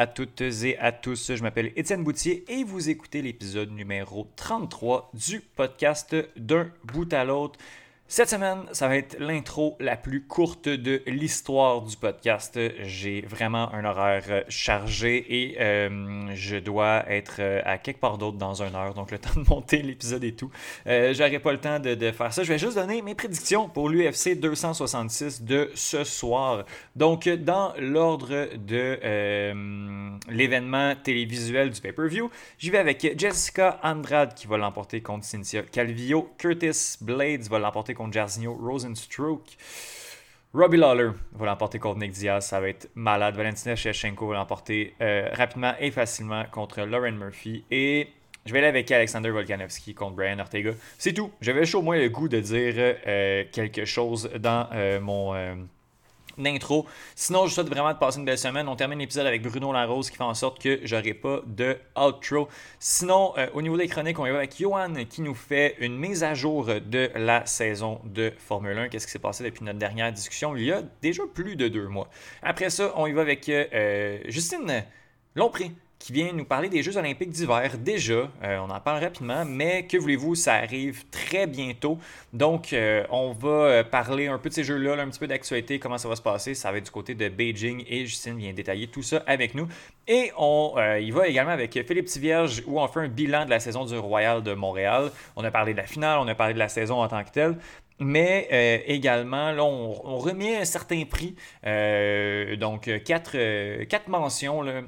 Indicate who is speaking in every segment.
Speaker 1: À toutes et à tous, je m'appelle Étienne Boutier et vous écoutez l'épisode numéro 33 du podcast D'un bout à l'autre. Cette semaine, ça va être l'intro la plus courte de l'histoire du podcast. J'ai vraiment un horaire chargé et euh, je dois être euh, à quelque part d'autre dans une heure, donc le temps de monter l'épisode et tout. Euh, J'aurai pas le temps de, faire ça. Je vais juste donner mes prédictions pour l'UFC 266 de ce soir. Donc, dans l'ordre de euh, l'événement télévisuel du pay-per-view, j'y vais avec Jessica Andrade qui va l'emporter contre Cynthia Calvillo. Curtis Blades va l'emporter contre Jairzinho Rosenstruck. Robbie Lawler va l'emporter contre Nick Diaz, ça va être malade. Valentina Shevchenko va l'emporter euh, rapidement et facilement contre Lauren Murphy. Et je vais aller avec Alexander Volkanovski contre Brian Ortega. C'est tout. J'avais au moins le goût de dire euh, quelque chose dans euh, mon intro. Sinon, je souhaite vraiment de passer une belle semaine. On termine l'épisode avec Bruno Larose qui fait en sorte que j'aurai pas de outro. Sinon, euh, au niveau des chroniques, on y va avec Johan qui nous fait une mise à jour de la saison de Formule 1. Qu'est-ce qui s'est passé depuis notre dernière discussion il y a déjà plus de deux mois? Après ça, on y va avec euh, Justine Lompré qui vient nous parler des Jeux olympiques d'hiver. Déjà, euh, on en parle rapidement, mais que voulez-vous, ça arrive très bientôt. Donc, euh, on va euh, parler un peu de ces jeux-là, un petit peu d'actualité, comment ça va se passer. Ça va être du côté de Beijing et Justine vient détailler tout ça avec nous. Et on y va également avec Philippe Tivierge où on fait un bilan de la saison du Royal de Montréal. On a parlé de la finale, on a parlé de la saison en tant que telle. Mais euh, également, là, on, remet un certain prix, euh, donc quatre, euh, quatre mentions là,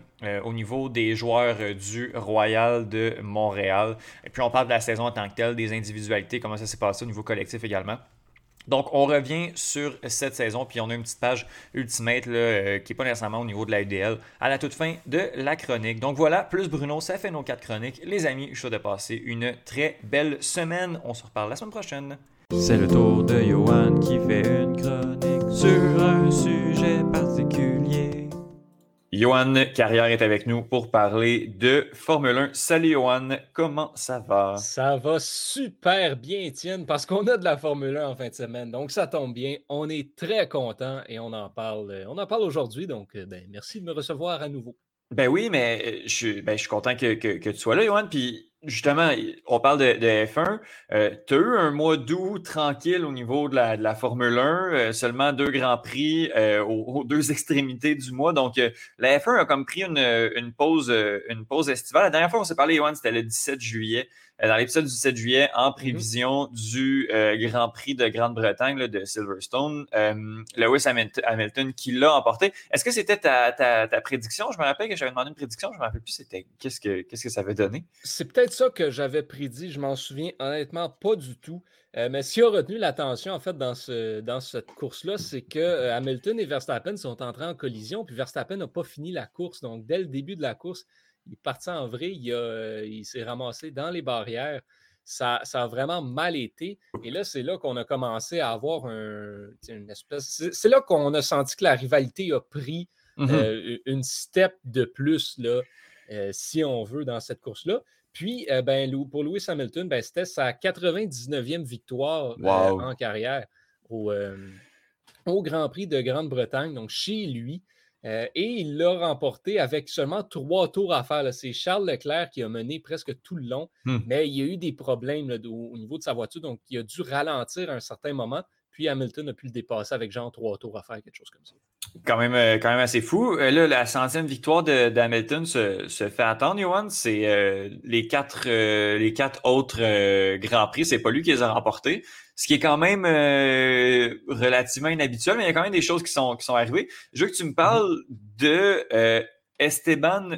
Speaker 1: au niveau des joueurs du Royal de Montréal. Et puis on parle de la saison en tant que telle, des individualités, comment ça s'est passé au niveau collectif également. Donc, on revient sur cette saison, puis on a une petite page Ultimate là, qui n'est pas nécessairement au niveau de la UDL à la toute fin de la chronique. Donc voilà, plus Bruno, ça fait nos quatre chroniques. Les amis, je suis de passer une très belle semaine. On se reparle la semaine prochaine. C'est le tour de Johan qui fait une chronique sur un sujet particulier. Johan Carrière est avec nous pour parler de Formule 1. Salut Johan, comment ça va?
Speaker 2: Ça va super bien, Étienne, parce qu'on a de la Formule 1 en fin de semaine. Donc ça tombe bien. On est très content et on en parle. On en parle aujourd'hui. Donc ben, merci de me recevoir à nouveau.
Speaker 1: Ben oui, mais je, suis, ben, je suis content que, que, que tu sois là, Johan. Puis justement, on parle de, F1. Euh, tu as eu un mois d'août tranquille au niveau de la, de la Formule 1, euh, seulement deux grands prix euh, aux, deux extrémités du mois. Donc, la F1 a comme pris une, une, pause, une pause estivale. La dernière fois, on s'est parlé, Johan, c'était le 17 juillet. Euh, dans l'épisode du 7 juillet en mhm. prévision du euh, Grand Prix de Grande-Bretagne de Silverstone. Euh, Lewis Hamilton qui l'a emporté. Est-ce que c'était ta, prédiction? Je me rappelle que j'avais demandé une prédiction. Je ne me rappelle plus c'était qu'est-ce que, qu'est-ce que ça avait donné.
Speaker 2: C'est peut-être ça que j'avais prédit. Je m'en souviens honnêtement pas du tout. mais ce qui a retenu l'attention, en fait, dans, ce, dans cette course-là, c'est que Hamilton et Verstappen sont entrés en collision, puis Verstappen n'a pas fini la course. Donc, dès le début de la course, il est parti en vrai, il, il s'est ramassé dans les barrières. Ça, ça, a vraiment mal été. Et là, c'est là qu'on a commencé à avoir un, une espèce. C'est là qu'on a senti que la rivalité a pris mmh euh, une step de plus, là, euh, si on veut, dans cette course-là. Puis, euh, ben, pour Lewis Hamilton, ben, c'était sa 99e victoire en carrière au, au Grand Prix de Grande-Bretagne, donc chez lui. Euh, et il l'a remporté avec seulement trois tours à faire. C'est Charles Leclerc qui a mené presque tout le long, hmm. mais il y a eu des problèmes au, niveau de sa voiture, donc il a dû ralentir à un certain moment. Puis Hamilton a pu le dépasser avec genre trois tours à faire, quelque chose comme ça.
Speaker 1: Quand même, euh, quand même assez fou. Euh, là, la centième victoire d'Hamilton se, se, fait attendre, Johan. C'est les, quatre, les quatre autres Grands Prix, c'est pas lui qui les a remportés ce qui est quand même euh, relativement inhabituel, mais il y a quand même des choses qui sont, qui sont arrivées. Je veux que tu me parles de euh, Esteban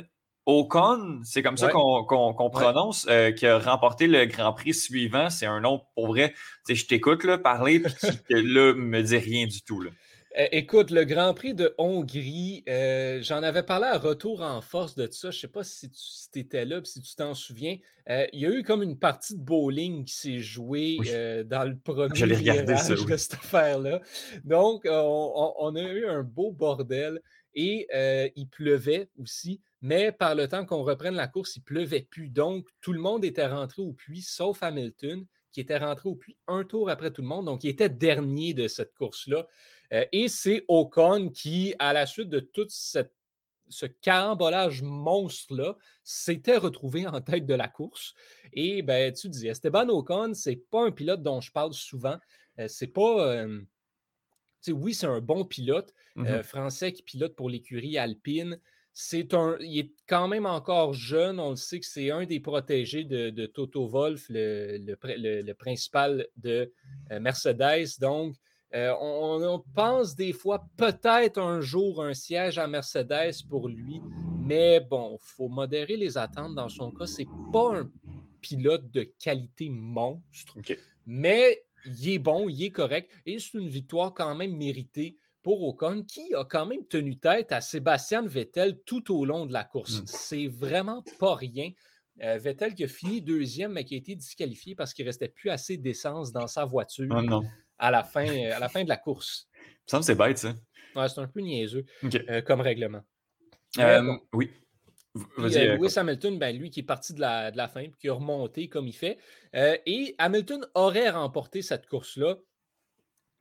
Speaker 1: Ocon, c'est comme ça qu'on prononce, euh, qui a remporté le Grand Prix suivant. C'est un nom pour vrai. Je t'écoute parler, puis là, me dit rien du tout. Là.
Speaker 2: Euh, écoute, le Grand Prix de Hongrie, euh, j'en avais parlé à retour en force de ça. Je ne sais pas si tu étais là, si tu t'en souviens. Euh, il y a eu comme une partie de bowling qui s'est jouée dans le premier
Speaker 1: Je
Speaker 2: de cette affaire-là. Donc, on, a eu un beau bordel et il pleuvait aussi. Mais par le temps qu'on reprenne la course, il pleuvait plus. Donc, tout le monde était rentré au puits, sauf Hamilton, qui était rentré au puits un tour après tout le monde. Donc, il était dernier de cette course-là. Euh, et c'est Ocon qui, à la suite de toute cette ce carambolage monstre-là s'était retrouvé en tête de la course. Et ben, tu dis, Esteban Ocon, c'est pas un pilote dont je parle souvent. Euh, c'est pas. Euh, oui, c'est un bon pilote
Speaker 1: Mmh
Speaker 2: euh, français qui pilote pour l'écurie alpine. C'est un, il est quand même encore jeune. On le sait que c'est un des protégés de, Toto Wolff, le, le, principal de Mercedes. Donc, on, pense des fois peut-être un jour un siège à Mercedes pour lui, mais bon, il faut modérer les attentes. Dans son cas, c'est pas un pilote de qualité monstre, mais il est bon, il est correct et c'est une victoire quand même méritée pour Ocon, qui a quand même tenu tête à Sébastien Vettel tout au long de la course. Mm. C'est vraiment pas rien. Euh, Vettel qui a fini deuxième, mais qui a été disqualifié parce qu'il ne restait plus assez d'essence dans sa voiture
Speaker 1: oh
Speaker 2: À, la fin, à la fin de la course.
Speaker 1: Ça me semble c'est bête, ça.
Speaker 2: Ouais, c'est un peu niaiseux euh, comme règlement.
Speaker 1: Euh, oui.
Speaker 2: Lewis Hamilton, ben, lui qui est parti de la, de la fin, qui a remonté comme il fait. et Hamilton aurait remporté cette course-là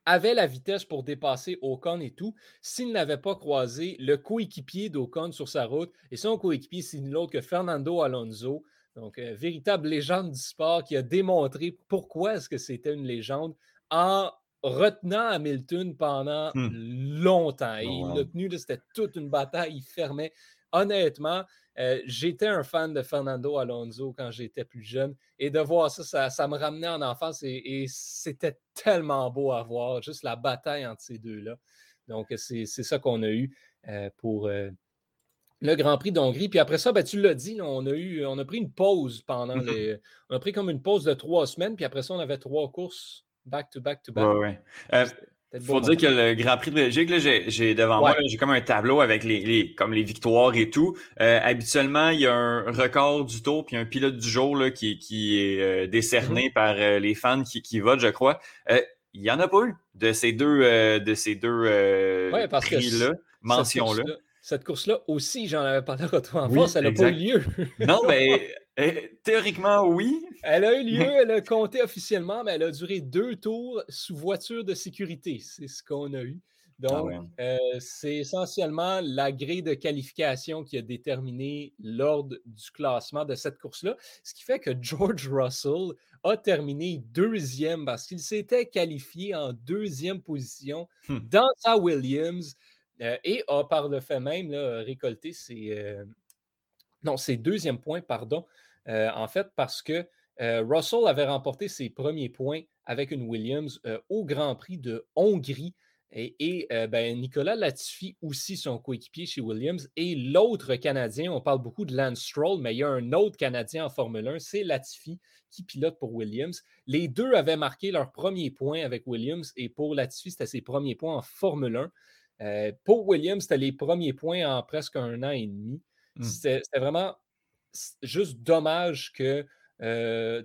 Speaker 2: avait la vitesse pour dépasser Ocon et tout, s'il n'avait pas croisé le coéquipier d'Ocon sur sa route. Et son coéquipier, c'est nul autre que Fernando Alonso. Donc, euh, véritable légende du sport qui a démontré pourquoi est-ce que c'était une légende en retenant Hamilton pendant hmm. longtemps. Et oh, il l'a tenu, c'était toute une bataille, il fermait. Honnêtement, euh, j'étais un fan de Fernando Alonso quand j'étais plus jeune et de voir ça, ça, me ramenait en enfance et, c'était tellement beau à voir, juste la bataille entre ces deux-là. Donc, c'est ça qu'on a eu euh, pour euh, le Grand Prix d'Hongrie. Puis après ça, ben, tu l'as dit, on, a eu, on a pris une pause pendant mm-hmm. les. On a pris comme une pause de trois semaines, puis après ça, on avait trois courses back to back to back.
Speaker 1: Ouais, ouais. Il faut dire que le Grand Prix de Belgique, j'ai devant moi, j'ai comme un tableau avec les, comme les victoires et tout. Euh, habituellement, il y a un record du tour puis un pilote du jour là, qui, qui est euh, décerné mm-hmm. par euh, les fans qui, qui votent, je crois. il n'y en a pas eu de ces deux, de ces deux prix-là, mentions-là.
Speaker 2: Cette course-là aussi, j'en avais parlé à toi en oui, ça n'a pas eu lieu.
Speaker 1: non, mais eh, théoriquement, oui.
Speaker 2: Elle a eu lieu, elle a compté officiellement, mais elle a duré deux tours sous voiture de sécurité. C'est ce qu'on a eu. Ah Donc, euh, c'est essentiellement la grille de qualification qui a déterminé l'ordre du classement de cette course-là, ce qui fait que George Russell a terminé deuxième parce qu'il s'était qualifié en deuxième position hmm. dans sa Williams euh, et a par le fait même récolté ses, euh, non, ses deuxièmes points, pardon, euh, en fait, parce que euh, Russell avait remporté ses premiers points avec une Williams euh, au Grand Prix de Hongrie. Et, ben, Nicolas Latifi aussi, son coéquipier chez Williams. Et l'autre Canadien, on parle beaucoup de Lance Stroll, mais il y a un autre Canadien en Formule 1, c'est Latifi qui pilote pour Williams. Les deux avaient marqué leurs premiers points avec Williams et pour Latifi, c'était ses premiers points en Formule 1. pour Williams, c'était les premiers points en presque un an et demi. Mmh. C'était vraiment juste dommage que euh,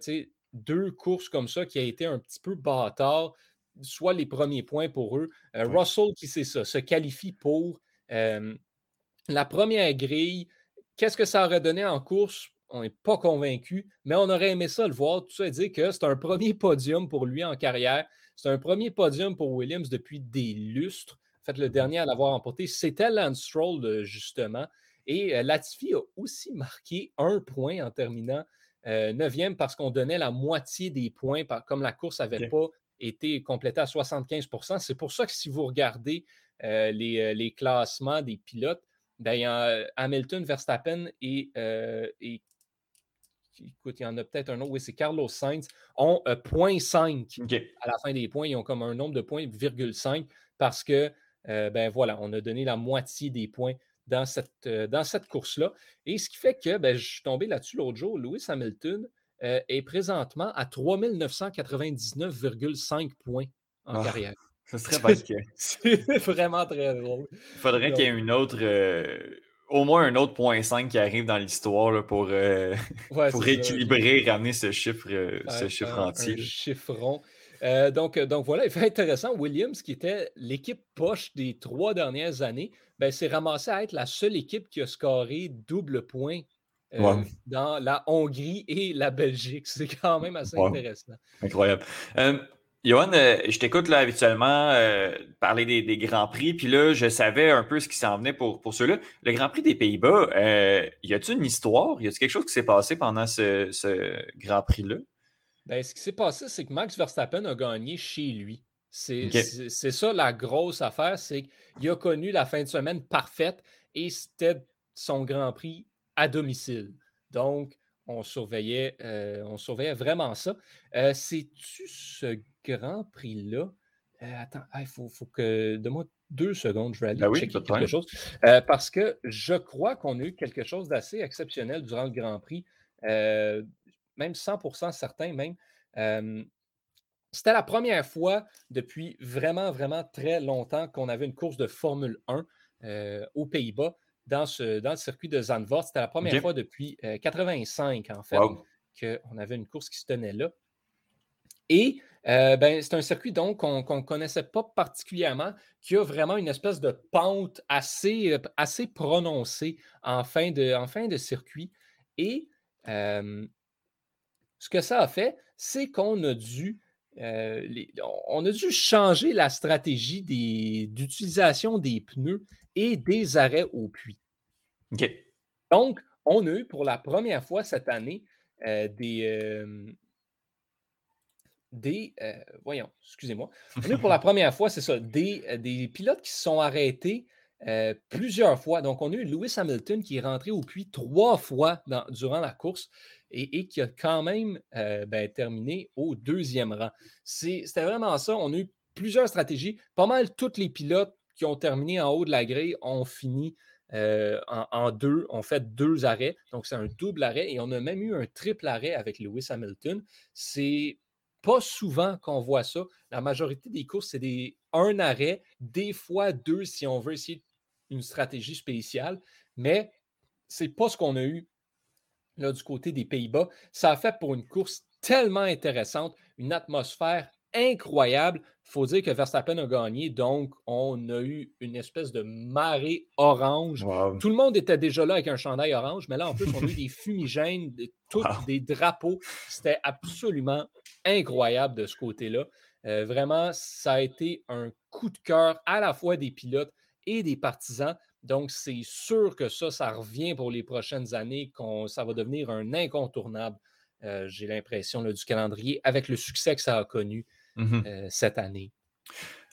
Speaker 2: deux courses comme ça qui a été un petit peu bâtard soient les premiers points pour eux. Euh, Russell, qui c'est ça, se qualifie pour la première grille. Qu'est-ce que ça aurait donné en course? On n'est pas convaincu, mais on aurait aimé ça le voir. Tout ça et dire que c'est un premier podium pour lui en carrière. C'est un premier podium pour Williams depuis des lustres. En fait, le mmh dernier à l'avoir emporté, c'était Lance Stroll, justement. Et euh, Latifi a aussi marqué un point en terminant euh, neuvième parce qu'on donnait la moitié des points, comme la course n'avait pas été complétée à 75% C'est pour ça que si vous regardez euh, les, classements des pilotes, ben, Hamilton, Verstappen et, écoute, il y en a peut-être un autre, oui, c'est Carlos Sainz, ont 0.5 à la fin des points. Ils ont comme un nombre de points, 0,5, parce que, ben voilà, on a donné la moitié des points dans cette, euh, dans cette course-là. Et ce qui fait que ben, je suis tombé là-dessus l'autre jour. Lewis Hamilton euh, est présentement à 3999,5 points en ah, carrière.
Speaker 1: Ce serait pas.
Speaker 2: C'est vraiment très drôle.
Speaker 1: Il faudrait qu'il y ait une autre. Euh, au moins un autre point 5 qui arrive dans l'histoire pour, pour équilibrer, ramener ce chiffre, ce chiffre entier. Un
Speaker 2: chiffron. Euh, donc, euh, donc voilà, fait intéressant. Williams, qui était l'équipe poche des trois dernières années, ben, s'est ramassé à être la seule équipe qui a scoré double point euh, dans la Hongrie et la Belgique. C'est quand même assez intéressant.
Speaker 1: Incroyable. Johan, je t'écoute là habituellement parler des, Grands Prix, puis là, je savais un peu ce qui s'en venait pour, pour ceux-là. Le Grand Prix des Pays-Bas, y a-t-il une histoire? Y a-t-il quelque chose qui s'est passé pendant ce, Grand Prix-là?
Speaker 2: Ben, ce qui s'est passé, c'est que Max Verstappen a gagné chez lui. C'est ça la grosse affaire, c'est qu'il a connu la fin de semaine parfaite et c'était son Grand Prix à domicile. Donc, on surveillait, on surveillait vraiment ça. C'est-tu ce Grand Prix-là? Euh, attends, il faut, que. Donne-moi deux secondes, je vais aller ben checker quelque chose. Euh, parce que je crois qu'on a eu quelque chose d'assez exceptionnel durant le Grand Prix, euh, même 100% certain, même. C'était la première fois depuis vraiment, vraiment très longtemps qu'on avait une course de Formule 1 aux Pays-Bas dans, ce, dans le circuit de Zandvoort. C'était la première fois depuis 85, en fait, qu'on avait une course qui se tenait là. Et euh, ben, c'est un circuit donc qu'on ne connaissait pas particulièrement, qui a vraiment une espèce de pente assez, assez prononcée en fin de, en fin de circuit. Et ce que ça a fait, c'est qu'on a dû euh, on a dû changer la stratégie d'utilisation des, pneus et des arrêts au puits. Donc, on a eu pour la première fois cette année des, des. Euh, voyons, excusez-moi. pour la première fois, c'est ça, des, euh, des, pilotes qui se sont arrêtés euh, plusieurs fois. Donc, on a eu Lewis Hamilton qui est rentré au puits trois fois durant la course et, qui a quand même ben, terminé au deuxième rang. C'était vraiment ça. On a eu plusieurs stratégies. Pas mal tous les pilotes qui ont terminé en haut de la grille ont fini en, en, deux, ont fait deux arrêts. Donc, c'est un double arrêt et on a même eu un triple arrêt avec Lewis Hamilton. C'est pas souvent qu'on voit ça. La majorité des courses, c'est des un arrêt, des fois deux si on veut essayer une stratégie spéciale, mais c'est pas ce qu'on a eu là du côté des Pays-Bas. Ça a fait pour une course tellement intéressante, une atmosphère incroyable. Il faut dire que Verstappen a gagné, donc on a eu une espèce de marée orange. Tout le monde était déjà là avec un chandail orange, mais là, en plus, on a eu des fumigènes, tous des drapeaux. C'était absolument incroyable de ce côté-là. Euh, vraiment, ça a été un coup de cœur à la fois des pilotes et des partisans. Donc, c'est sûr que ça, ça revient pour les prochaines années, qu'on, ça va devenir un incontournable, euh, j'ai l'impression, du calendrier, avec le succès que ça a connu mmh euh, cette année.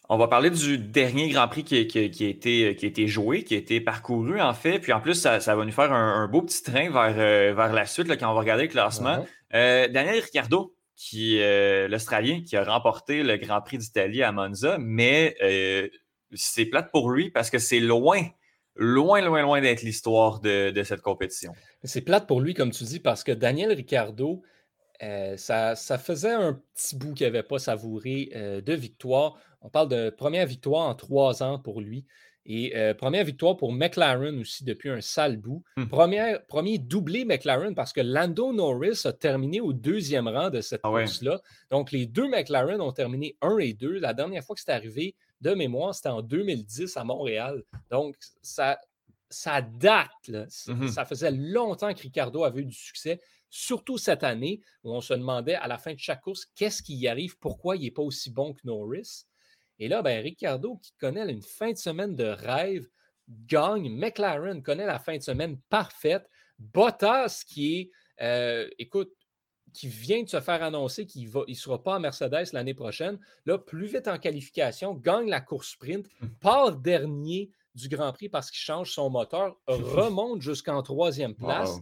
Speaker 1: On va parler du dernier Grand Prix qui, qui, a été, qui, a été, joué, qui a été parcouru en fait. Puis en plus, ça, va nous faire un, beau petit train vers, vers la suite là, quand on va regarder le classement. Daniel Ricciardo, qui euh, l'Australien qui a remporté le Grand Prix d'Italie à Monza, mais euh, c'est plate pour lui parce que c'est loin, loin, loin, loin d'être l'histoire de, cette compétition.
Speaker 2: C'est plate pour lui, comme tu dis, parce que Daniel Ricciardo, euh, ça, ça, faisait un petit bout qu'il n'avait pas savouré de victoire. On parle de première victoire en trois ans pour lui. Et euh, première victoire pour McLaren aussi depuis un sale bout. Hmm. premier doublé McLaren parce que Lando Norris a terminé au deuxième rang de cette ah course-là. Donc, les deux McLaren ont terminé 1 et 2. La dernière fois que c'est arrivé, de mémoire, c'était en 2010 à Montréal. Donc, ça, ça date. Mm-hmm. Ça faisait longtemps que Ricardo avait eu du succès, surtout cette année où on se demandait à la fin de chaque course qu'est-ce qui y arrive, pourquoi il n'est pas aussi bon que Norris? Et là, ben, Ricardo, qui connaît une fin de semaine de rêve, gagne. McLaren connaît la fin de semaine parfaite. Bottas, qui est, euh, écoute, qui vient de se faire annoncer qu'il ne sera pas en Mercedes l'année prochaine, là, plus vite en qualification, gagne la course sprint, hum. part dernier du Grand Prix parce qu'il change son moteur, remonte jusqu'en troisième place.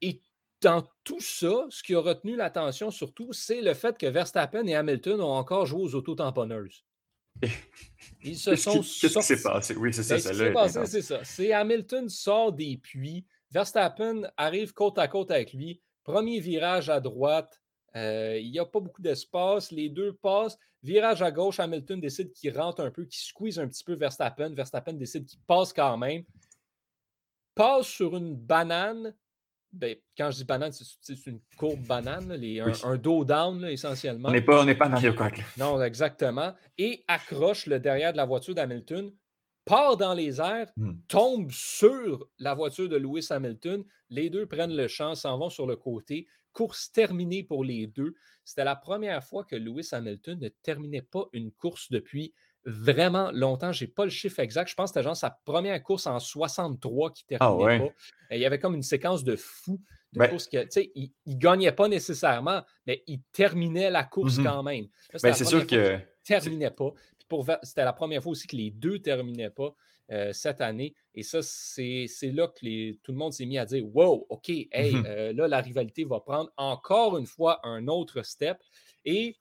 Speaker 2: Et dans tout ça, ce qui a retenu l'attention surtout, c'est le fait que Verstappen et Hamilton ont encore joué aux autotamponneuses.
Speaker 1: Ils se sont Qu'est-ce qui s'est passé? Oui, c'est ça.
Speaker 2: Ben, ce qui s'est passé, c'est ça. C'est Hamilton sort des puits. Verstappen arrive côte à côte avec lui. Premier virage à droite. Euh, il n'y a pas beaucoup d'espace. Les deux passent. Virage à gauche, Hamilton décide qu'il rentre un peu, qu'il squeeze un petit peu Verstappen. Verstappen décide qu'il passe quand même. Passe sur une banane ben, quand je dis banane, c'est une courbe banane, un, dos down essentiellement.
Speaker 1: On n'est pas, pas Mario Kart.
Speaker 2: Non, exactement. Et accroche le derrière de la voiture d'Hamilton. Part dans les airs,
Speaker 1: Hmm.
Speaker 2: tombe sur la voiture de Lewis Hamilton. Les deux prennent le champ, s'en vont sur le côté. Course terminée pour les deux. C'était la première fois que Lewis Hamilton ne terminait pas une course depuis vraiment longtemps. Je n'ai pas le chiffre exact. Je pense que c'était genre sa première course en 63 qui terminait
Speaker 1: Ah ouais.
Speaker 2: pas. Il y avait comme une séquence de fou de
Speaker 1: Ben-
Speaker 2: course que, tu sais, il ne gagnait pas nécessairement, mais il terminait la course
Speaker 1: Mhm.
Speaker 2: quand même.
Speaker 1: Ben, c'est sûr que.
Speaker 2: terminait pas. Pour C'était la première fois aussi que les deux terminaient pas euh, cette année. Et ça, c'est là que les- tout le monde s'est mis à dire Wow, OK, hey,
Speaker 1: Mhm.
Speaker 2: euh, là, la rivalité va prendre encore une fois un autre step. Et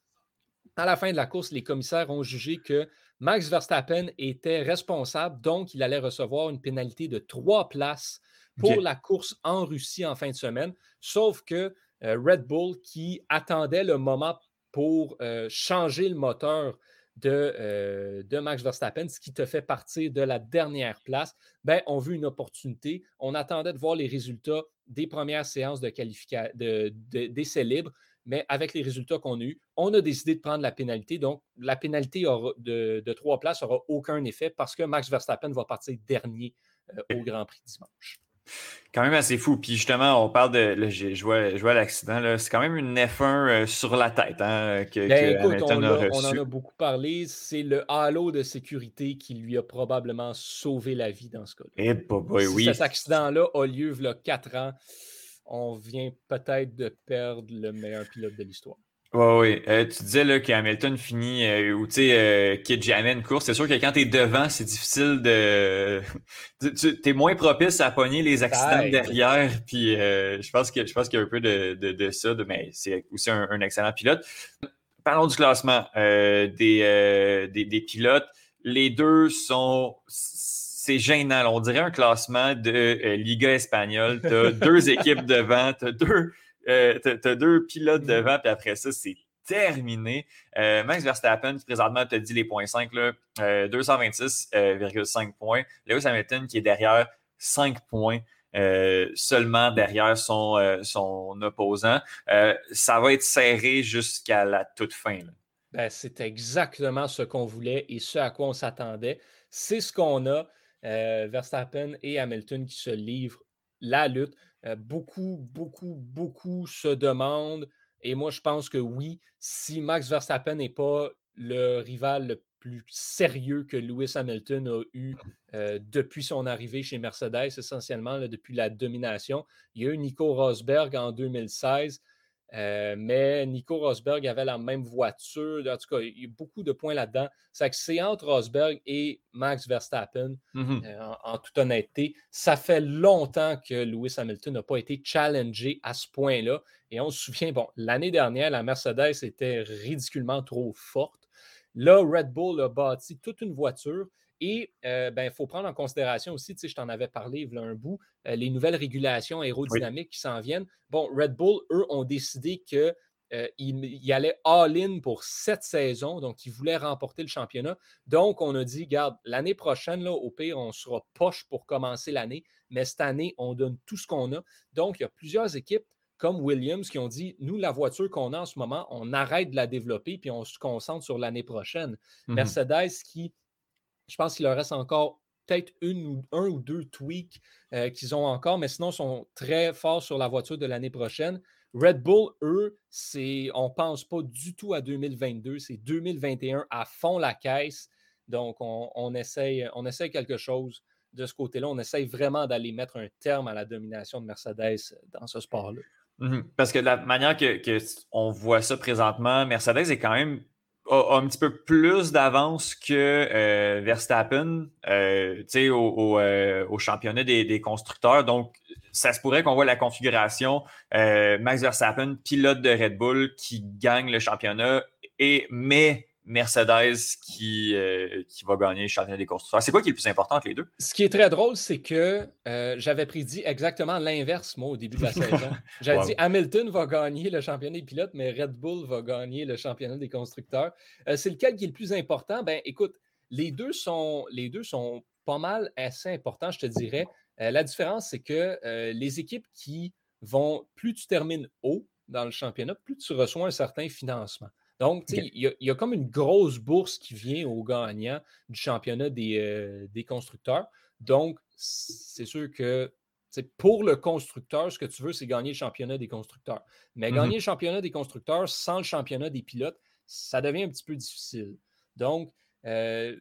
Speaker 2: à la fin de la course, les commissaires ont jugé que Max Verstappen était responsable, donc il allait recevoir une pénalité de trois places pour la course en Russie en fin de semaine. Sauf que euh, Red Bull, qui attendait le moment pour euh, changer le moteur de, euh, de Max Verstappen, ce qui te fait partir de la dernière place, ben, ont vu une opportunité. On attendait de voir les résultats des premières séances de qualification de, de- d'essais libres, mais avec les résultats qu'on a eus, on a décidé de prendre la pénalité. Donc, la pénalité de trois places n'aura aucun effet parce que Max Verstappen va partir dernier euh, au Grand Prix dimanche.
Speaker 1: Quand même assez fou. Puis justement, on parle de. là, je vois, je vois l'accident. C'est quand même une F1 euh, sur la tête hein, que,
Speaker 2: Ben,
Speaker 1: que
Speaker 2: écoute, on,
Speaker 1: a
Speaker 2: l'a- on en
Speaker 1: reçu.
Speaker 2: a beaucoup parlé. C'est le halo de sécurité qui lui a probablement sauvé la vie dans ce cas-là.
Speaker 1: Eh, bah, bah,
Speaker 2: si
Speaker 1: oui.
Speaker 2: cet accident-là a lieu il y a quatre ans, on vient peut-être de perdre le meilleur pilote de l'histoire.
Speaker 1: Oui, oui. Euh, tu disais là, que Hamilton finit euh, ou tu sais, euh, quitte jamais une course. C'est sûr que quand tu es devant, c'est difficile de. tu es moins propice à pogner les accidents derrière. Puis euh, je pense que je pense qu'il y a un peu de, de, de ça, de, mais c'est aussi un, un excellent pilote. Parlons du classement euh, des, euh, des, des pilotes. Les deux sont. C'est gênant. là. On dirait un classement de Liga espagnole. Tu as deux équipes devant, tu as deux euh, t'as, t'as deux pilotes devant, puis après ça, c'est terminé. Euh, Max Verstappen, qui présentement te dit les points 5, là, euh, 226,5 points. Lewis Hamilton, qui est derrière 5 points. seulement derrière son, son opposant. Ça va être serré jusqu'à la toute fin. là.
Speaker 2: Ben, c'est exactement ce qu'on voulait et ce à quoi on s'attendait. C'est ce qu'on a. Euh, Verstappen et Hamilton qui se livrent la lutte. Euh, beaucoup, beaucoup, beaucoup se demandent. Et moi, je pense que oui, si Max Verstappen n'est pas le rival le plus sérieux que Lewis Hamilton a eu euh, depuis son arrivée chez Mercedes, essentiellement, là, depuis la domination. Il y a eu Nico Rosberg en 2016. Euh, mais Nico Rosberg avait la même voiture. En tout cas, il y a beaucoup de points là-dedans. C'est que c'est entre Rosberg et Max Verstappen,
Speaker 1: Mhm.
Speaker 2: euh, en, en toute honnêteté. Ça fait longtemps que Lewis Hamilton n'a pas été challengé à ce point-là. Et on se souvient, bon, l'année dernière, la Mercedes était ridiculement trop forte. Là, Red Bull a bâti toute une voiture. Et il ben, faut prendre en considération aussi, tu sais, je t'en avais parlé il y a un bout, euh, les nouvelles régulations aérodynamiques qui s'en viennent. Bon, Red Bull, eux, ont décidé qu'ils il allaient all-in pour cette saison, donc ils voulaient remporter le championnat. Donc, on a dit, garde, l'année prochaine, là, au pire, on sera poche pour commencer l'année, mais cette année, on donne tout ce qu'on a. Donc, il y a plusieurs équipes comme Williams qui ont dit, nous, la voiture qu'on a en ce moment, on arrête de la développer, puis on se concentre sur l'année prochaine.
Speaker 1: Mhm.
Speaker 2: Mercedes qui, je pense qu'il leur reste encore peut-être une ou un ou deux tweaks euh, qu'ils ont encore, mais sinon sont très forts sur la voiture de l'année prochaine. Red Bull, eux, c'est, on ne pense pas du tout à 2022, c'est 2021 à fond la caisse. Donc, on, on, essaye, on essaye quelque chose de ce côté-là. On essaye vraiment d'aller mettre un terme à la domination de Mercedes dans ce sport-là.
Speaker 1: Mhm. Parce que de la manière que, que on voit ça présentement, Mercedes est quand même a, un petit peu plus d'avance que euh, Verstappen euh, au, au, euh, championnat des, des, constructeurs. Donc, ça se pourrait qu'on voit la configuration euh, Max Verstappen, pilote de Red Bull, qui gagne le championnat, et mais Mercedes qui, euh, qui va gagner le championnat des constructeurs. C'est quoi qui est le plus important entre les deux?
Speaker 2: Ce qui est très drôle, c'est que euh, j'avais prédit exactement l'inverse, moi, au début de la saison. J'avais wow. dit Hamilton va gagner le championnat des pilotes, mais Red Bull va gagner le championnat des constructeurs. Euh, c'est lequel qui est le plus important? Ben, écoute, les deux sont, les deux sont pas mal assez importants, je te dirais. La différence, c'est que les équipes qui vont, plus tu termines haut dans le championnat, plus tu reçois un certain financement. Donc, il y, a comme une grosse bourse qui vient aux gagnants du championnat des, euh, des constructeurs. Donc, c'est sûr que pour le constructeur, ce que tu veux, c'est gagner le championnat des constructeurs. Mais mmh gagner le championnat des constructeurs sans le championnat des pilotes, ça devient un petit peu difficile. Donc, euh,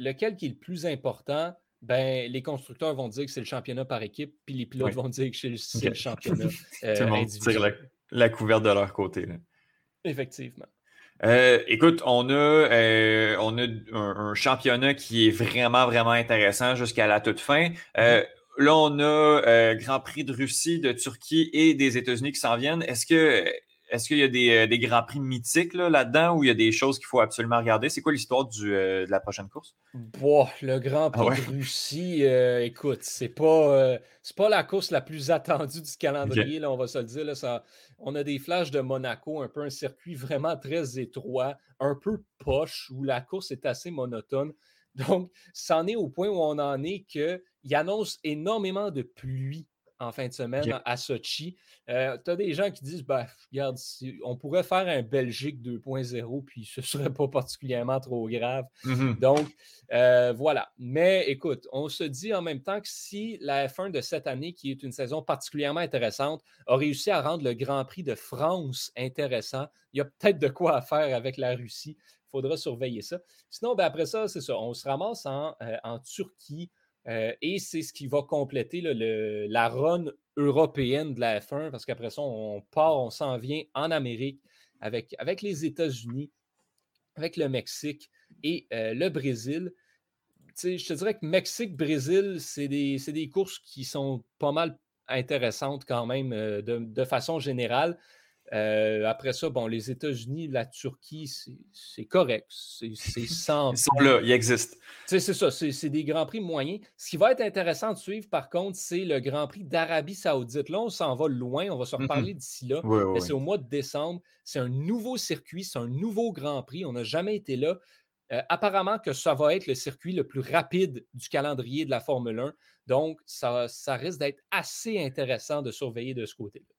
Speaker 2: lequel qui est le plus important? Ben, les constructeurs vont dire que c'est le championnat par équipe, puis les pilotes vont dire que c'est le championnat
Speaker 1: euh, Tout le monde tire la, couverte de leur côté.
Speaker 2: Effectivement.
Speaker 1: Euh, écoute, on a, on a un, championnat qui est vraiment, vraiment intéressant jusqu'à la toute fin. Mm-hmm. Là, on a Grand Prix de Russie, de Turquie et des États-Unis qui s'en viennent. Est-ce que est-ce qu'il y a des, euh, des, grands prix mythiques là-dedans où il y a des choses qu'il faut absolument regarder? C'est quoi l'histoire euh, de la prochaine course?
Speaker 2: le Grand ah Prix de Russie, euh, écoute, c'est pas, pas la course la plus attendue du calendrier, là, on va se le dire. Là, ça, on a des flashs de Monaco, un peu un circuit vraiment très étroit, un peu poche, où la course est assez monotone. Donc, c'en est au point où on en est qu'il annonce énormément de pluie en fin de semaine à Sochi. Euh, tu as des gens qui disent bah, regarde, on pourrait faire un Belgique 2.0, puis ce ne serait pas particulièrement trop grave. Mmh Donc, euh, voilà. Mais écoute, on se dit en même temps que si la F1 de cette année, qui est une saison particulièrement intéressante, a réussi à rendre le Grand Prix de France intéressant, il y a peut-être de quoi faire avec la Russie. Il faudra surveiller ça. Sinon, ben, après ça, c'est ça. On se ramasse en, euh, en Turquie. Euh, et c'est ce qui va compléter la run européenne de la F1, parce qu'après ça, on part, on s'en vient en Amérique avec, avec les États-Unis, avec le Mexique et euh, le Brésil. je te dirais que Mexique-Brésil, c'est des, des, courses qui sont pas mal intéressantes quand même euh, de, façon générale. Euh, après ça, bon, les États-Unis, la Turquie, c'est correct. C'est sans.
Speaker 1: Ils sont là, ils existent.
Speaker 2: C'est ça, c'est des Grands Prix moyens. Ce qui va être intéressant de suivre, par contre, c'est le Grand Prix d'Arabie Saoudite. Là, on s'en va loin, on va se reparler d'ici là. C'est au mois de décembre. C'est un nouveau circuit, c'est un nouveau Grand Prix. On n'a jamais été là. Euh, apparemment que ça va être le circuit le plus rapide du calendrier de la Formule 1. Donc, ça, ça risque d'être assez intéressant de surveiller de ce côté-là.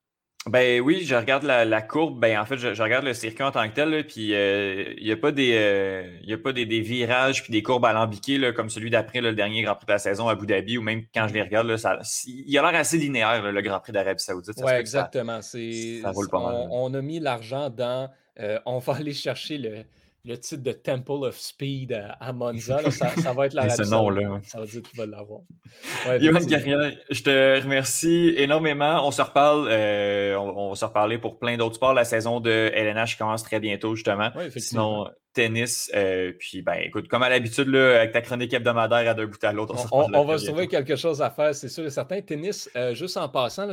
Speaker 1: Ben oui, je regarde la, courbe. Ben en fait, je, regarde le circuit en tant que tel, puis euh, il n'y a pas des, euh, y a pas des, virages puis des courbes alambiquées là, comme celui d'après le dernier Grand Prix de la saison à Abu Dhabi, ou même quand je les regarde, là, ça, il a l'air assez linéaire le Grand Prix d'Arabie Saoudite.
Speaker 2: Oui, exactement. Ça, ça roule pas mal. On, a mis l'argent dans. Euh, on va aller chercher le, le titre de Temple of Speed à, Monza. ça, va être la
Speaker 1: Ce nom-là.
Speaker 2: Ça veut dire que tu vas l'avoir.
Speaker 1: je te remercie énormément. On se reparle. Euh, on, va se reparler pour plein d'autres sports. La saison de LNH commence très bientôt, justement. Sinon, tennis. Euh, puis, ben, écoute, comme à l'habitude, avec ta chronique hebdomadaire à deux bouts à l'autre,
Speaker 2: on, on, va se trouver quelque chose à faire, c'est sûr et certain. Tennis, euh, juste en passant,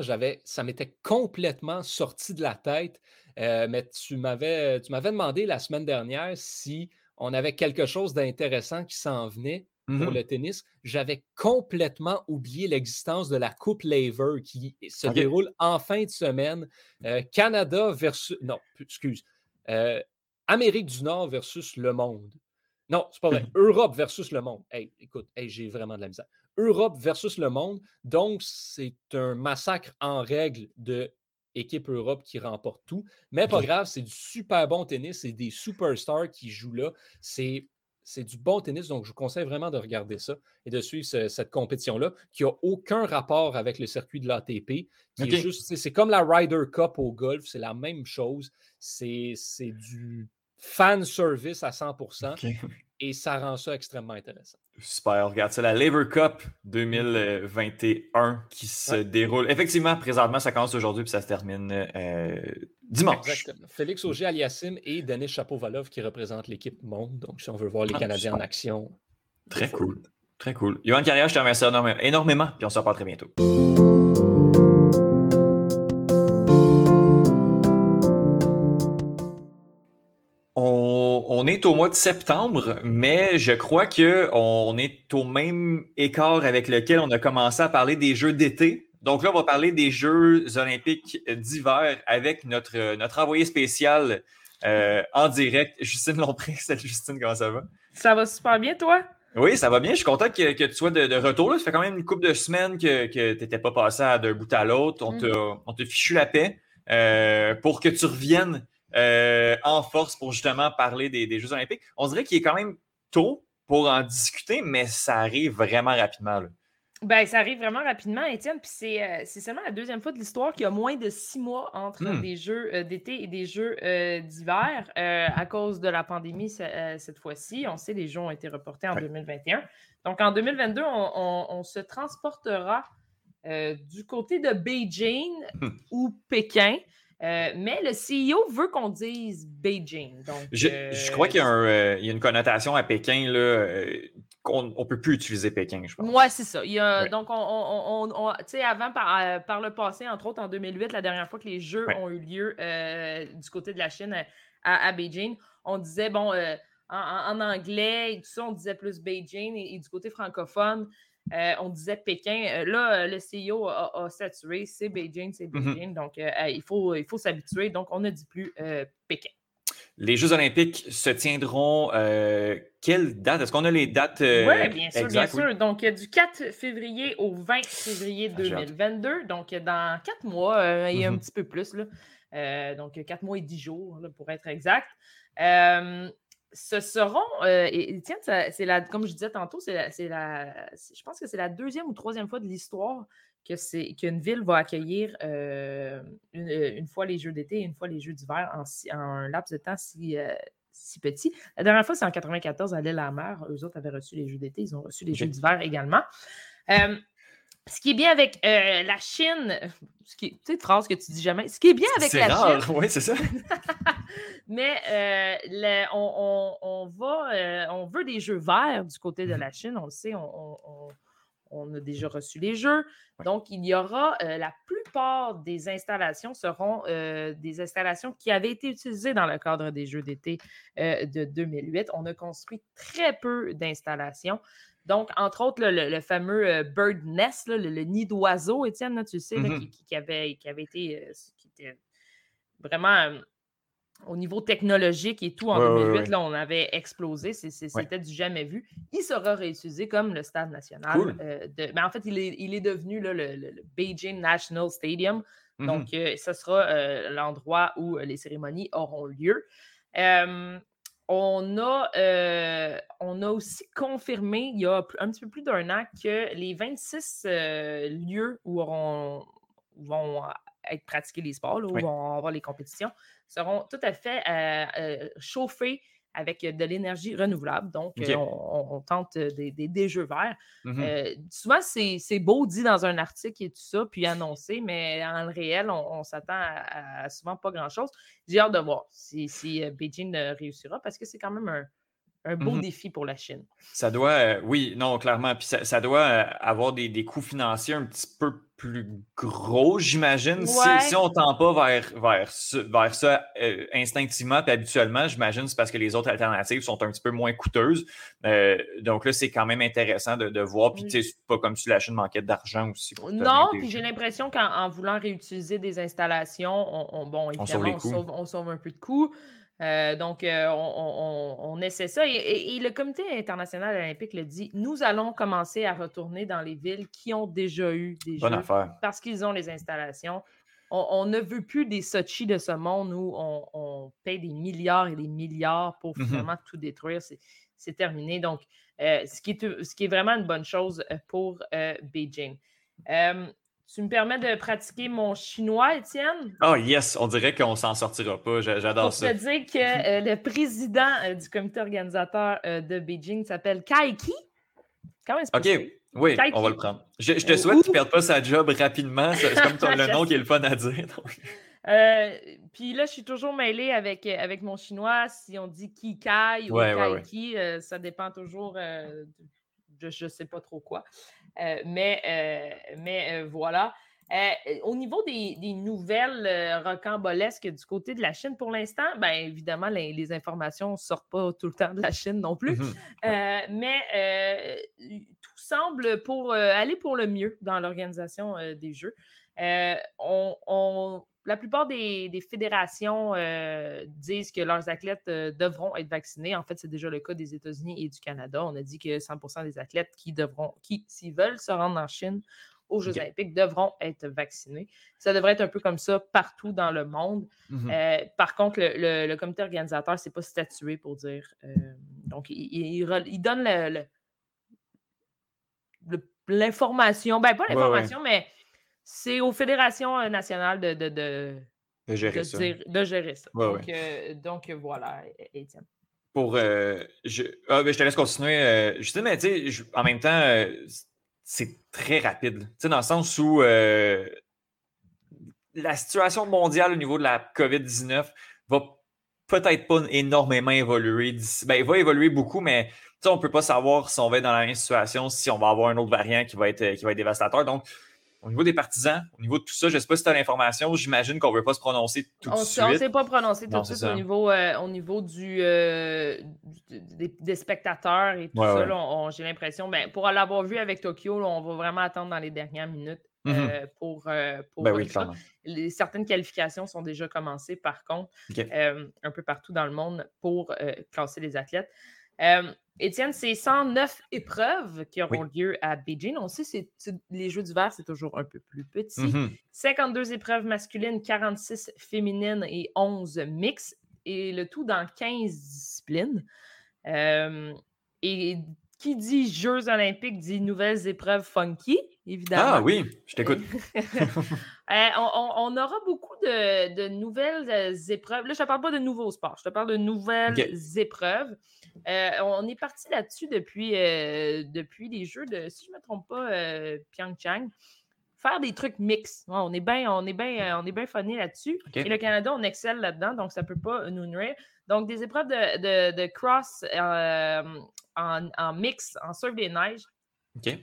Speaker 2: ça m'était complètement sorti de la tête. Euh, mais tu m'avais, tu m'avais demandé la semaine dernière si on avait quelque chose d'intéressant qui s'en venait pour mmh le tennis. J'avais complètement oublié l'existence de la Coupe Laver qui se déroule en fin de semaine. Euh, Canada versus. Non, excuse. Euh, Amérique du Nord versus le monde. Non, c'est pas vrai. Mmh Europe versus le monde. Hey, écoute, j'ai vraiment de la misère. Europe versus le monde. Donc, c'est un massacre en règle de équipe Europe qui remporte tout. Mais pas grave, c'est du super bon tennis, c'est des superstars qui jouent là. C'est c'est du bon tennis, donc je vous conseille vraiment de regarder ça et de suivre cette compétition-là, qui n'a aucun rapport avec le circuit de l'ATP, c'est comme la Ryder Cup au golf, c'est la même chose. C'est du fan service à 100% et ça rend ça extrêmement intéressant.
Speaker 1: Super, regarde ça, la Labour Cup 2021 qui se déroule. Effectivement, présentement, ça commence aujourd'hui puis ça se termine euh, dimanche. Exactement.
Speaker 2: Félix Auger Aliassim et Denis Chapovalov qui représentent l'équipe monde. Donc, si on veut voir les ah, Canadiens en action.
Speaker 1: Très cool. Très cool. Yohan Carrière, je te remercie énormément, puis on se reparle très bientôt. On est au mois de septembre, mais je crois qu'on est au même écart avec lequel on a commencé à parler des Jeux d'été. Donc là, on va parler des Jeux olympiques d'hiver avec notre, notre envoyé spécial euh, en direct, Justine Lompré. Salut Justine, comment ça va?
Speaker 3: Ça va super bien, toi?
Speaker 1: Oui, ça va bien. Je suis content que, tu sois de, retour. Là. Ça fait quand même une couple de semaines que, tu n'étais pas passé d'un bout à l'autre. On mm. t'a fichu la paix euh, pour que tu reviennes en force pour justement parler des, Jeux olympiques. On dirait qu'il est quand même tôt pour en discuter, mais ça arrive vraiment rapidement.
Speaker 3: Ben, ça arrive vraiment rapidement, Étienne. Puis c'est, seulement la deuxième fois de l'histoire qu'il y a moins de six mois entre hmm. des jeux d'été et des jeux d'hiver à cause de la pandémie cette fois-ci. On sait les jeux ont été reportés en 2021. Donc en 2022, on se transportera euh, du côté de Beijing hmm. ou Pékin. Euh, mais le CEO veut qu'on dise Beijing. Donc,
Speaker 1: je, euh, crois qu'il y, a une connotation à Pékin là, qu'on ne peut plus utiliser Pékin, je pense.
Speaker 3: Oui, c'est ça. Donc, on, on, avant, par, par, le passé, entre autres en 2008, la dernière fois que les Jeux ont eu lieu du côté de la Chine à, Beijing, on disait, bon, en, anglais et tout ça, on disait plus Beijing et du côté francophone, euh, on disait Pékin. Euh, là, euh, le CEO a, saturé. C'est Beijing, c'est mm-hmm. Beijing. Donc, il faut il faut s'habituer. Donc, on ne dit plus Pékin.
Speaker 1: Les Jeux olympiques se tiendront quelle date? Est-ce qu'on a les dates
Speaker 3: Oui, bien sûr, bien sûr. Donc, du 4 février au 20 février 2022. Ah, donc, dans quatre mois, il y a un mm-hmm. petit peu plus. Là. donc, quatre mois et dix jours, pour être exact ce seront, euh, et, tiens, c'est la, comme je disais tantôt, c'est la, je pense que c'est la deuxième ou troisième fois de l'histoire que c'est qu'une ville va accueillir euh, euh, une, fois les Jeux d'été et une fois les Jeux d'hiver en, un laps de temps si, si petit. La dernière fois, c'est en 94 à l'île-la-mer. Eux autres avaient reçu les Jeux d'été, ils ont reçu les Jeux d'hiver également. Ce qui est bien avec euh, la Chine, ce qui est, phrase que tu dis jamais, ce qui est bien avec la Chine.
Speaker 1: Oui, c'est ça.
Speaker 3: mais euh, on, va, euh, on veut des jeux verts du côté de mmh la Chine, on le sait, on, a déjà reçu les jeux. Donc, il y aura, la plupart des installations seront des installations qui avaient été utilisées dans le cadre des Jeux d'été de 2008. On a construit très peu d'installations. Donc, entre autres, le, fameux euh, bird nest, le, nid d'oiseau, Étienne, tu sais, mmh qui, avait, qui avait été euh, qui était vraiment euh, au niveau technologique et tout, en 2008, Là, on avait explosé. C'était du jamais vu. Il sera réutilisé comme le stade national. de, mais en fait, il est, il est devenu le, Beijing National Stadium. Mmh Donc, ce sera l'endroit où les cérémonies auront lieu. On a, euh, on a aussi confirmé il y a un petit peu plus d'un an que les 26 euh, lieux où vont être pratiqués les sports, où vont avoir les compétitions, seront tout à fait euh, chauffés avec de l'énergie renouvelable. Donc, euh, on, tente euh, des, jeux verts. Mmh euh, souvent, c'est beau dit dans un article et tout ça, puis annoncé, mais en réel, on, s'attend à, souvent pas grand-chose. J'ai hâte de voir si, si Beijing réussira parce que c'est quand même un, un beau mmh défi pour la Chine.
Speaker 1: Ça doit, oui, non, clairement. Puis ça, doit avoir des, des, coûts financiers un petit peu plus gros, j'imagine. Si, on ne tend pas vers, vers, vers ça euh, instinctivement puis habituellement, j'imagine c'est parce que les autres alternatives sont un petit peu moins coûteuses. Euh, donc là, c'est quand même intéressant de, voir. Puis sais, c'est pas comme si la Chine manquait d'argent aussi.
Speaker 3: Non, puis j'ai l'impression qu'en voulant réutiliser des installations, on, bon, évidemment, on sauve, un peu de coûts. Euh, donc, euh, on, essaie ça. Et, le Comité international olympique le dit, nous allons commencer à retourner dans les villes qui ont déjà eu des Bonne jeux parce qu'ils ont les installations. On, ne veut plus des Sochi de ce monde où on, paye des milliards et des milliards pour finalement tout détruire. C'est terminé. Donc, euh, ce, qui est, ce qui est vraiment une bonne chose pour Beijing. Tu me permets de pratiquer mon chinois, Étienne?
Speaker 1: Oh yes, on dirait qu'on s'en sortira pas. J'adore ça.
Speaker 3: Je te dire que euh, le président euh, du comité organisateur euh, de Beijing s'appelle Kai Ki.
Speaker 1: Comment est-ce OK, oui, on va le prendre. Je, te souhaite qu'il ne perde pas sa job rapidement. C'est comme ton, le nom qui est le fun à dire.
Speaker 3: puis là, je suis toujours mêlée avec, avec mon chinois. Si on dit Ki Kai ou Kai Ki, ça dépend toujours de je ne sais pas trop quoi. Euh, mais euh, mais euh, voilà. au niveau des, nouvelles rocambolesques du côté de la Chine, pour l'instant, bien évidemment, les, informations ne sortent pas tout le temps de la Chine non plus. Mmh mais tout semble pour aller pour le mieux dans l'organisation des Jeux. on, la plupart des, fédérations euh, disent que leurs athlètes euh, devront être vaccinés. En fait, c'est déjà le cas des États-Unis et du Canada. On a dit que 100% des athlètes qui devront, qui, s'ils veulent se rendre en Chine aux Jeux olympiques devront être vaccinés. Ça devrait être un peu comme ça partout dans le monde.
Speaker 1: Mhm.
Speaker 3: Euh, par contre, le, comité organisateur, c'est pas statué pour dire. Donc, il, donne l'information. Ben, pas l'information, mais c'est aux fédérations nationales de, de,
Speaker 1: gérer ça.
Speaker 3: de gérer ça. donc, donc, voilà, Étienne
Speaker 1: pour. Euh, je, ah, ben, je te laisse continuer. Euh, je mais tu sais, en même temps, euh, c'est très rapide. Tu sais, dans le sens où la situation mondiale au niveau de la COVID-19 va peut-être pas énormément évoluer Ben, il va évoluer beaucoup, mais on ne peut pas savoir si on va être dans la même situation, si on va avoir un autre variant qui va être, qui va être dévastateur. Donc, au niveau des partisans, au niveau de tout ça, je ne sais pas si tu as l'information, j'imagine qu'on ne veut pas se prononcer tout de suite.
Speaker 3: On ne s'est pas prononcé tout de suite au niveau, euh, au niveau du, euh, des, spectateurs et tout ça. J'ai l'impression, ben, pour l'avoir vu avec Tokyo, on va vraiment attendre dans les dernières minutes euh, mm-hmm. pour, pour
Speaker 1: ben
Speaker 3: ça. Les, certaines qualifications sont déjà commencées, par contre, un peu partout dans le monde pour classer les athlètes. Étienne, c'est 109 épreuves qui auront lieu à Beijing. On sait que les Jeux d'hiver, c'est toujours un peu plus petit. 52 mm-hmm. épreuves masculines, 46 féminines et 11 mixtes, et le tout dans 15 disciplines. et qui dit Jeux olympiques dit nouvelles épreuves funky, évidemment.
Speaker 1: Ah oui, je t'écoute.
Speaker 3: Euh, on, aura beaucoup de, nouvelles euh, épreuves. Là, je ne te parle pas de nouveaux sports, je te parle de nouvelles épreuves. Euh, on est parti là-dessus depuis, depuis les Jeux de, si je ne me trompe pas, Pyeongchang. Faire des trucs mix. on est bien on est bien on est bien là-dessus. Et le Canada, on excelle là-dedans, donc ça ne peut pas nous nourrir. Donc, des épreuves de, cross en, en, mix, en surf des neiges.
Speaker 1: OK.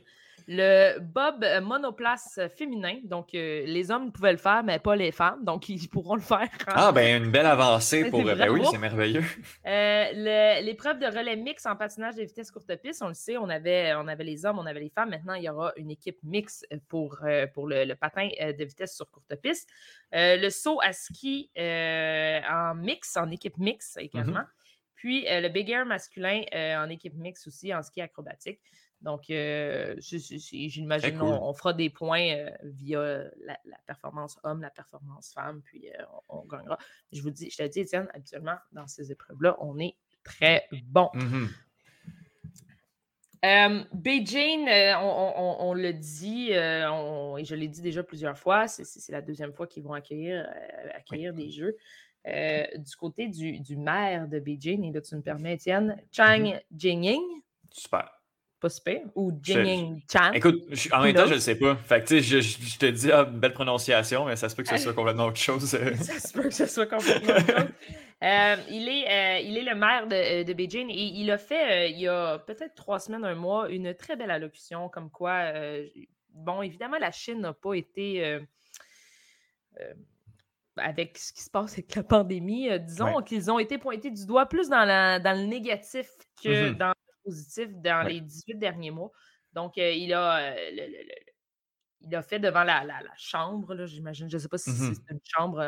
Speaker 3: Le Bob monoplace féminin, donc euh, les hommes pouvaient le faire, mais pas les femmes, donc ils pourront le faire.
Speaker 1: Ah, ben une belle avancée pour. Ben oui, c'est merveilleux.
Speaker 3: Euh, l'épreuve de relais mix en patinage de vitesse courte piste, on le sait, on avait, on avait les hommes, on avait les femmes. Maintenant, il y aura une équipe mix pour, euh, pour le, patin de vitesse sur courte piste. le saut à ski en mix, en équipe mix également. Mm-hmm. Puis le big air masculin en équipe mix aussi, en ski acrobatique. Donc, euh, j'imagine on, fera des points euh, via la, performance homme, la performance femme, puis euh, on, gagnera. Je vous dis, je te dis, Étienne, habituellement, dans ces épreuves-là, on est très bon.
Speaker 1: Mmh
Speaker 3: Beijing, on, le dit, et je l'ai dit déjà plusieurs fois, c'est la deuxième fois qu'ils vont accueillir, accueillir des jeux. Du côté du, maire de Beijing, et là tu me permets, Étienne, mmh Chang Jingying.
Speaker 1: Super
Speaker 3: pas super, ou Jinging Chan.
Speaker 1: Écoute, en même temps, je ne sais pas. Fait que, je, je, te dis, ah, belle prononciation, mais ça se peut que ce soit complètement autre chose.
Speaker 3: Euh. ça se peut que ce soit complètement autre chose. Euh, il, est, euh, il est le maire de, de, Beijing et il a fait, il y a peut-être trois semaines, un mois, une très belle allocution comme quoi, bon, évidemment, la Chine n'a pas été avec ce qui se passe avec la pandémie, disons qu'ils ont été pointés du doigt plus dans, la, dans le négatif que mm-hmm. dans positif dans les 18 derniers mois. Donc, euh, il, a, euh, il a fait devant la, chambre, j'imagine, je ne sais pas si c'est une chambre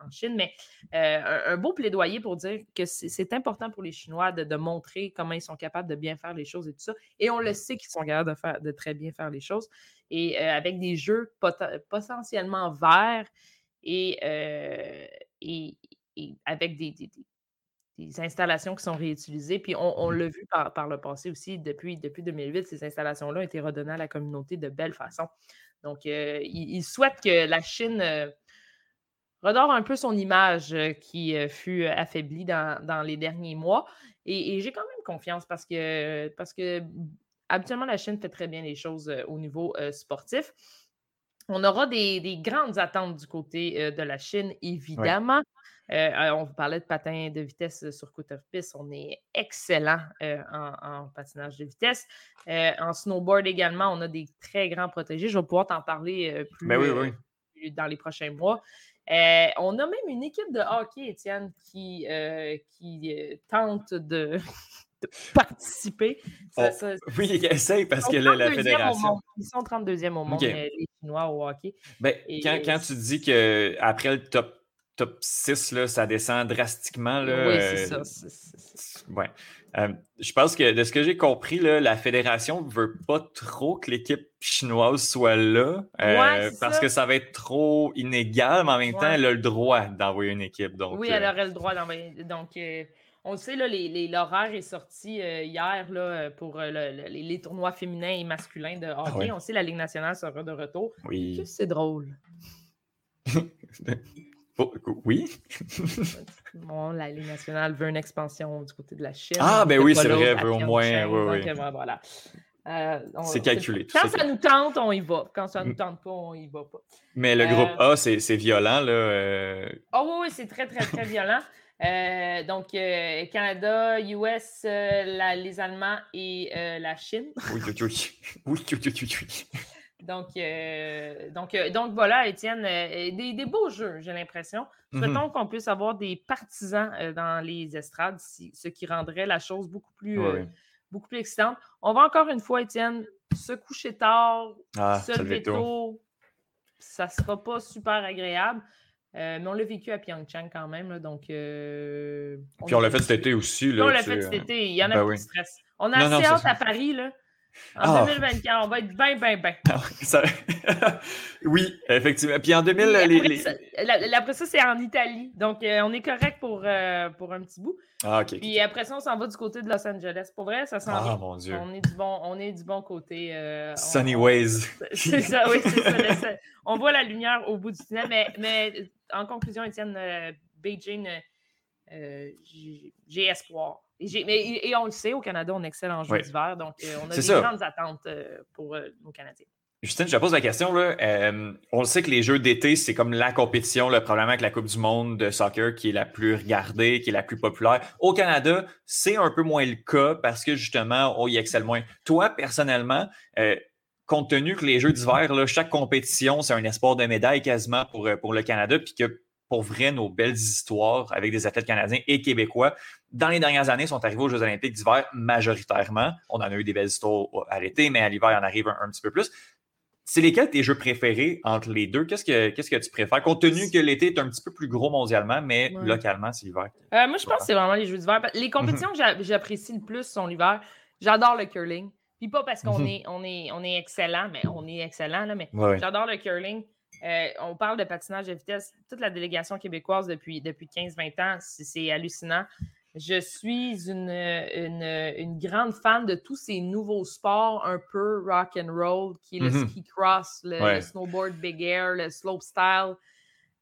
Speaker 3: en, Chine, mais euh, un, beau plaidoyer pour dire que c'est important pour les Chinois de, montrer comment ils sont capables de bien faire les choses et tout ça. Et on le sait qu'ils sont capables de, faire, de très bien faire les choses. Et avec des jeux potentiellement verts et, et, avec des, des installations qui sont réutilisées. Puis on, mmh l'a vu par, le passé aussi, depuis, depuis 2008, ces installations-là ont été redonnées à la communauté de belle façon. Donc, euh, il, souhaite que la Chine euh, redore un peu son image qui fut affaiblie dans, les derniers mois. Et, j'ai quand même confiance parce que, parce que habituellement, la Chine fait très bien les choses au niveau sportif. On aura des, grandes attentes du côté de la Chine, évidemment. Euh, on vous parlait de patin de vitesse sur côte of piste. On est excellent euh, en, patinage de vitesse. Euh, en snowboard également, on a des très grands protégés. Je vais pouvoir t'en parler
Speaker 1: ben
Speaker 3: plus, dans les prochains mois. on a même une équipe de hockey, Étienne, qui, qui tente de, participer.
Speaker 1: Oh, oui, essaye parce que la, fédération.
Speaker 3: Ils sont 32e au monde, les Chinois au hockey.
Speaker 1: Ben, quand, quand, tu dis qu'après le top top 6, là, ça descend drastiquement. Là,
Speaker 3: oui, c'est
Speaker 1: euh,
Speaker 3: ça.
Speaker 1: Ouais. Euh, je pense que de ce que j'ai compris, là, la fédération ne veut pas trop que l'équipe chinoise soit là euh,
Speaker 3: Ouais,
Speaker 1: parce
Speaker 3: ça.
Speaker 1: que ça va être trop inégal, mais en même temps, elle a le droit d'envoyer une équipe. Donc,
Speaker 3: Oui, elle aurait le droit d'envoyer. Donc, on le sait, là, les, les- l'horaire est sorti euh, hier là, pour euh, le- le- les, tournois féminins et masculins de hockey.
Speaker 1: Ah ouais.
Speaker 3: On sait la Ligue nationale sera de retour.
Speaker 1: oui.
Speaker 3: C'est drôle.
Speaker 1: Oh, oui.
Speaker 3: Bon, la Ligue nationale veut une expansion du côté de la Chine.
Speaker 1: Ah, ben oui, c'est vrai, au moins, oui,
Speaker 3: donc,
Speaker 1: oui.
Speaker 3: euh, voilà. Euh, on-
Speaker 1: C'est calculé, tout
Speaker 3: Quand
Speaker 1: ça,
Speaker 3: nous tente, on y va. Quand ça nous
Speaker 1: Mm.
Speaker 3: tente pas, on y va pas.
Speaker 1: Mais le
Speaker 3: Euh,
Speaker 1: groupe A, c'est c'est violent. Là, euh,
Speaker 3: Oh oui, oui, c'est très, très, très violent. Euh, donc, euh, Canada, US, euh, la- les Allemands et la Chine.
Speaker 1: Oui, oui, oui. Oui, oui, oui, oui.
Speaker 3: Donc, donc, donc voilà, Étienne, des, des beaux jeux, j'ai l'impression.
Speaker 1: Mhm.
Speaker 3: Souhaitons qu'on puisse avoir des partisans dans les estrades, si- ce qui rendrait la chose beaucoup plus, beaucoup plus excitante. On va encore une fois, Étienne, se coucher tard,
Speaker 1: Ah,
Speaker 3: se lever
Speaker 1: tôt.
Speaker 3: tôt. Ça sera pas super agréable. Euh, mais on l'a vécu à Pyeongchang quand même. là, donc, euh,
Speaker 1: Puis on l'a fait cet été aussi. Là,
Speaker 3: on l'a fait cet
Speaker 1: euh,
Speaker 3: été. Il y en a
Speaker 1: ben
Speaker 3: plus
Speaker 1: oui.
Speaker 3: de stress. On a
Speaker 1: Non,
Speaker 3: assez hâte à Paris. Là. En
Speaker 1: Ah.
Speaker 3: 2024, on va être bien, bien, bien.
Speaker 1: ça- oui, effectivement. Puis en 2000,
Speaker 3: Puis
Speaker 1: les,
Speaker 3: après,
Speaker 1: les-
Speaker 3: ça, après c'est en Italie. Donc, euh, on est correct pour, euh, pour un petit bout.
Speaker 1: Ah, ok.
Speaker 3: Puis après ça, on s'en va du côté de Los Angeles. Pour vrai, ça s'en
Speaker 1: Ah, mon Dieu.
Speaker 3: On est du bon, on est du bon côté. euh,
Speaker 1: Sunny
Speaker 3: on-
Speaker 1: Ways.
Speaker 3: C'est ça, oui, c'est ça, On voit la lumière au bout du tunnel. Mais, mais en conclusion, Étienne, euh, Beijing, euh, euh, j'ai espoir. Et, mais- et- et on le sait, au Canada, on excelle en jeux
Speaker 1: Oui.
Speaker 3: d'hiver. Donc, euh, on a des
Speaker 1: ça.
Speaker 3: grandes attentes pour nos Canadiens.
Speaker 1: Justine, je te pose la question. Là. Euh, on le sait que les Jeux d'été, c'est comme la compétition, le problème avec la Coupe du Monde de soccer qui est la plus regardée, qui est la plus populaire. Au Canada, c'est un peu moins le cas parce que justement, on y excelle moins. Toi, personnellement, euh, compte tenu que les Jeux d'hiver, là, chaque compétition, c'est un espoir de médaille quasiment pour, euh, pour le Canada, puis que pour vrai, nos belles histoires avec des athlètes canadiens et québécois, dans les dernières années, sont arrivés aux Jeux olympiques d'hiver majoritairement. On en a eu des belles histoires à l'été, mais à l'hiver, il en arrive un, un petit peu plus. C'est lesquels tes jeux préférés entre les deux? Qu'est-ce que, qu'est-ce que tu préfères? Compte tenu que l'été est un petit peu plus gros mondialement, mais
Speaker 3: Ouais.
Speaker 1: localement, c'est l'hiver.
Speaker 3: Euh, moi, je pense que c'est vraiment les jeux d'hiver. Les compétitions que j'a- j'apprécie le plus sont l'hiver. J'adore le curling. Puis pas parce qu'on
Speaker 1: Mhm.
Speaker 3: est, on est, on est excellent, mais on est excellent, là, mais
Speaker 1: Ouais.
Speaker 3: j'adore le curling. Euh, on parle de patinage de vitesse. Toute la délégation québécoise depuis, depuis 15-20 ans, c'est hallucinant. Je suis une, une, une grande fan de tous ces nouveaux sports un peu rock and roll, qui est le
Speaker 1: Mhm.
Speaker 3: ski cross, le,
Speaker 1: Ouais.
Speaker 3: le snowboard big air, le slope style.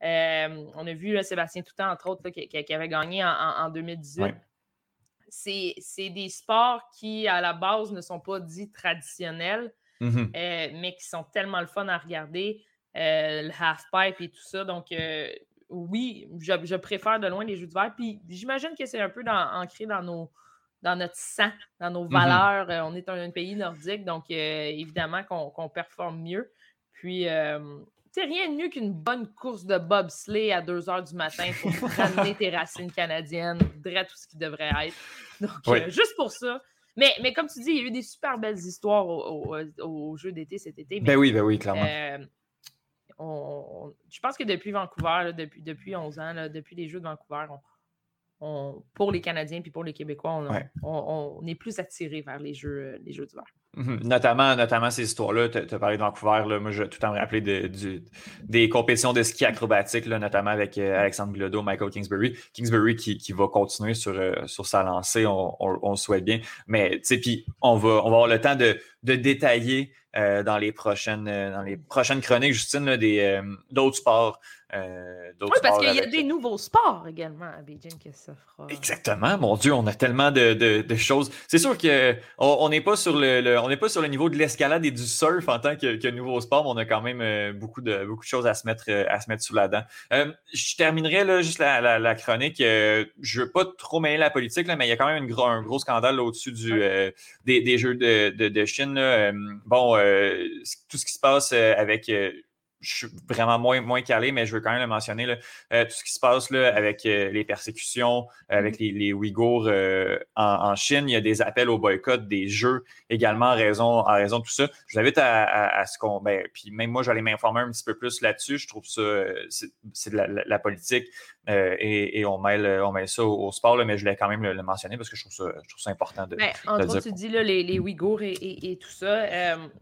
Speaker 3: Euh, on a vu là, Sébastien Toutan, entre autres, là, qui, avait gagné en, en- en 2018.
Speaker 1: Ouais.
Speaker 3: C'est c'est des sports qui, à la base, ne sont pas dits traditionnels,
Speaker 1: Mhm.
Speaker 3: euh, mais qui sont tellement le fun à regarder. euh, le half-pipe et tout ça. Donc, euh, oui, je, je préfère de loin les jeux d'hiver. Puis, j'imagine que c'est un peu dans- ancré dans, nos, dans notre sang, dans nos
Speaker 1: Mhm.
Speaker 3: valeurs. On est un, un pays nordique, donc évidemment qu'on qu'on performe mieux. Puis, sais, rien de mieux qu'une bonne course de bobsleigh à 2 h du matin pour ramener tes racines canadiennes, tout ce qui devrait être. Donc,
Speaker 1: Oui.
Speaker 3: euh, juste pour ça. Mais, mais comme tu dis, il y a eu des super belles histoires au, au- au jeu d'été cet été. mais,
Speaker 1: Ben oui, ben oui, clairement.
Speaker 3: euh, on- on- je pense que depuis Vancouver, là, depuis, depuis 11 ans, là, depuis les Jeux de Vancouver, on- on- pour les Canadiens et pour les Québécois, on,
Speaker 1: Ouais.
Speaker 3: on- on est plus attirés vers les Jeux, les jeux d'hiver.
Speaker 1: Notamment, notamment ces histoires-là. Tu as parlé de Vancouver. Là. Moi, je tout temps me rappeler de- des compétitions de ski acrobatique, là, notamment avec euh, Alexandre Bilodeau, Michael Kingsbury. Kingsbury qui, qui va continuer sur, euh, sur sa lancée, on, on- on le souhaite bien. Mais, tu sais, puis on va, on va avoir le temps de, de détailler euh, dans, les prochaines, euh, dans les prochaines chroniques, Justine, là, des, euh, d'autres sports. d'autres
Speaker 3: Oui, parce qu'il y a des nouveaux sports également à Beijing ça fera.
Speaker 1: Exactement, mon Dieu, on a tellement de, de- de choses. C'est sûr que on on n'est pas sur le, le- on n'est pas sur le niveau de l'escalade et du surf en tant que, que nouveau sport, mais on a quand même beaucoup de beaucoup de choses à se mettre à se mettre sous la dent. Je terminerai là juste la, la- la chronique. je veux pas trop mêler la politique là, mais il y a quand même une un gros scandale au-dessus du des, des jeux de, de- de Chine. Euh, bon, euh, tout ce qui se passe euh, avec euh, suis vraiment moins, moins calé, mais je veux quand même le mentionner. Là, tout ce qui se passe là, avec les persécutions, avec mm-hmm. les, Ouïghours en, Chine, il y a des appels au boycott des jeux également en raison, en raison de tout ça. Je vous invite à, ce qu'on. Ben, puis même moi, j'allais m'informer un petit peu plus là-dessus. Je trouve ça, c'est de la, politique et, on, mêle, on mêle ça au, sport, mais je voulais quand même le, mentionner parce que je trouve ça, je trouve ça important de.
Speaker 3: Ben, entre tu dis là, les, les Ouïghours et, tout ça.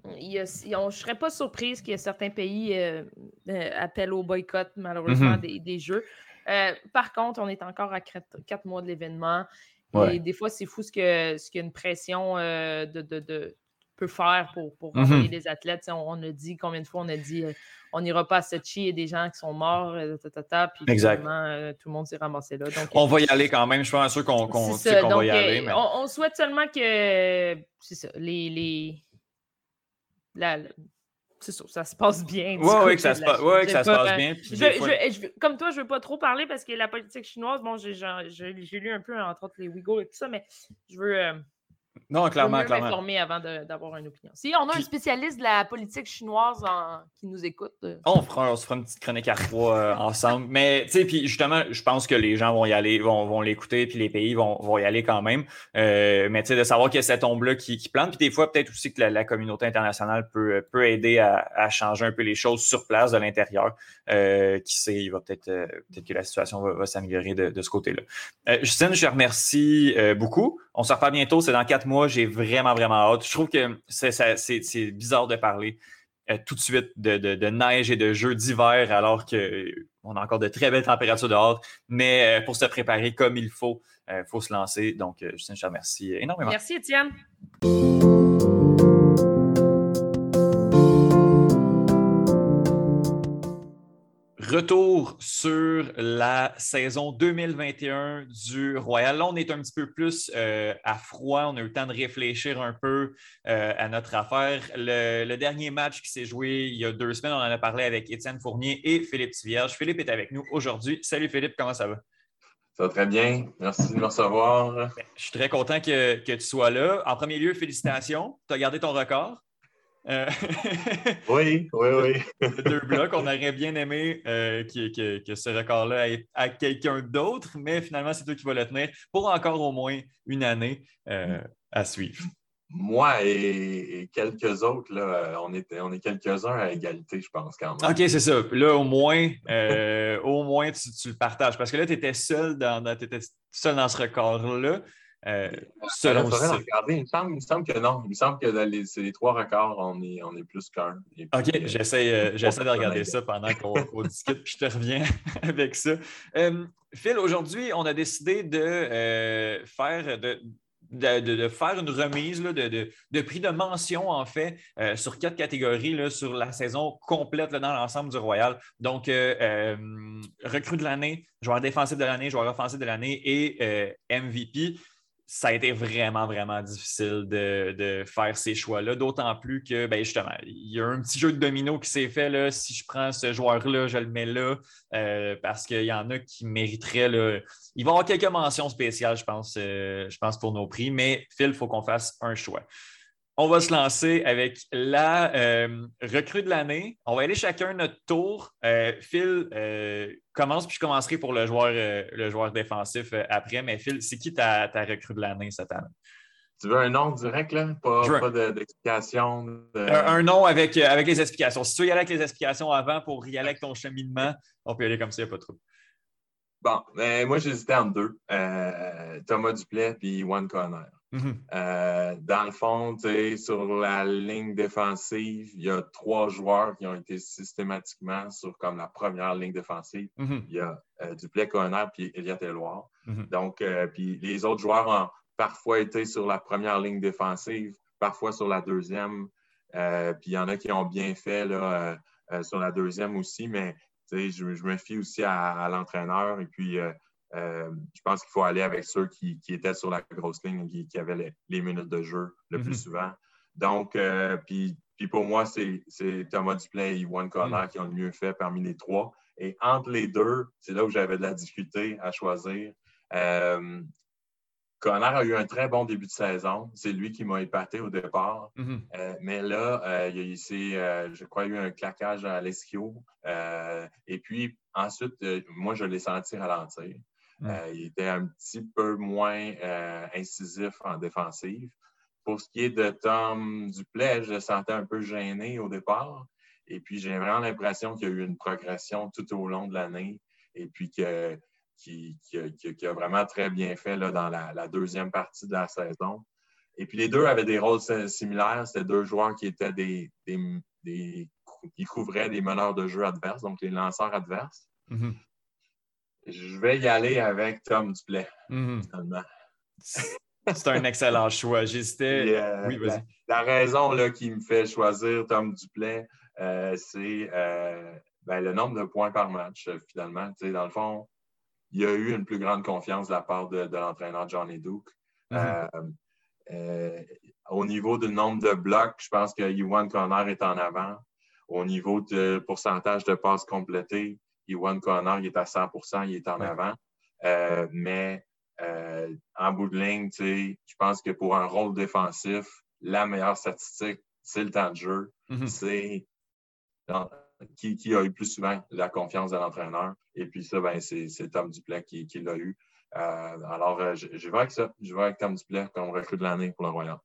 Speaker 3: je ne serais pas surprise qu'il y ait certains pays euh, euh, appellent au boycott, malheureusement, mm-hmm. des, jeux. Euh, par contre, on est encore à quatre, mois de l'événement. Et des fois, c'est fou ce que ce qu'une pression de, peut faire pour, pour mm-hmm. envoyer des athlètes. On, a dit combien de fois on a dit on n'ira pas à Sochi, a des gens qui sont morts, puis finalement, tout le monde s'est ramassé là.
Speaker 1: on va y aller quand même, je suis sûr qu'on va y aller.
Speaker 3: On, souhaite seulement que ça, les, c'est ça, ça se passe bien.
Speaker 1: Oui, oui, que ça, se, ouais, que ça se passe bien.
Speaker 3: comme toi, je ne veux pas trop parler parce que la politique chinoise, bon, j'ai lu un peu, entre autres, les Ouïghours et tout ça, mais je veux. Euh,
Speaker 1: non, clairement, je clairement.
Speaker 3: m'informer avant d'avoir une opinion. Si on a un spécialiste de la politique chinoise qui nous écoute. Euh,
Speaker 1: on, fera, on se fera une petite chronique à trois euh, ensemble. Mais, tu sais, puis justement, je pense que les gens vont y aller, vont, vont l'écouter, puis les pays vont, vont y aller quand même. Euh, mais, tu sais, de savoir qu'il y a cette ombre-là qui, qui, plante. Puis des fois, peut-être aussi que la, communauté internationale peut, peut aider à, à, changer un peu les choses sur place de l'intérieur. qui sait, il va peut-être peut que la situation va, s'améliorer de, de, ce côté-là. Justine, je te remercie beaucoup. On se reparle bientôt, c'est dans quatre mois. J'ai vraiment, vraiment hâte. Je trouve que c'est bizarre de parler euh, tout de suite de, neige et de jeux d'hiver alors qu'on a encore de très belles températures dehors. Mais euh, pour se préparer comme il faut, il euh, faut se lancer. Donc, Justin, je te remercie énormément.
Speaker 3: Merci, Étienne.
Speaker 1: Retour sur la saison 2021 du Royal. Là, on est un petit peu plus euh, à froid. On a eu le temps de réfléchir un peu euh, à notre affaire. Le, dernier match qui s'est joué il y a deux semaines, on en a parlé avec Étienne Fournier et Philippe Tivierge. Philippe est avec nous aujourd'hui. Salut Philippe, comment ça va?
Speaker 4: Ça va très bien. Merci de me recevoir. Ben,
Speaker 1: je suis très content que, que, tu sois là. En premier lieu, félicitations. Tu as gardé ton record.
Speaker 4: Euh, oui, oui, oui.
Speaker 1: deux blocs, on aurait bien aimé euh, que, ce record-là aille à quelqu'un d'autre, mais finalement, c'est toi qui vas le tenir pour encore au moins une année euh, à suivre.
Speaker 4: Moi et, quelques autres, là, on, est, on est quelques-uns à égalité, je pense, quand même.
Speaker 1: OK, c'est ça. Là, au moins, au moins tu, le partages. Parce que là, tu étais seul dans, étais seul dans ce record-là.
Speaker 4: Euh, selon regarder. Il me, semble, il me, semble, que non. Il me semble que dans les, les trois records, on est, on est plus qu'un.
Speaker 1: OK, euh, j'essaie euh, de regarder ça pendant qu'on discute, puis je te reviens avec ça. Phil, aujourd'hui, on a décidé de faire de, de, faire une remise de, de, prix de mention, en fait, sur quatre catégories là, sur la saison complète dans l'ensemble du Royal. Donc, recrue de l'année, joueur défensif de l'année, joueur offensif de l'année et MVP ça a été vraiment, vraiment difficile de, faire ces choix-là, d'autant plus que, ben justement, il y a un petit jeu de domino qui s'est fait. Là, si je prends ce joueur-là, je le mets là, euh, parce qu'il y en a qui mériteraient. Là, il va y avoir quelques mentions spéciales, je pense, euh, je pense pour nos prix, mais Phil, il faut qu'on fasse un choix. On va se lancer avec la euh, recrue de l'année. On va aller chacun notre tour. Euh, Phil euh, commence, puis je commencerai pour le joueur, le joueur défensif après. Mais Phil, c'est qui ta, ta recrue de l'année cette année?
Speaker 4: Tu veux un nom direct, là? Pas, d'explication?
Speaker 1: Un, nom avec, avec les explications. Si tu veux y aller avec les explications avant pour y aller avec ton cheminement, on peut y aller comme ça, il n'y a pas trop.
Speaker 4: Bon, ben, moi, j'hésitais en deux. Thomas Duplay puis Juan Conner.
Speaker 1: Mm-hmm.
Speaker 4: Euh, dans le fond, sur la ligne défensive, il y a trois joueurs qui ont été systématiquement sur comme la première ligne défensive.
Speaker 1: Mm-hmm.
Speaker 4: Il y a euh, Duplay, Conner puis Elliott Eloire.
Speaker 1: Mm-hmm.
Speaker 4: Donc, euh, puis les autres joueurs ont parfois été sur la première ligne défensive, parfois sur la deuxième. puis il y en a qui ont bien fait là, sur la deuxième aussi, mais je, je, me fie aussi à, l'entraîneur et puis euh, je pense qu'il faut aller avec ceux qui, étaient sur la grosse ligne, qui, qui avaient les, minutes de jeu le plus mhm. souvent. Donc, euh, puis, pour moi, c'est Thomas Duplay et Juan Conner mhm. qui ont le mieux fait parmi les trois. Et entre les deux, c'est là où j'avais de la difficulté à choisir. Euh, Connor a eu un très bon début de saison. C'est lui qui m'a épaté au départ.
Speaker 1: Mhm.
Speaker 4: Euh, mais là, euh, il y a euh, je crois, eu un claquage à l'esquio. et puis, ensuite, moi, je l'ai senti ralentir.
Speaker 1: Mm.
Speaker 4: il était un petit peu moins incisif en défensive. Pour ce qui est de Tom Duplay, je le sentais un peu gêné au départ. Et puis, j'ai vraiment l'impression qu'il y a eu une progression tout au long de l'année. Et puis que qui, a vraiment très bien fait là, dans la, deuxième partie de la saison. Et puis les deux avaient des rôles similaires. C'était deux joueurs qui étaient des, qui couvraient des meneurs de jeu adverses, donc les lanceurs adverses.
Speaker 1: Mm-hmm.
Speaker 4: Je vais y aller avec Tom Duplay,
Speaker 1: mm-hmm.
Speaker 4: finalement.
Speaker 1: C'est un excellent choix. J'hésitais.
Speaker 4: Euh, oui, vas-y. La, raison là, qui me fait choisir Tom Duplay, euh, c'est euh, ben, le nombre de points par match, finalement. dans le fond, il y a eu une plus grande confiance de la part de, l'entraîneur Johnny Duke. Euh, euh, au niveau du nombre de blocs, je pense que Iwan Connor est en avant. Au niveau du pourcentage de passes complétées, Iwan Connor il est à 100% il est en avant. Euh, mais en bout de ligne, je pense que pour un rôle défensif, la meilleure statistique, c'est le temps de jeu.
Speaker 1: Mm-hmm. C'est
Speaker 4: qui, a eu plus souvent la confiance de l'entraîneur. Et puis ça, ben, c'est Tom Duplay qui, qui l'a eu. Euh, alors, euh, je, je, vais avec ça. Je vais avec Tom Duplay comme recrue de l'année pour le Royal.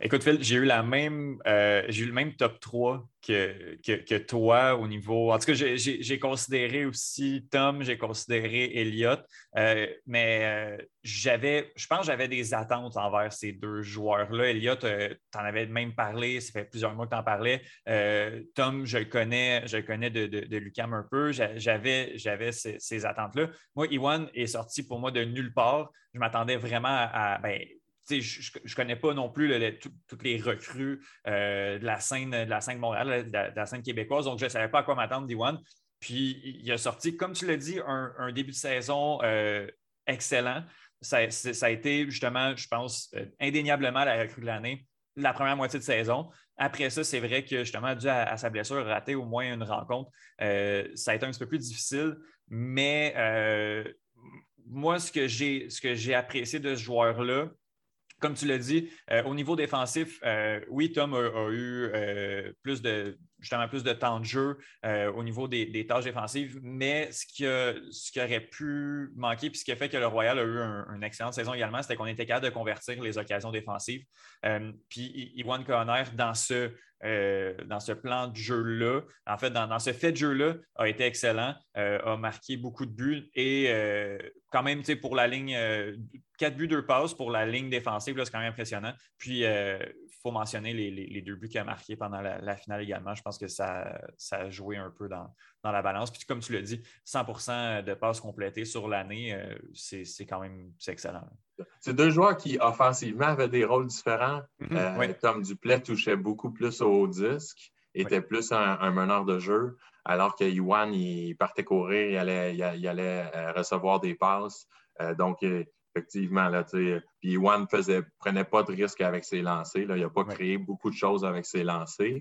Speaker 1: Écoute, Phil, j'ai eu la même, euh, j'ai eu le même top 3 que, que, toi au niveau. En tout cas, j'ai considéré aussi Tom, j'ai considéré Elliott, euh, mais euh, j'avais, je pense que j'avais des attentes envers ces deux joueurs-là. Elliott, tu en avais même parlé, ça fait plusieurs mois que tu en parlais. Tom, je le connais, je connais de, de, Lucam un peu. J'avais, j'avais ces, attentes-là. Moi, Iwan est sorti pour moi de nulle part. Je m'attendais vraiment à, ben, je ne connais pas non plus toutes les recrues euh, de, la scène, de la scène Montréal, de la, scène québécoise, donc je ne savais pas à quoi m'attendre D1. Puis il a sorti, comme tu l'as dit, un, début de saison euh, excellent. Ça, a été justement, je pense, euh, indéniablement la recrue de l'année, la première moitié de saison. Après ça, c'est vrai que justement, dû à, sa blessure, raté au moins une rencontre, ça a été un petit peu plus difficile. Mais moi, ce que j'ai apprécié de ce joueur-là, comme tu l'as dit, euh, au niveau défensif, euh, oui, Tom a, eu euh, plus de justement plus de temps de jeu au niveau des, tâches défensives, mais ce qui, ce qui aurait pu manquer, puis ce qui a fait que le Royal a eu une excellente saison également, c'était qu'on était capable de convertir les occasions défensives. puis Iwan Conner, dans ce, dans ce plan de jeu-là, en fait, dans, ce fait de jeu-là, a été excellent, a marqué beaucoup de buts et quand même, pour la ligne, quatre buts, deux passes pour la ligne défensive, c'est quand même impressionnant. Puis, euh, faut mentionner les, deux buts qu'il a marqués pendant la, finale également. Je pense que ça, a joué un peu dans, la balance. Puis, comme tu l'as dit, 100% de passes complétées sur l'année, euh, c'est quand même excellent.
Speaker 4: C'est deux joueurs qui, offensivement, avaient des rôles différents.
Speaker 1: Mhm, euh,
Speaker 4: Tom Duplay touchait beaucoup plus au disque, était plus un, meneur de jeu, alors que Yuan, il partait courir, il allait, il allait recevoir des passes. donc, effectivement. Là, puis One ne prenait pas de risque avec ses lancers. Il n'a pas créé beaucoup de choses avec ses lancers.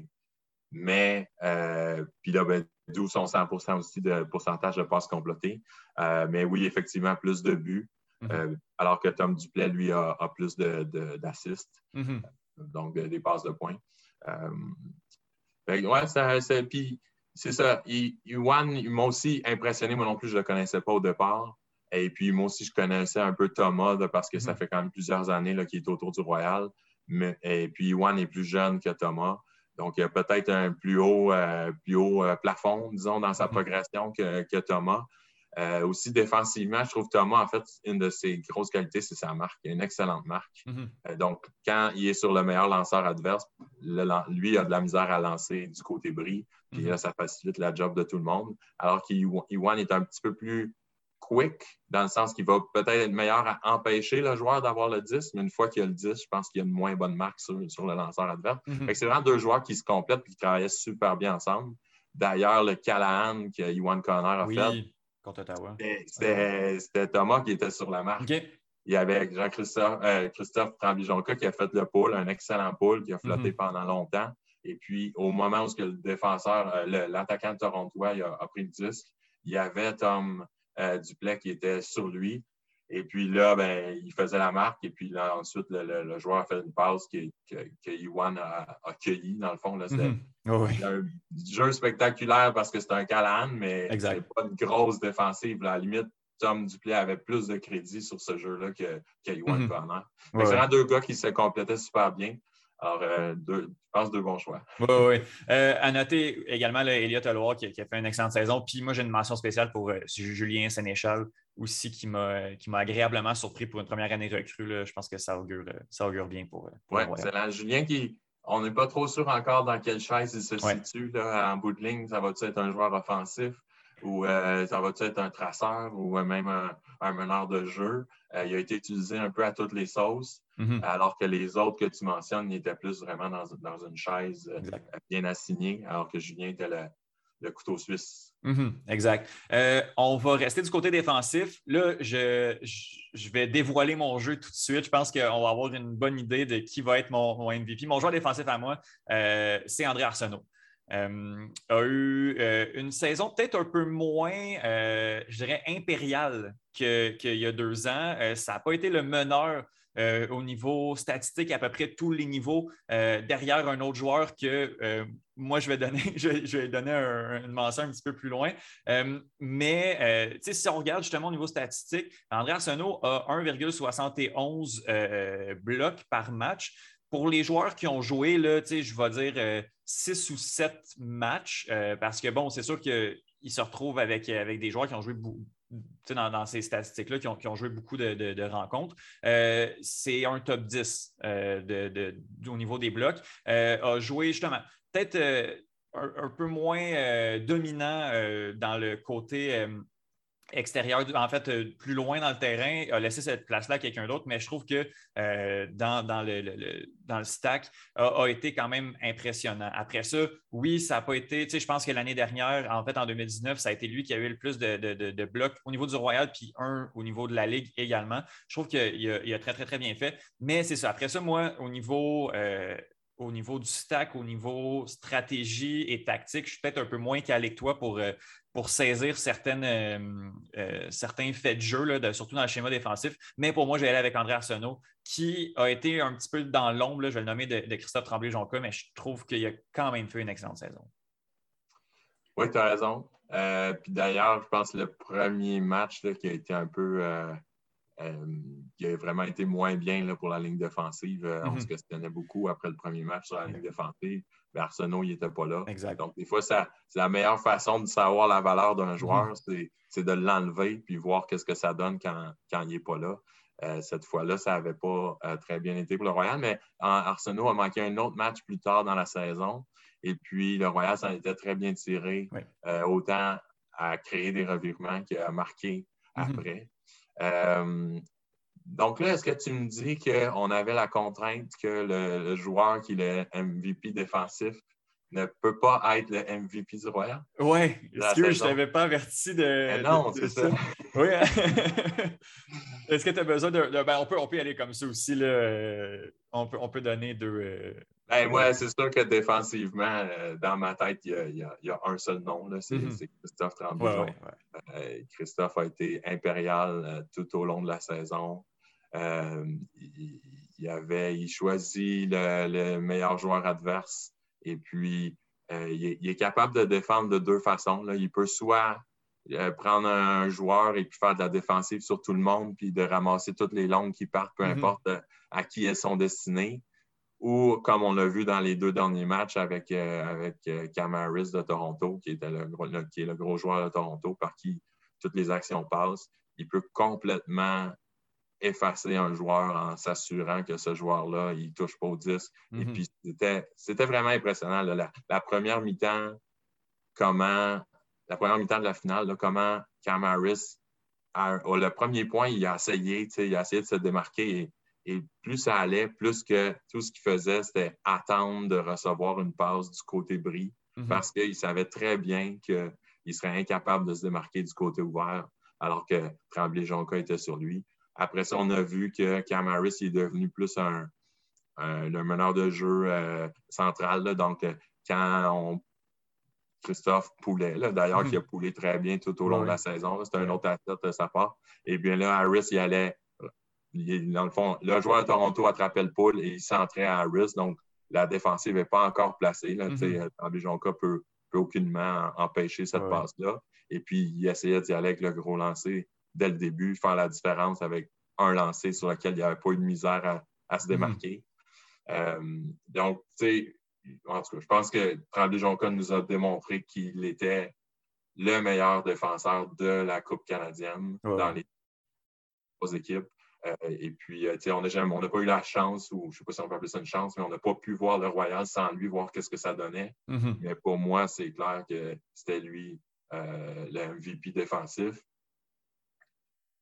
Speaker 4: Mais, euh, puis là, ben, d'où son 100% aussi de pourcentage de passes complétées. Euh, mais oui, effectivement, plus de buts. Euh, alors que Tom Duplay, lui, a, plus d'assists. De,
Speaker 1: mm-hmm.
Speaker 4: Donc, des passes de points. ouais, ça, puis c'est ça. Il m'a aussi impressionné. Moi non plus, je ne le connaissais pas au départ. Et puis, moi aussi, je connaissais un peu Thomas parce que ça mhm. fait quand même plusieurs années qu'il est autour du Royal. Mais, et puis, Juan est plus jeune que Thomas. Donc, il a peut-être un plus haut, euh, plus haut euh, plafond, disons, dans sa mhm. progression que, Thomas. Euh, aussi, défensivement, je trouve Thomas, en fait, une de ses grosses qualités, c'est sa marque. Il a une excellente marque.
Speaker 1: Mhm.
Speaker 4: donc, quand il est sur le meilleur lanceur adverse, lui, a de la misère à lancer du côté bris. Puis là, ça facilite la job de tout le monde. Alors qu'Iwan est un petit peu plus quick, dans le sens qu'il va peut-être être meilleur à empêcher le joueur d'avoir le 10, mais une fois qu'il a le 10, je pense qu'il y a une moins bonne marque sur, le lanceur adverse.
Speaker 1: Mhm.
Speaker 4: C'est vraiment deux joueurs qui se complètent et qui travaillent super bien ensemble. D'ailleurs, le Callahan que Iwan Connor a
Speaker 1: oui,
Speaker 4: fait.
Speaker 1: contre Ottawa.
Speaker 4: C'était Thomas qui était sur la marque. Il y avait Jean-Christophe euh, Christophe qui a fait le pôle, un excellent pôle qui a flotté mhm. pendant longtemps. Et puis, au moment où le défenseur, euh, l'attaquant de Toronto a, a, pris le disque, il y avait Tom, euh, Duplay qui était sur lui. Et puis là, ben, il faisait la marque. Et puis là, ensuite, le, joueur a fait une passe que, que, Iwan a, accueilli, dans le fond. C'était
Speaker 1: mm-hmm.
Speaker 4: un jeu spectaculaire parce que c'était un Callahan, mais c'est pas une grosse défensive. À la limite, Tom Duplay avait plus de crédit sur ce jeu-là que, que Iwan mm C'est vraiment deux gars qui se complétaient super bien. Alors, euh, je pense deux bons choix.
Speaker 1: Oui, oui. Euh, à noter également Elliot Oloir qui, a fait une excellente saison. Puis moi, j'ai une mention spéciale pour euh, Julien Sénéchal aussi qui m'a agréablement surpris pour une première année recrue. Je pense que ça augure, ça augure bien pour.
Speaker 4: oui, excellent. Julien qui. On n'est pas trop sûr encore dans quelle chaise il se situe. Là, en bout de ligne, ça va être un joueur offensif? Ou ça va être un traceur ou même un meneur de jeu? Euh, il a été utilisé un peu à toutes les sauces, mhm. alors que les autres que tu mentionnes étaient plus vraiment dans, une chaise euh, bien assignée, alors que Julien était le, couteau suisse.
Speaker 1: Mhm, exact. Euh, on va rester du côté défensif. Là, je, vais dévoiler mon jeu tout de suite. Je pense qu'on va avoir une bonne idée de qui va être mon, mon MVP. Mon joueur défensif à moi, c'est André Arsenault. Euh, a eu euh, une saison peut-être un peu moins, euh, je dirais, impériale qu'il y a deux ans. ça n'a pas été le meneur au niveau statistique à peu près tous les niveaux derrière un autre joueur que moi, je vais donner, je, vais donner une mention un petit peu plus loin. mais si on regarde justement au niveau statistique, André Arsenault a 1,71 blocs par match pour les joueurs qui ont joué, là, je vais dire euh, six ou sept matchs, euh, parce que bon, c'est sûr qu'ils se retrouvent avec, avec des joueurs qui ont joué dans, ces statistiques-là, qui ont, joué beaucoup de, rencontres. Euh, c'est un top 10 au niveau des blocs. a joué justement peut-être un, peu moins dominant dans le côté extérieur, en fait, euh, plus loin dans le terrain, a laissé cette place-là à quelqu'un d'autre, mais je trouve que euh, dans, le, dans, le, stack a, été quand même impressionnant. Après ça, oui, ça n'a pas été, tu sais, je pense que l'année dernière, en fait, en 2019, ça a été lui qui a eu le plus de, blocs au niveau du Royal, puis un au niveau de la Ligue également. Je trouve qu'il a, a, très, très, très bien fait. Mais c'est ça. Après ça, moi, au niveau euh, au niveau du stack, au niveau stratégie et tactique, je suis peut-être un peu moins calé que toi pour, pour saisir certaines, euh, euh, certains faits de jeu, surtout dans le schéma défensif. Mais pour moi, je vais aller avec André Arsenault, qui a été un petit peu dans l'ombre, je vais le nommer de, Christophe Tremblay-Jonca, mais je trouve qu'il a quand même fait une excellente saison.
Speaker 4: Oui, tu as raison. puis d'ailleurs, je pense que le premier match qui a été un peu euh, il a vraiment été moins bien là, pour la ligne défensive. Euh, on se mhm. questionnait beaucoup après le premier match sur la ligne défensive. Mais Arsenault, il n'était pas là. Donc, des fois, c'est la meilleure façon de savoir la valeur d'un joueur, mhm. c'est de l'enlever puis voir qu'est-ce que ça donne quand, il n'est pas là. Euh, cette fois-là, ça n'avait pas très bien été pour le Royal, mais Arsenault a manqué un autre match plus tard dans la saison. Et puis, le Royal s'en était très bien tiré, autant à créer des revirements qu'à marquer mhm. après. Donc là, est-ce que tu me dis qu'on avait la contrainte que le, joueur qui est le MVP défensif ne peut pas être le MVP du Royal?
Speaker 1: Oui, est-ce que je ne t'avais pas averti de.
Speaker 4: Eh non, c'est ça.
Speaker 1: oui. est-ce que tu as besoin de. Ben, on, peut, on peut y aller comme ça aussi. Là. On, peut, on peut donner deux. Euh,
Speaker 4: ben, ouais, c'est sûr que défensivement, euh, dans ma tête, il y, a, un seul nom, mhm. c'est Christophe Tremblay. Euh, Christophe a été impérial euh, tout au long de la saison. Il, avait, il choisit le, meilleur joueur adverse et puis il est, capable de défendre de deux façons. Là. Il peut soit prendre un joueur et puis faire de la défensive sur tout le monde puis de ramasser toutes les longues qui partent, peu mhm. importe à qui elles sont destinées ou comme on l'a vu dans les deux derniers matchs avec, euh, avec euh, Cam Harris de Toronto, qui, était le, qui est le gros joueur de Toronto, par qui toutes les actions passent, il peut complètement effacer un joueur en s'assurant que ce joueur-là, il ne touche pas au disque. Et mm-hmm. puis, c'était vraiment impressionnant. La, première mi-temps, comment, la première mi-temps de la finale, comment Cam Harris, le premier point, il a essayé, il a essayé de se démarquer et plus ça allait, plus que tout ce qu'il faisait, c'était attendre de recevoir une passe du côté bris mhm. parce qu'il savait très bien qu'il serait incapable de se démarquer du côté ouvert alors que Tremblay-Jonca était sur lui. Après ça, on a vu que Cam Harris est devenu plus un, meneur de jeu euh, central. Donc, quand on Christophe Poulet, d'ailleurs,
Speaker 1: Mhm.
Speaker 4: qui a poulé très bien tout au long de la saison. C'est un autre athlète de sa part. Et bien là, Harris, il allait, il- dans le fond, le joueur de Toronto attrapait le poule et il centrait à Harris. Donc, la défensive n'est pas encore placée. Là,
Speaker 1: Mhm.
Speaker 4: Sais, Tremblay Jonca peut, peut aucunement empêcher cette
Speaker 1: Ouais.
Speaker 4: passe-là. Et puis, il essayait d'y aller avec le gros lancer dès le début, faire la différence avec un lancer sur lequel il n'y avait pas eu de misère à, à se démarquer. Euh, donc, tu sais, en tout cas, je pense que Tremblay-Jonca nous a démontré qu'il était le meilleur défenseur de la Coupe canadienne
Speaker 1: Ouais.
Speaker 4: dans les trois équipes. Euh, et puis, euh, tu sais, on n'a pas eu la chance, ou je ne sais pas si on peut appeler ça une chance, mais on n'a pas pu voir le Royal sans lui, voir qu'est-ce que ça donnait.
Speaker 1: Mhm.
Speaker 4: Mais pour moi, c'est clair que c'était lui euh, le MVP défensif.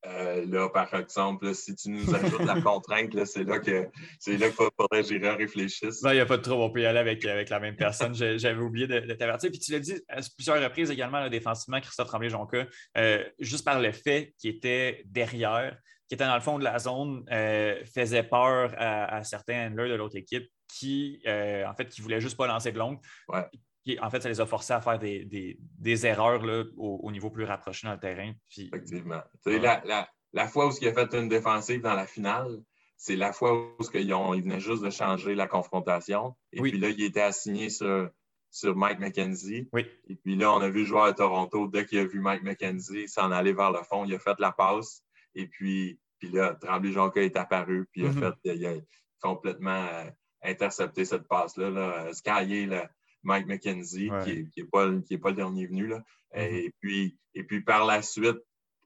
Speaker 4: Euh, là, par exemple, là, si tu nous ajoutes la contrainte, c'est là que c'est là qu'il faudrait que j'y réfléchisse.
Speaker 1: Non, il n'y a pas de trouble, on peut y aller avec, avec la même personne. J'avais oublié de, de t'avertir. Puis tu l'as dit à plusieurs reprises également, là, défensivement, Christophe Tremblay-Jonca, euh, juste par le fait qu'il était derrière, qui était dans le fond de la zone, euh, faisait peur à, à certains handlers de l'autre équipe qui, euh, en fait, qui voulaient juste pas lancer de longue.
Speaker 4: Ouais.
Speaker 1: Qui, en fait, ça les a forcés à faire des, des- des erreurs là, au, au niveau plus rapproché dans le terrain. Puis,
Speaker 4: Effectivement.
Speaker 1: Ouais.
Speaker 4: la, la- la fois où il a fait une défensive dans la finale, c'est la fois où ils, ont, ils venaient juste de changer la confrontation. Et
Speaker 1: Oui.
Speaker 4: puis là, il était assigné sur, sur Mike McKenzie.
Speaker 1: oui,
Speaker 4: Et puis là, on a vu le joueur de Toronto, dès qu'il a vu Mike McKenzie s'en aller vers le fond, il a fait la passe. Et puis, puis là, Tremblay-Jonca est apparu, puis il a,
Speaker 1: Mhm.
Speaker 4: fait, il a complètement euh, intercepté cette passe-là, là, euh, skyé le Mike McKenzie,
Speaker 1: Ouais.
Speaker 4: qui n'est qui est pas, le- pas dernier venu. Là.
Speaker 1: Mhm.
Speaker 4: et, puis, et puis, par la suite,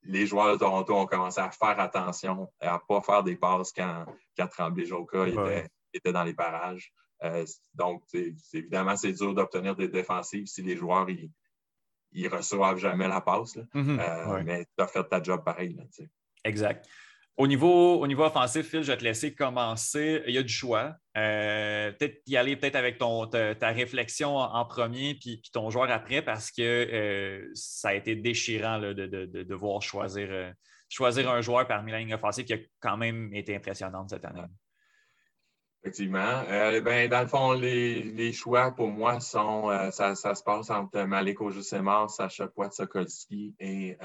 Speaker 4: les joueurs de Toronto ont commencé à faire attention, à ne pas faire des passes quand, quand Tremblay-Jonca
Speaker 1: Ouais.
Speaker 4: était, était dans les parages. Euh, donc, évidemment, c'est dur d'obtenir des défensives si les joueurs ils, ils reçoivent jamais la passe. là.
Speaker 1: Mhm.
Speaker 4: Euh,
Speaker 1: Ouais.
Speaker 4: Mais tu as fait ta job pareil. là.
Speaker 1: Exact. Au niveau, au niveau offensif, Phil, je vais te laisser commencer. Il y a du choix. Euh, peut-être y aller peut-être avec ta, ta réflexion en, premier, puis, puis ton joueur après, parce que euh, ça a été déchirant de, de- de devoir choisir, euh, choisir un joueur parmi la ligne offensive qui a quand même été impressionnante cette année.
Speaker 4: Effectivement. Ben, dans le fond, les, les choix pour moi sont ça, ça se passe entre Malik Ojusemar, Sacha Poitsokolski et,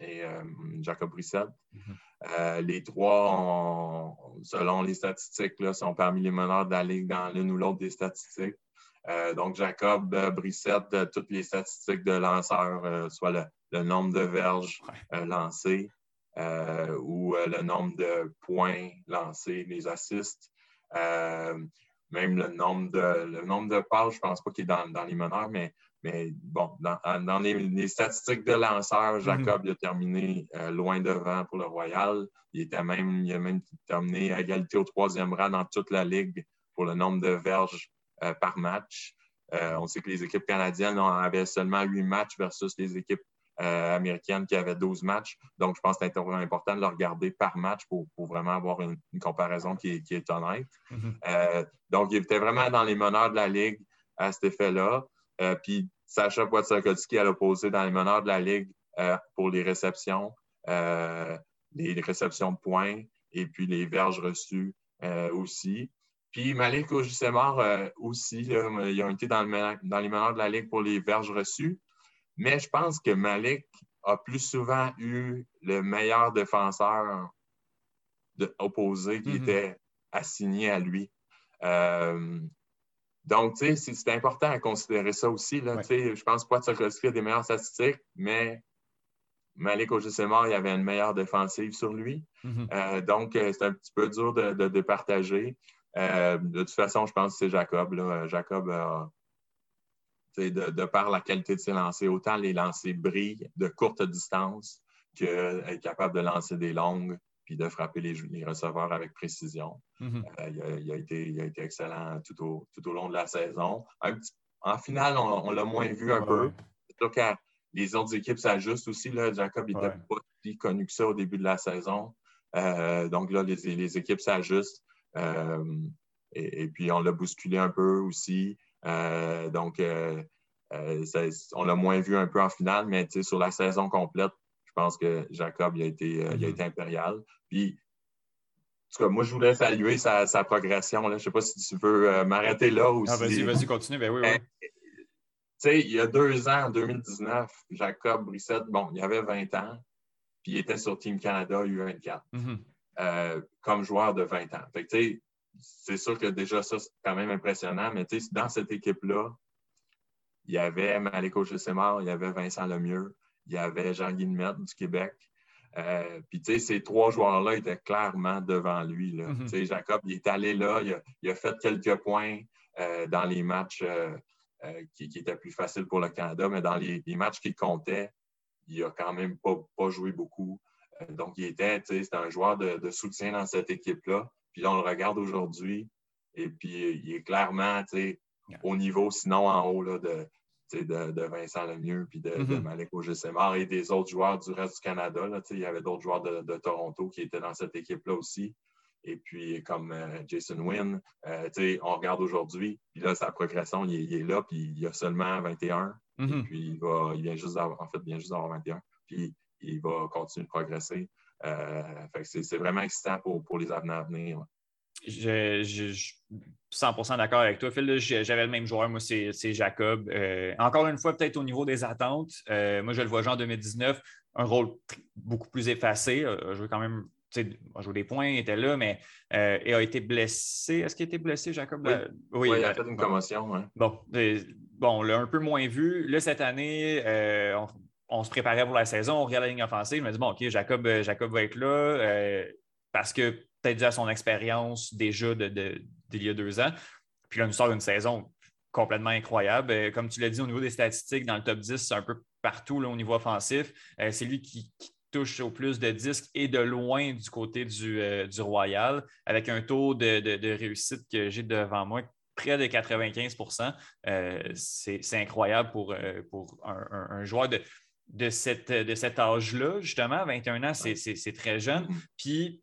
Speaker 4: et euh, Jacob Brissett.
Speaker 1: Mhm.
Speaker 4: Euh, les trois, ont- selon les statistiques, là, sont parmi les meneurs de la Ligue dans l'une ou l'autre des statistiques. Euh, donc, Jacob euh, Brissett, euh, toutes les statistiques de lanceurs, soit le, le nombre de verges lancées ou le nombre de points lancés, les assists. Même le nombre de le nombre de passes, je ne pense pas qu'il est dans, dans les meneurs, mais, mais bon, dans, dans les, les statistiques de lanceurs, Jacob il a terminé euh, loin devant pour le Royal. Il était même, il a même terminé à égalité au troisième rang dans toute la Ligue pour le nombre de verges euh, par match. Euh, on sait que les équipes canadiennes en avaient seulement huit matchs versus les équipes américaines qui avaient 12 matchs. Donc, je pense que c'est important de le regarder par match pour, pour vraiment avoir une, une comparaison qui est, qui est honnête.
Speaker 1: Mhm.
Speaker 4: Donc, il était vraiment dans les meneurs de la Ligue à cet effet-là. Euh, puis, Sacha Poitsakolski à l'opposé dans les meneurs de la Ligue euh, pour les réceptions, euh, les réceptions de points et puis les verges reçues aussi. Puis Malik Ojusemar aussi, là, ils ont été dans, le mena- dans les meneurs de la Ligue pour les verges reçues. Mais je pense que Malik a plus souvent eu le meilleur défenseur de- opposé qui
Speaker 1: Mhm.
Speaker 4: était assigné à lui. Euh, donc, tu sais, c'est- important à considérer ça aussi. Là,
Speaker 1: Ouais.
Speaker 4: Tu sais, Je pense pas que a des meilleures statistiques, mais Malik Ojesemar, il avait une meilleure défensive sur lui.
Speaker 1: Mhm.
Speaker 4: Euh, donc, euh, c'est un petit peu dur de, de- de partager. Euh, de toute façon, je pense que c'est Jacob. là. Jacob, a, tu sais, de, de par la qualité de ses lancers, autant les lancers brillent de courte distance qu'être capable de lancer des longues puis de frapper les, les receveurs avec précision.
Speaker 1: Mhm.
Speaker 4: Euh, il, a, il a été, il a été excellent tout au, tout au long de la saison. Un petit- en finale, on, on l'a moins vu un
Speaker 1: Ouais,
Speaker 4: peu. sûr que les autres équipes s'ajustent aussi. Là. Jacob n'était
Speaker 1: Ouais.
Speaker 4: pas si connu que ça au début de la saison. Euh, donc là, les, les équipes s'ajustent. Euh, et, et puis, on l'a bousculé un peu aussi. Euh, donc, ça- on l'a moins vu un peu en finale, mais sur la saison complète, pense que Jacob il a été, euh, il a
Speaker 1: Mhm.
Speaker 4: été impérial. Puis, en tout cas, moi, je voulais saluer sa, sa progression. là. Je ne sais pas si tu veux euh, m'arrêter là ou
Speaker 1: Ah,
Speaker 4: si-
Speaker 1: vas-y, vas-y, continue. Ben oui, oui.
Speaker 4: sais, il y a deux ans, en 2019, Jacob Brissette, bon, il avait 20 ans, puis il était sur Team Canada U24
Speaker 1: Mhm.
Speaker 4: euh, comme joueur de 20 ans. Fait que, c'est sûr que déjà ça, c'est quand même impressionnant, mais tu sais, dans cette équipe-là, il y avait Maléco Jessemar, il y avait Vincent Lemieux, il y avait Jean-Guy Lemaitre du Québec. Euh, Puis, tu sais, ces trois joueurs-là étaient clairement devant lui. là. Tu sais, Jacob, il est allé là, il a, il a fait quelques points euh, dans les matchs euh, qui, qui étaient plus faciles pour le Canada, mais dans les, les matchs qui comptaient, il a quand même pas, pas joué beaucoup. Donc, il était, tu sais, c'était un joueur de, de soutien dans cette équipe-là. Puis là, on le regarde aujourd'hui, et puis il est clairement, tu sais, au niveau, sinon en haut là, de, de, de Vincent Lemieux, puis de, de
Speaker 1: Mhm.
Speaker 4: Malek Auger-Sémar et des autres joueurs du reste du Canada. Là, il y avait d'autres joueurs de, de Toronto qui étaient dans cette équipe-là aussi. Et puis, comme euh, Jason Wynn, euh, on regarde aujourd'hui, puis là, sa progression, il est, il est là, puis il a seulement 21. Et
Speaker 1: Mhm.
Speaker 4: puis, il, va, il vient juste d'avoir, en fait, il vient juste d'avoir 21. Puis, il va continuer de progresser. Euh, c'est, vraiment excitant pour, pour les avenants à venir.
Speaker 1: Je, je- je suis 100% d'accord avec toi, Phil. J'avais le même joueur, moi, c'est Jacob. Euh, encore une fois, peut-être au niveau des attentes. euh, moi, je le vois jouer en 2019, un rôle beaucoup plus effacé. Euh, a joué quand même, tu sais, a joué des points, il était là, mais euh, et a été blessé. Est-ce qu'il a été blessé, Jacob?
Speaker 4: Oui.
Speaker 1: Euh,
Speaker 4: il a
Speaker 1: euh,
Speaker 4: fait une commotion. hein.
Speaker 1: Bon, euh, bon, on l'a un peu moins vu. Là, cette année, euh, on, on se préparait pour la saison, on regarde la ligne offensive. Je me dis, bon, OK, Jacob, euh, Jacob va être là euh, parce que peut-être dû à son expérience déjà de, de- d'il y a deux ans. Puis là, nous sort une saison complètement incroyable. Euh, comme tu l'as dit, au niveau des statistiques, dans le top 10, c'est un peu partout là, au niveau offensif. Euh, c'est lui qui, qui touche au plus de disques et de loin du côté du, euh, du Royal, avec un taux de, de- de réussite que j'ai devant moi près de 95 Euh, c'est, c'est incroyable pour, pour un, un- un joueur de, de, cette, de cet âge-là, justement. 21 ans, c'est, très jeune. Puis,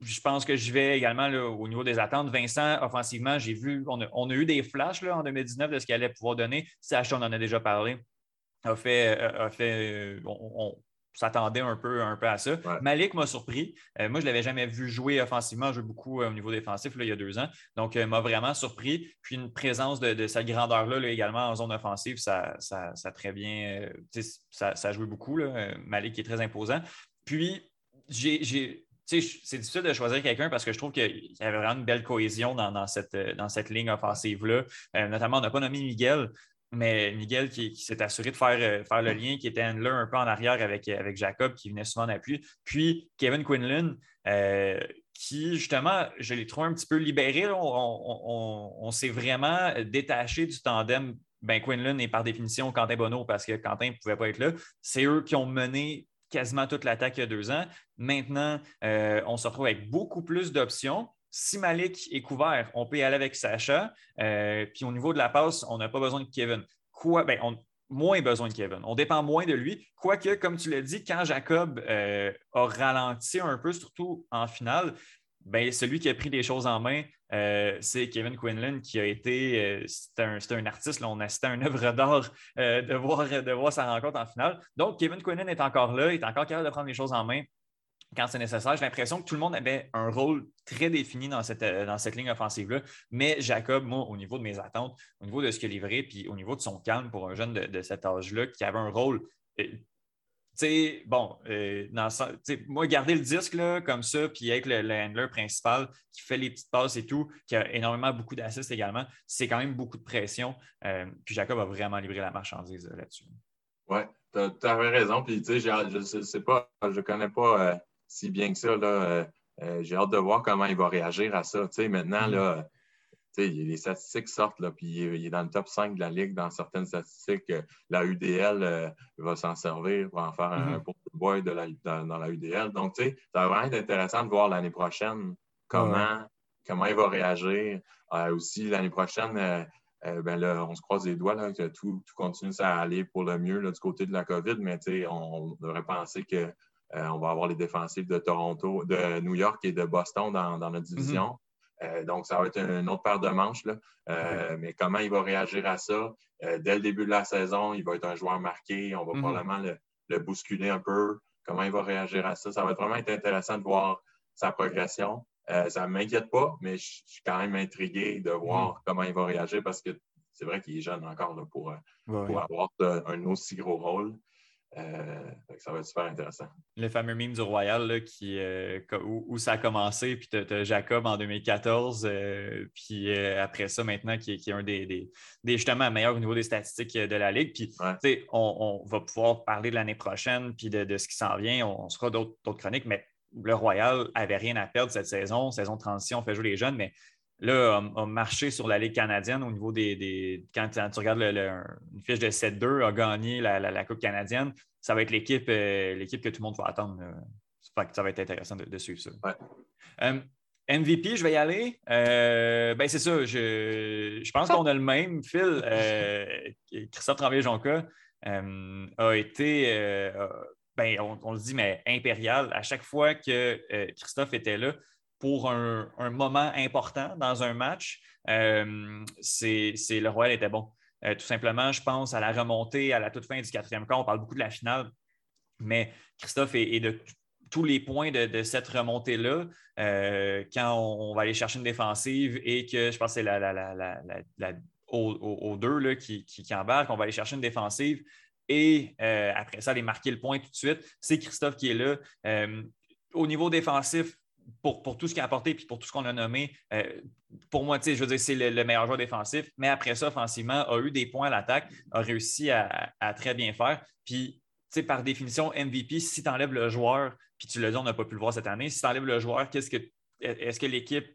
Speaker 1: je pense que je vais également là, au niveau des attentes. Vincent, offensivement, j'ai vu, on a, on a eu des flashs là, en 2019 de ce qu'il allait pouvoir donner. Sacha, on en a déjà parlé, a fait, euh, a fait euh, on, on s'attendait un peu, un peu à ça.
Speaker 4: Ouais.
Speaker 1: Malik m'a surpris. Euh, moi, je ne l'avais jamais vu jouer offensivement, jouer beaucoup euh, au niveau défensif là, il y a deux ans. Donc, euh, m'a vraiment surpris. Puis une présence de, de cette grandeur-là là, également en zone offensive, ça, ça, ça a très bien. ça, ça a joué beaucoup. Là. Malik est très imposant. Puis, j'ai. C'est difficile de choisir quelqu'un parce que je trouve qu'il y avait vraiment une belle cohésion dans, dans cette, euh, dans cette ligne offensive-là. Euh, notamment, on n'a pas nommé Miguel, mais Miguel qui, qui s'est assuré de faire, euh, faire le lien, qui était handler un peu en arrière avec, avec Jacob, qui venait souvent en appui. Puis Kevin Quinlan, euh, qui justement, je l'ai trouvé un petit peu libéré. là. On, on- on- on s'est vraiment détaché du tandem. Ben, Quinlan est par définition Quentin Bonneau parce que Quentin ne pouvait pas être là. C'est eux qui ont mené quasiment toute l'attaque il y a deux ans. Maintenant, euh, on se retrouve avec beaucoup plus d'options. Si Malik est couvert, on peut y aller avec Sacha. Euh, puis au niveau de la passe, on n'a pas besoin de Kevin. Quoi? Ben, on moins besoin de Kevin. On dépend moins de lui. Quoique, comme tu l'as dit, quand Jacob euh, a ralenti un peu, surtout en finale, ben, celui qui a pris les choses en main, euh, c'est Kevin Quinlan qui a été. euh, un, artiste, là, on assistait à une œuvre d'art euh, de, voir, sa rencontre en finale. Donc, Kevin Quinlan est encore là, il est encore capable de prendre les choses en main quand c'est nécessaire. J'ai l'impression que tout le monde avait un rôle très défini dans cette, ligne offensive-là. Mais Jacob, moi, au niveau de mes attentes, au niveau de ce qu'il livré, puis au niveau de son calme pour un jeune de, de cet âge-là qui avait un rôle. Tu sais, bon, euh, dans moi, garder le disque là, comme ça, puis avec le, le handler principal qui fait les petites passes et tout, qui a énormément beaucoup d'assists également, c'est quand même beaucoup de pression. Euh, puis Jacob a vraiment livré la marchandise euh, là-dessus.
Speaker 4: Oui, tu avais raison. Puis, tu sais, je sais, sais pas, je connais pas euh, si bien que ça. Là, j'ai hâte de voir comment il va réagir à ça. Tu sais, maintenant,
Speaker 1: Mm.
Speaker 4: là, les statistiques sortent, là, puis il est, il est dans le top 5 de la Ligue dans certaines statistiques. Euh, La UDL euh, va s'en servir pour en faire un
Speaker 1: Mhm.
Speaker 4: de boy de la, dans, dans la UDL. Donc, tu sais, ça va vraiment être intéressant de voir l'année prochaine comment, comment il va réagir. Euh, aussi, l'année prochaine, euh, ben là, on se croise les doigts là, que tout, tout continue à aller pour le mieux là, du côté de la COVID, mais tu sais, on, on devrait penser que euh, on va avoir les défensifs de Toronto, de New York et de Boston dans, dans notre division. Euh, donc, ça va être une autre paire de manches. Là. Euh, Mais comment il va réagir à ça? Euh, dès le début de la saison, il va être un joueur marqué. On va
Speaker 1: Mhm.
Speaker 4: probablement le, le bousculer un peu. Comment il va réagir à ça? Ça va vraiment être intéressant de voir sa progression. Ça ne m'inquiète pas, mais je suis quand même intrigué de voir comment il va réagir parce que c'est vrai qu'il est jeune encore pour, pour avoir un aussi gros rôle. Euh, ça va être super intéressant.
Speaker 1: Le fameux mime du Royal qui, euh, où, ça a commencé, puis tu as, Jacob en 2014, euh, puis après ça, maintenant, qui, est un des, des, justement meilleurs au niveau des statistiques de la Ligue. Puis on, va pouvoir parler de l'année prochaine, puis de, ce qui s'en vient. On, sera d'autres chroniques, mais le Royal n'avait rien à perdre cette saison. Saison de transition, on fait jouer les jeunes, mais là, a, marché sur la Ligue canadienne au niveau des. quand, tu regardes une fiche de 7-2, a gagné la, Coupe canadienne, ça va être l'équipe euh, l'équipe que tout le monde va attendre. ça va être intéressant de, suivre ça. Euh, MVP, je vais y aller. Euh, ben, c'est ça. Je, pense qu'on a le même. Phil, Christophe Tremblay-Jonca a été. Ben, on, on, le dit, mais impérial. À chaque fois que Christophe était là, pour un, moment important dans un match, euh, c'est le Royal était bon. Euh, tout simplement, je pense à la remontée à la toute fin du quatrième quart. On parle beaucoup de la finale, mais Christophe est, de tous les points de, cette remontée-là, euh, quand on, va aller chercher une défensive et que je pense que c'est la, la, aux, deux là, qui, qui, embarquent, on va aller chercher une défensive et après ça, aller marquer le point tout de suite. C'est Christophe qui est là. au niveau défensif, pour, tout ce qu'il a apporté et pour tout ce qu'on a nommé, euh, pour moi, je veux dire, c'est le, meilleur joueur défensif, mais après ça, offensivement, a eu des points à l'attaque, a réussi à, très bien faire. Puis, par définition, MVP, si tu enlèves le joueur, puis tu l'as dit, on n'a pas pu le voir cette année, si tu enlèves le joueur, qu'est-ce que est-ce que l'équipe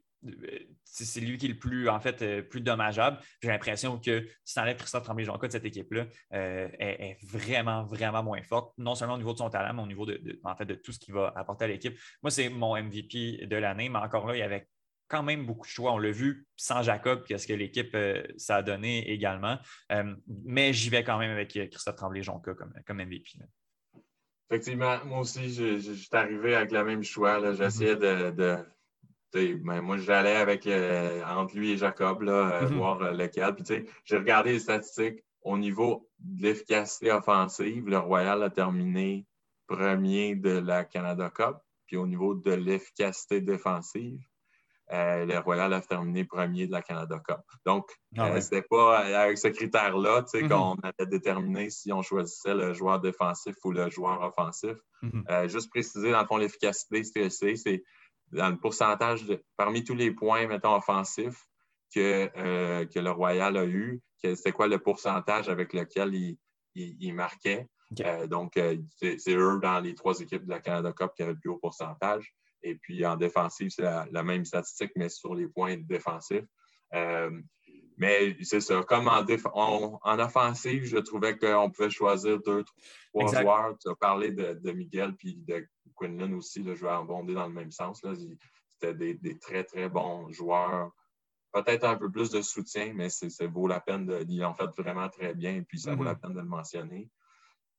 Speaker 1: c'est lui qui est le plus, en fait, euh, plus dommageable. J'ai l'impression que si enlèves Christophe tremblay jonca de cette équipe-là, euh, est, vraiment, vraiment moins forte, non seulement au niveau de son talent, mais au niveau de, en fait, de tout ce qu'il va apporter à l'équipe. Moi, c'est mon MVP de l'année, mais encore là, il y avait quand même beaucoup de choix. On l'a vu sans Jacob, qu'est-ce que l'équipe euh, ça a donné également. mais j'y vais quand même avec Christophe Tremblay-Jonca comme, comme MVP.
Speaker 4: Effectivement, moi aussi, je, suis arrivé avec le même choix. J'essayais mm-hmm. de ben, moi, j'allais avec euh, entre lui et Jacob, là, euh, mhm. voir euh, lequel. Puis, j'ai regardé les statistiques au niveau de l'efficacité offensive. Le Royal a terminé premier de la Canada Cup. Puis, au niveau de l'efficacité défensive, le Royal a terminé premier de la Canada Cup. Donc, ah c'était pas avec ce critère-là mhm. qu'on allait déterminer si on choisissait le joueur défensif ou le joueur offensif. Mhm. juste préciser, dans le fond, l'efficacité, c'est dans le pourcentage de, parmi tous les points, mettons, offensifs que, euh, que le Royal a eu, c'était quoi le pourcentage avec lequel il, il, marquait? Euh, donc, euh, c'est eux dans les trois équipes de la Canada Cup qui avaient le plus haut pourcentage. Et puis en défensive, c'est la, même statistique, mais sur les points défensifs. Mais c'est ça. Comme en, en, offensive, je trouvais qu'on pouvait choisir deux, trois joueurs. Tu as parlé de, de Miguel puis de Quinlan aussi, je vais abonder dans le même sens. C'était des, très, très bons joueurs. Peut-être un peu plus de soutien, mais ça vaut la peine de. Ils l'ont fait vraiment très bien et puis ça vaut la mm-hmm. peine de le mentionner.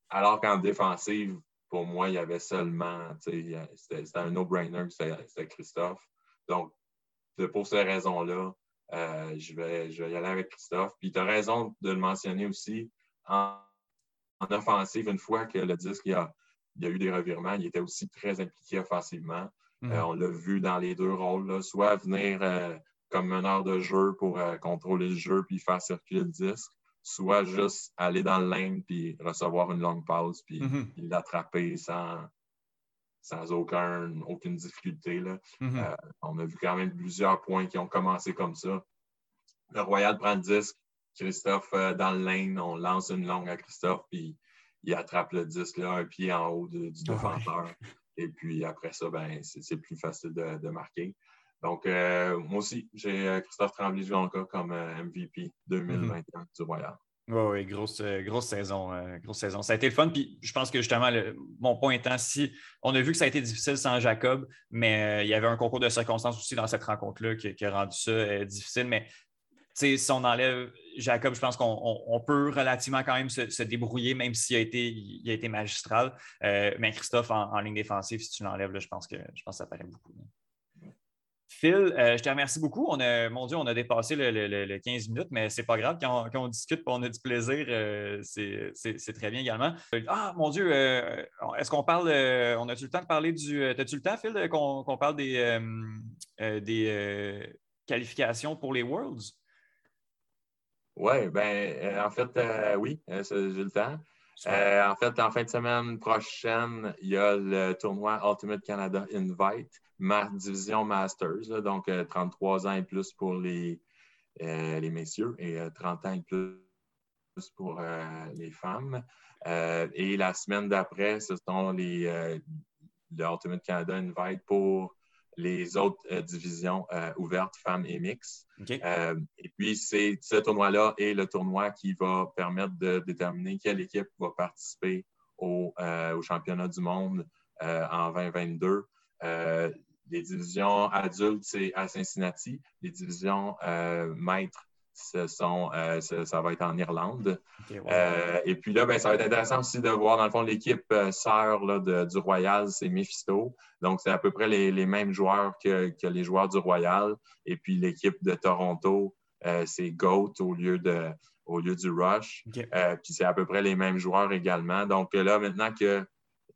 Speaker 4: Alors qu'en défensive, pour moi, il y avait seulement. C'était un no-brainer, c'était Christophe. Donc, pour ces raisons-là, euh, je, vais, je vais y aller avec Christophe. Puis tu as raison de le mentionner aussi. En, en, offensive, une fois que le disque a, il y a eu des revirements. Il était aussi très impliqué offensivement. Mhm. Euh, on l'a vu dans les deux rôles, soit venir euh, comme meneur de jeu pour contrôler le jeu puis faire circuler le disque, soit juste aller dans le lane puis recevoir une longue pause puis, mhm. l'attraper sans, sans aucun, aucune difficulté. Là. Mhm. on a vu quand même plusieurs points qui ont commencé comme ça. Le Royal prend le disque, Christophe dans le lane, on lance une longue à Christophe, puis il attrape le disque là, un pied en haut du défenseur. Et puis après ça, ben, c'est plus facile de, marquer. Donc, euh, moi aussi, j'ai euh, Christophe Tremblay-Jonca comme euh, MVP 2021 mhm. du Royal.
Speaker 1: Oui, grosse, grosse saison. grosse saison. Ça a été le fun. Puis je pense que justement, mon point étant, si on a vu que ça a été difficile sans Jacob, mais il y avait un concours de circonstances aussi dans cette rencontre-là qui, a rendu ça difficile. Mais si on enlève Jacob, je pense qu'on peut relativement quand même se, débrouiller, même s'il a été, a été magistral. Euh, mais Christophe, en, ligne défensive, si tu l'enlèves, je, pense que, je pense que ça paraît beaucoup. Phil, euh, je te remercie beaucoup. On a, mon Dieu, on a dépassé le, 15 minutes, mais c'est pas grave. Quand on, discute et on a du plaisir, euh, c'est très bien également. Ah, mon Dieu, est-ce qu'on parle. on a-tu le temps de parler du. As-tu le temps, Phil, qu'on parle des, des qualifications pour les Worlds?
Speaker 4: Oui, ben, en fait, oui, j'ai le temps. en fait, en fin de semaine prochaine, il y a le tournoi Ultimate Canada Invite, ma division Masters, donc 33 ans et plus pour les, les messieurs et 30 ans et plus pour les femmes. et la semaine d'après, ce sont les, le Ultimate Canada Invite pour les autres euh, divisions euh, ouvertes, femmes et. Euh, et puis, c'est ce tournoi-là est le tournoi qui va permettre de déterminer quelle équipe va participer au, au championnat du monde en 2022. Les divisions adultes, c'est à Cincinnati. Les divisions maîtres, ce sont, euh, ça, va être en Irlande. Euh, et puis là, ben, ça va être intéressant aussi de voir, dans le fond, l'équipe euh, sœur du Royal, c'est Mephisto. Donc, c'est à peu près les, mêmes joueurs que, les joueurs du Royal. Et puis, l'équipe de Toronto, c'est GOAT au lieu, de, au lieu du Rush. puis, c'est à peu près les mêmes joueurs également. Donc, là, maintenant que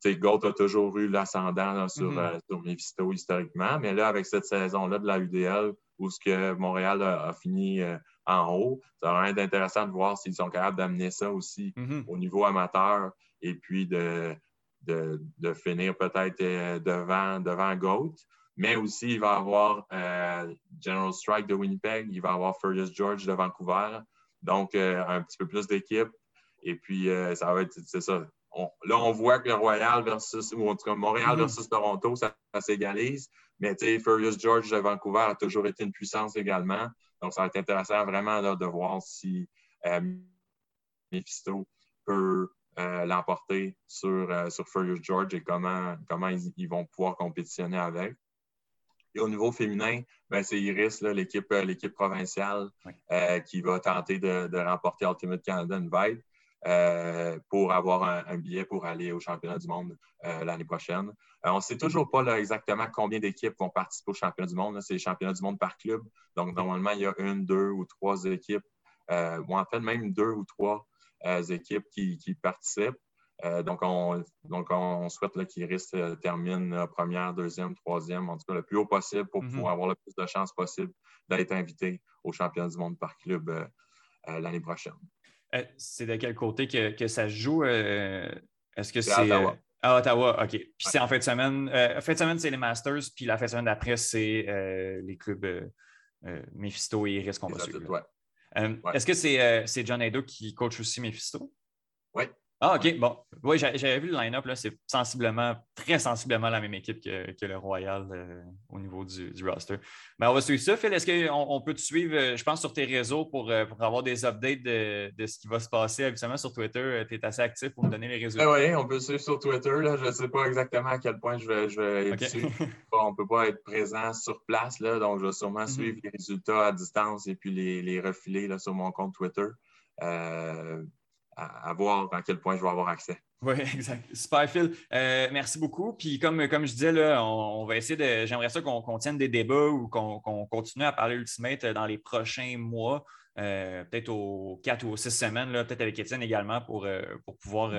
Speaker 4: GOAT a toujours eu l'ascendant sur, sur Mephisto historiquement, mais là, avec cette saison-là de la UDL, où ce que Montréal a, fini euh, en haut. Ça va être intéressant de voir s'ils sont capables d'amener ça aussi mm-hmm. au niveau amateur et puis de, de, finir peut-être euh, devant, devant GOAT. Mais aussi, il va y avoir euh, General Strike de Winnipeg, il va y avoir Furious George de Vancouver. Donc, un petit peu plus d'équipe. Et puis, ça va être, c'est ça. Là, on voit que le Royal versus, ou en tout cas Montréal mm-hmm. versus Toronto, ça s'égalise. Mais Furious George de Vancouver a toujours été une puissance également. Donc, ça va être intéressant vraiment de voir si euh, Mephisto peut euh, l'emporter sur, euh, sur Furious George et comment, comment ils, vont pouvoir compétitionner avec. Et au niveau féminin, ben, c'est Iris, l'équipe provinciale, qui va tenter de, de remporter Ultimate Canada Invite. Euh, pour avoir un, billet pour aller au championnat du monde euh, l'année prochaine. Euh, on ne sait toujours pas exactement combien d'équipes vont participer au championnat du monde. C'est le championnat du monde par club. Donc, normalement, il y a une, deux ou trois équipes, ou en fait, même deux ou trois équipes qui, participent. donc, on, donc, on souhaite qu'Iris termine première, deuxième, troisième, en tout cas le plus haut possible pour mm-hmm. pouvoir avoir le plus de chances possible d'être invité au championnat du monde par club l'année prochaine.
Speaker 1: Euh, c'est de quel côté que, ça se joue? Euh, est-ce que c'est. À Ottawa. Euh, à Ottawa, OK. Puis c'est en fin de semaine. fin de semaine, c'est les Masters, puis la fin de semaine d'après, c'est les clubs Mephisto et Iris qu'on va suivre. Est-ce que c'est John Ado qui coach aussi Mephisto?
Speaker 4: Oui.
Speaker 1: Ah, OK, bon. Oui, j'avais vu le line-up, c'est sensiblement, très sensiblement la même équipe que, le Royal euh, au niveau du, roster. Mais ben, on va suivre ça. Phil, est-ce qu'on peut te suivre, euh, je pense, sur tes réseaux pour, euh, pour avoir des updates de, ce qui va se passer? Habituellement sur Twitter? Tu es assez actif pour me donner les résultats.
Speaker 4: oui, on peut suivre sur Twitter. Je ne sais pas exactement à quel point je vais, je vais être dessus. on ne peut pas être présent sur place, là, donc je vais sûrement mhm. suivre les résultats à distance et puis les, les refiler là, sur mon compte Twitter à, voir à quel point je vais avoir accès.
Speaker 1: Oui, exact. Super, Phil. Euh, merci beaucoup. Puis comme, comme je disais, là, on, va essayer de. J'aimerais ça qu'on tienne des débats ou qu'on continue à parler Ultimate dans les prochains mois, euh, peut-être aux quatre ou six semaines, peut-être avec Étienne également pour, euh, pour pouvoir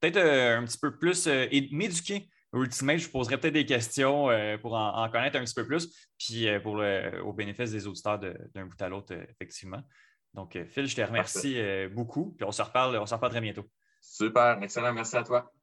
Speaker 1: peut-être un petit peu plus m'éduquer. Ultimate, je poserai peut-être des questions pour en, connaître un petit peu plus, puis pour au bénéfice des auditeurs d'un bout à l'autre, effectivement. Donc, euh, Phil, je te remercie euh, beaucoup. Puis on se reparle, on se reparle très bientôt.
Speaker 4: Super, excellent. Merci à toi.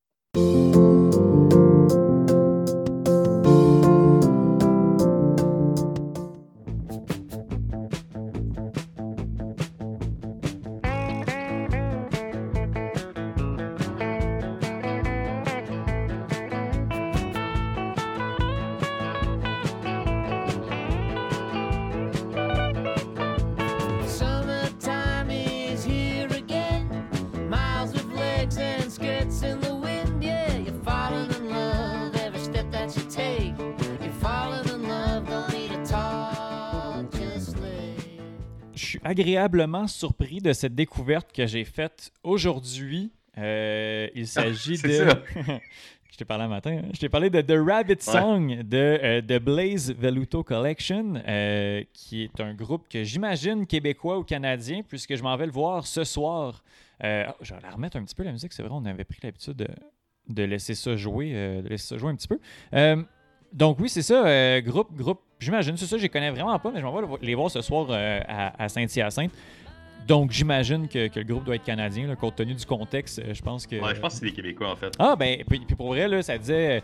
Speaker 1: Agréablement surpris de cette découverte que j'ai faite aujourd'hui. Euh, il s'agit de. je t'ai parlé un matin. Hein. Je t'ai parlé de The Rabbit Song de, euh, The Blaze Veluto Collection, euh, qui est un groupe que j'imagine québécois ou canadien, puisque je m'en vais le voir ce soir. Oh, je vais la remettre un petit peu la musique. C'est vrai, on avait pris l'habitude de, de, laisser ça jouer, de laisser ça jouer un petit peu. Donc oui, c'est ça, euh, groupe, groupe, j'imagine, c'est ça, je les connais vraiment pas, mais je m'en vais les voir ce soir euh, à, Saint-Hyacinthe. Donc, j'imagine que, que le groupe doit être canadien, là, compte tenu du contexte. euh, Je pense que.
Speaker 5: Ouais, je pense que c'est des Québécois, en fait.
Speaker 1: Ah, ben, puis, puis pour vrai, là, ça disait.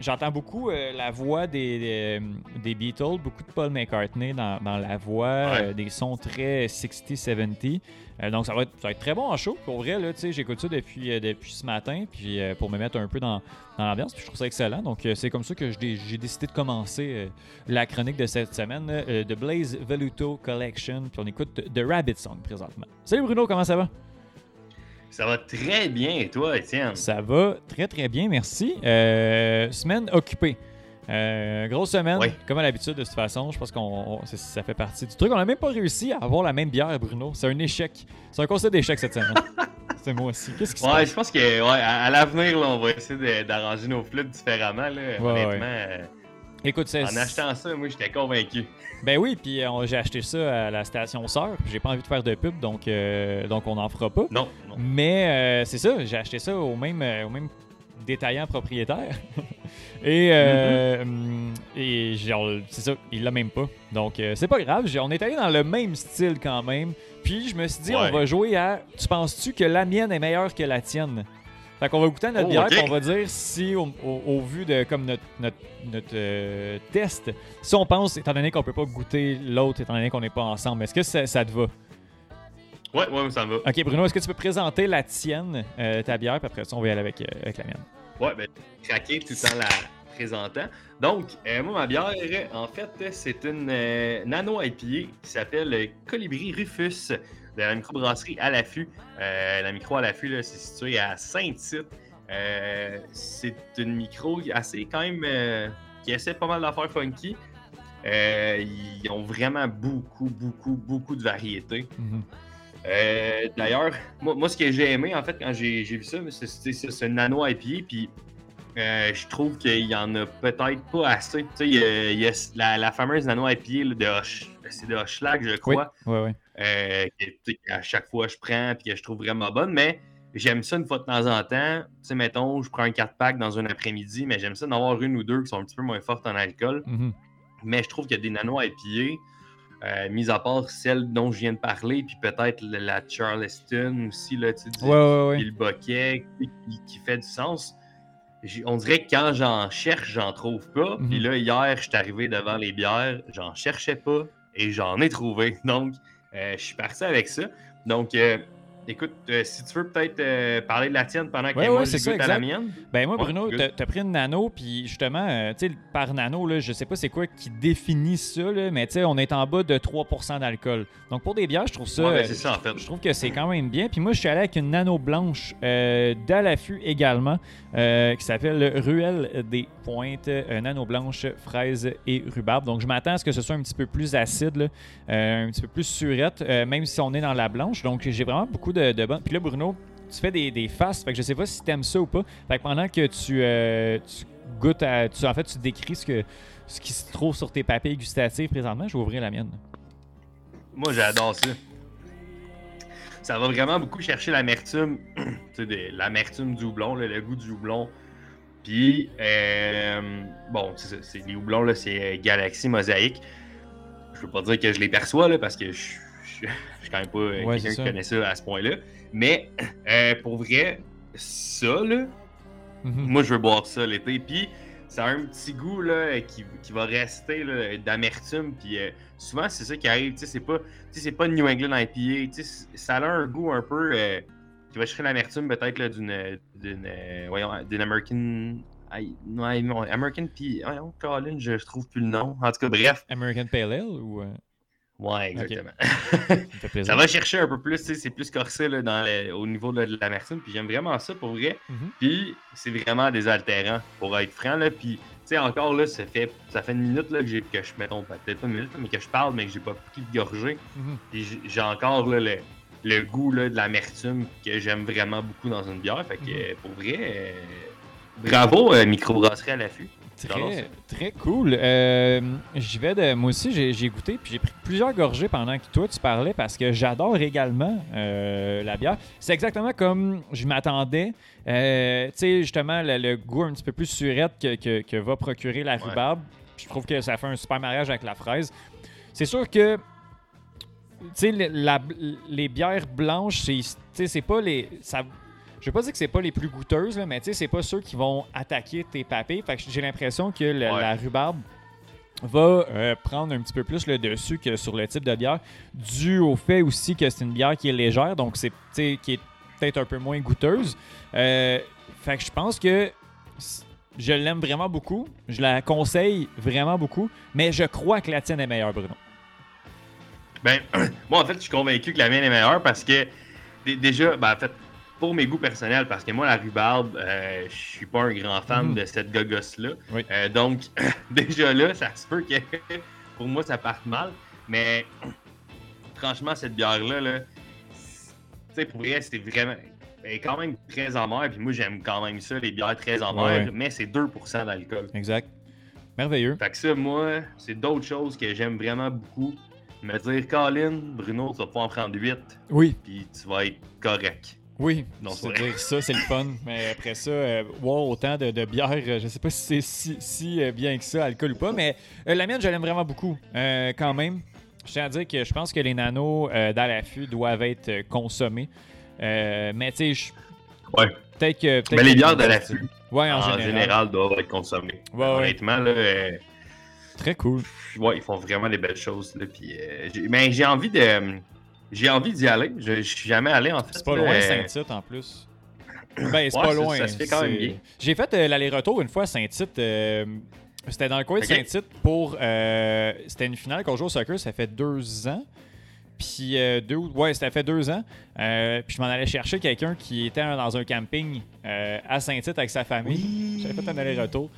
Speaker 1: J'entends beaucoup euh, la voix des, des, des Beatles, beaucoup de Paul McCartney dans, dans la voix,
Speaker 5: Ouais.
Speaker 1: euh, des sons très 60-70. Euh, donc, ça va, être, ça va être très bon en show. Pour vrai, là, tu sais, j'écoute ça depuis, depuis ce matin puis, pour me mettre un peu dans, dans l'ambiance. Puis je trouve ça excellent. Donc, c'est comme ça que j'ai décidé de commencer la chronique de cette semaine de Blaze Veluto Collection. Puis on écoute The Rabbit Song présentement. Salut Bruno, comment ça va?
Speaker 5: Ça va très bien, et toi, Étienne?
Speaker 1: Ça va très très bien, merci. Euh, semaine occupée. Euh, grosse semaine,
Speaker 5: Oui.
Speaker 1: comme à l'habitude de toute façon. Je pense qu'on ça fait partie du truc. On n'a même pas réussi à avoir la même bière, Bruno. C'est un échec. C'est un constat d'échec cette semaine. c'est moi aussi. Qu'est-ce qui se
Speaker 5: Ouais,
Speaker 1: passe?
Speaker 5: je pense que ouais, à, à l'avenir, on va essayer d'arranger nos flûtes différemment. Là,
Speaker 1: Ouais,
Speaker 5: honnêtement,
Speaker 1: ouais.
Speaker 5: euh,
Speaker 1: Écoute, c'est.
Speaker 5: en achetant ça, moi, j'étais convaincu.
Speaker 1: Ben oui, puis euh, j'ai acheté ça à la station sœur. puis J'ai pas envie de faire de pub, donc, euh, donc on n'en fera pas.
Speaker 5: Non, non.
Speaker 1: Mais euh, c'est ça, j'ai acheté ça au même, euh, au même détaillant propriétaire. et euh, et genre, c'est ça, il l'a même pas. Donc euh, c'est pas grave, on est allé dans le même style quand même. Puis je me suis dit,
Speaker 5: Ouais.
Speaker 1: on va jouer à Tu penses-tu que la mienne est meilleure que la tienne? Fait qu'on va goûter à notre
Speaker 5: Oh,
Speaker 1: bière,
Speaker 5: ok.
Speaker 1: puis on va dire si, au, au- au vu de comme notre, notre, notre, euh, test, si on pense, étant donné qu'on peut pas goûter l'autre, étant donné qu'on n'est pas ensemble, est-ce que ça, ça te va?
Speaker 5: Ouais, ouais, ça me va.
Speaker 1: Ok, Bruno, est-ce que tu peux présenter la tienne, euh, ta bière, puis après ça, on va y aller avec, euh, avec la mienne?
Speaker 5: Ouais, ben, craquer tout en la présentant. Donc, euh, moi, ma bière, en fait, c'est une nano IPA qui s'appelle Colibri Rufus de la microbrasserie à l'affût. Euh, la micro à l'affût, c'est situé à Saint-Tite. Euh, c'est une micro assez quand même euh, qui essaie pas mal d'affaires funky. Ils ont vraiment beaucoup, beaucoup, beaucoup de variétés.
Speaker 1: Mhm.
Speaker 5: D'ailleurs, moi, moi, ce que j'ai aimé, en fait, quand j'ai vu ça, c'est- une nano IPA, puis euh, je trouve qu'il y en a peut-être pas assez. Tu sais, il y a, il y a la, la fameuse nano IPA là, de Hoche- c'est de Hochelag, je
Speaker 1: Oui,
Speaker 5: crois,
Speaker 1: ouais, ouais.
Speaker 5: euh, que, qu'à chaque fois je prends, puis que je trouve vraiment bonne, mais j'aime ça une fois de temps en temps. Tu sais, mettons, je prends un 4-pack dans un après-midi, mais j'aime ça d'en avoir une ou deux qui sont un petit peu moins fortes en alcool.
Speaker 1: Mhm.
Speaker 5: Mais je trouve qu'il y a des nano IPA, euh, mis à part celle dont je viens de parler, puis peut-être la, Charleston aussi, là, tu sais, du-
Speaker 1: Ouais, ouais,
Speaker 5: puis
Speaker 1: ouais.
Speaker 5: le bokeh qui, qui fait du sens. On dirait que quand j'en cherche, j'en trouve pas.
Speaker 1: Mhm.
Speaker 5: Puis là, hier, je suis arrivé devant les bières, j'en cherchais pas et j'en ai trouvé. Donc, euh, je suis parti avec ça. Donc, euh, écoute, euh, si tu veux peut-être euh, parler de la tienne pendant que
Speaker 1: Ouais,
Speaker 5: moi,
Speaker 1: ouais,
Speaker 5: je
Speaker 1: ça,
Speaker 5: à la mienne.
Speaker 1: Ben moi,
Speaker 5: Ouais,
Speaker 1: Bruno, t'as pris une nano, puis justement, euh, tu sais, par nano, là, je sais pas c'est quoi qui définit ça, là, mais tu sais, on est en bas de 3% d'alcool. Donc pour des bières, je trouve ça...
Speaker 5: Ben, c'est ça, en fait.
Speaker 1: Je trouve que c'est quand même bien. Puis moi, je suis allé avec une nano blanche d'Alafu également, qui s'appelle Ruelle des Pointes, nano blanche, fraise et rhubarbe. Donc je m'attends à ce que ce soit un petit peu plus acide, là, un petit peu plus surette, même si on est dans la blanche. Donc j'ai vraiment beaucoup de, de. Puis là, Bruno, tu fais des, faces, fait que je sais pas si tu aimes ça ou pas. Fait que pendant que tu, euh, goûtes. Tu, en fait, tu décris ce, que, ce qui se trouve sur tes papilles gustatives présentement, je vais ouvrir la mienne.
Speaker 5: Moi, j'adore ça. Ça va vraiment beaucoup chercher l'amertume, l'amertume du houblon, le goût du houblon. Puis, euh, bon, c'est les houblons, là, c'est euh, Galaxy Mosaïque. Je peux pas dire que je les perçois, là, parce que je je- je suis quand même pas euh,
Speaker 1: Ouais,
Speaker 5: quelqu'un qui connaît ça à ce point-là. Mais, euh, pour vrai, ça, là,
Speaker 1: Mhm.
Speaker 5: moi, je veux boire ça l'été. Puis, ça a un petit goût là, qui, qui va rester là, d'amertume. Puis, euh, souvent, c'est ça qui arrive. Tu sais, c'est pas, tu sais, c'est pas New England IPA. Ça a un goût un peu euh, qui va chercher l'amertume peut-être là, d'une, d'une, euh, voyons, d'une American. I- non, American P. Voyons, Colin, je trouve plus le nom. En tout cas, bref.
Speaker 1: American Pale Ale ou.
Speaker 5: Ouais, exactement.
Speaker 1: ça
Speaker 5: va chercher un peu plus, c'est plus corsé là, dans le- au niveau de, l'amertume. Puis j'aime vraiment ça pour vrai.
Speaker 1: Mhm.
Speaker 5: Puis c'est vraiment désaltérant, pour être franc. Là. Puis, tu sais, encore là, ça fait, ça fait une minute là, que, que je, mettons, peut-être pas une minute, mais que je parle, mais que j'ai pas pris de gorgée.
Speaker 1: Mhm.
Speaker 5: Puis j'ai- encore là, le, le goût là, de l'amertume que j'aime vraiment beaucoup dans une bière. Fait que,
Speaker 1: Mhm.
Speaker 5: pour vrai, euh, bravo, euh, microbrasserie à l'affût.
Speaker 1: Très, très cool. Euh, J'y vais de. Moi aussi, j'ai goûté, puis j'ai pris plusieurs gorgées pendant que toi tu parlais parce que j'adore également euh, la bière. C'est exactement comme je m'attendais. Euh, tu sais, justement, le, le goût un petit peu plus surette que, que- que va procurer la
Speaker 5: Ouais.
Speaker 1: rhubarbe. Je trouve que ça fait un super mariage avec la fraise. C'est sûr que sais, le- la- les bières blanches, c'est, tu sais, c'est pas les. Ça, je vais pas dire que c'est pas les plus goûteuses, là, mais tu sais, c'est pas ceux qui vont attaquer tes papés. Fait que j'ai l'impression que le-
Speaker 5: Ouais.
Speaker 1: la rhubarbe va euh, prendre un petit peu plus le dessus que sur le type de bière, dû au fait aussi que c'est une bière qui est légère, donc c'est, tu sais, qui est peut-être un peu moins goûteuse. Euh, fait que je pense que c- je l'aime vraiment beaucoup. Je la conseille vraiment beaucoup. Mais je crois que la tienne est meilleure, Bruno.
Speaker 5: Ben, moi, en fait, je suis convaincu que la mienne est meilleure parce que, dé- déjà, ben, en fait, pour mes goûts personnels, parce que moi, la rhubarbe, euh, je suis pas un grand fan
Speaker 1: Mhm.
Speaker 5: de cette gogosse-là.
Speaker 1: Oui.
Speaker 5: Euh, donc, déjà là, ça se peut que pour moi, ça parte mal. Mais, franchement, cette bière-là, là, tu sais, pour vrai, c'est vraiment. Elle est quand même très amère, puis moi, j'aime quand même ça, les bières très amères,
Speaker 1: Ouais.
Speaker 5: mais c'est 2% d'alcool.
Speaker 1: Exact. Merveilleux.
Speaker 5: Fait que ça, moi, c'est d'autres choses que j'aime vraiment beaucoup. Me dire, Colin, Bruno, tu vas pas en prendre 8,
Speaker 1: Oui,
Speaker 5: puis tu vas être correct.
Speaker 1: Oui. C'est dire ça, c'est le fun. Mais après ça, euh, wow, autant de, de bières, euh, je sais pas si c'est si, si, euh, bien que ça, alcool ou pas. Mais euh, la mienne, je l'aime vraiment beaucoup. Euh, quand même, je tiens à dire que je pense que les nanos dans l'affût doivent être consommés. Mais tu sais, je-
Speaker 5: Ouais.
Speaker 1: peut-être que. peut-être
Speaker 5: Mais les bières de l'affût,
Speaker 1: Ouais, en,
Speaker 5: en,
Speaker 1: général.
Speaker 5: général. doivent être consommées.
Speaker 1: Ouais, ouais.
Speaker 5: Honnêtement, là, euh,
Speaker 1: Très cool.
Speaker 5: ouais, ils font vraiment des belles choses. Là, puis, mais j'ai envie de. J'ai envie d'y aller. Je, je suis jamais allé en fait.
Speaker 1: C'est pas loin,
Speaker 5: euh,
Speaker 1: Saint-Tite en plus. Ben, c'est
Speaker 5: Ouais,
Speaker 1: pas loin.
Speaker 5: ça se fait quand même bien.
Speaker 1: J'ai fait euh, l'aller-retour une fois à Saint-Tite. euh, c'était dans le coin de. Saint-Tite pour. euh, c'était une finale qu'on joue au soccer, ça fait deux ans. Puis euh, deux, ou- ouais, ça fait deux ans. Euh, puis je m'en allais chercher quelqu'un qui était dans un camping euh, à Saint-Tite avec sa famille. J'avais fait un aller-retour.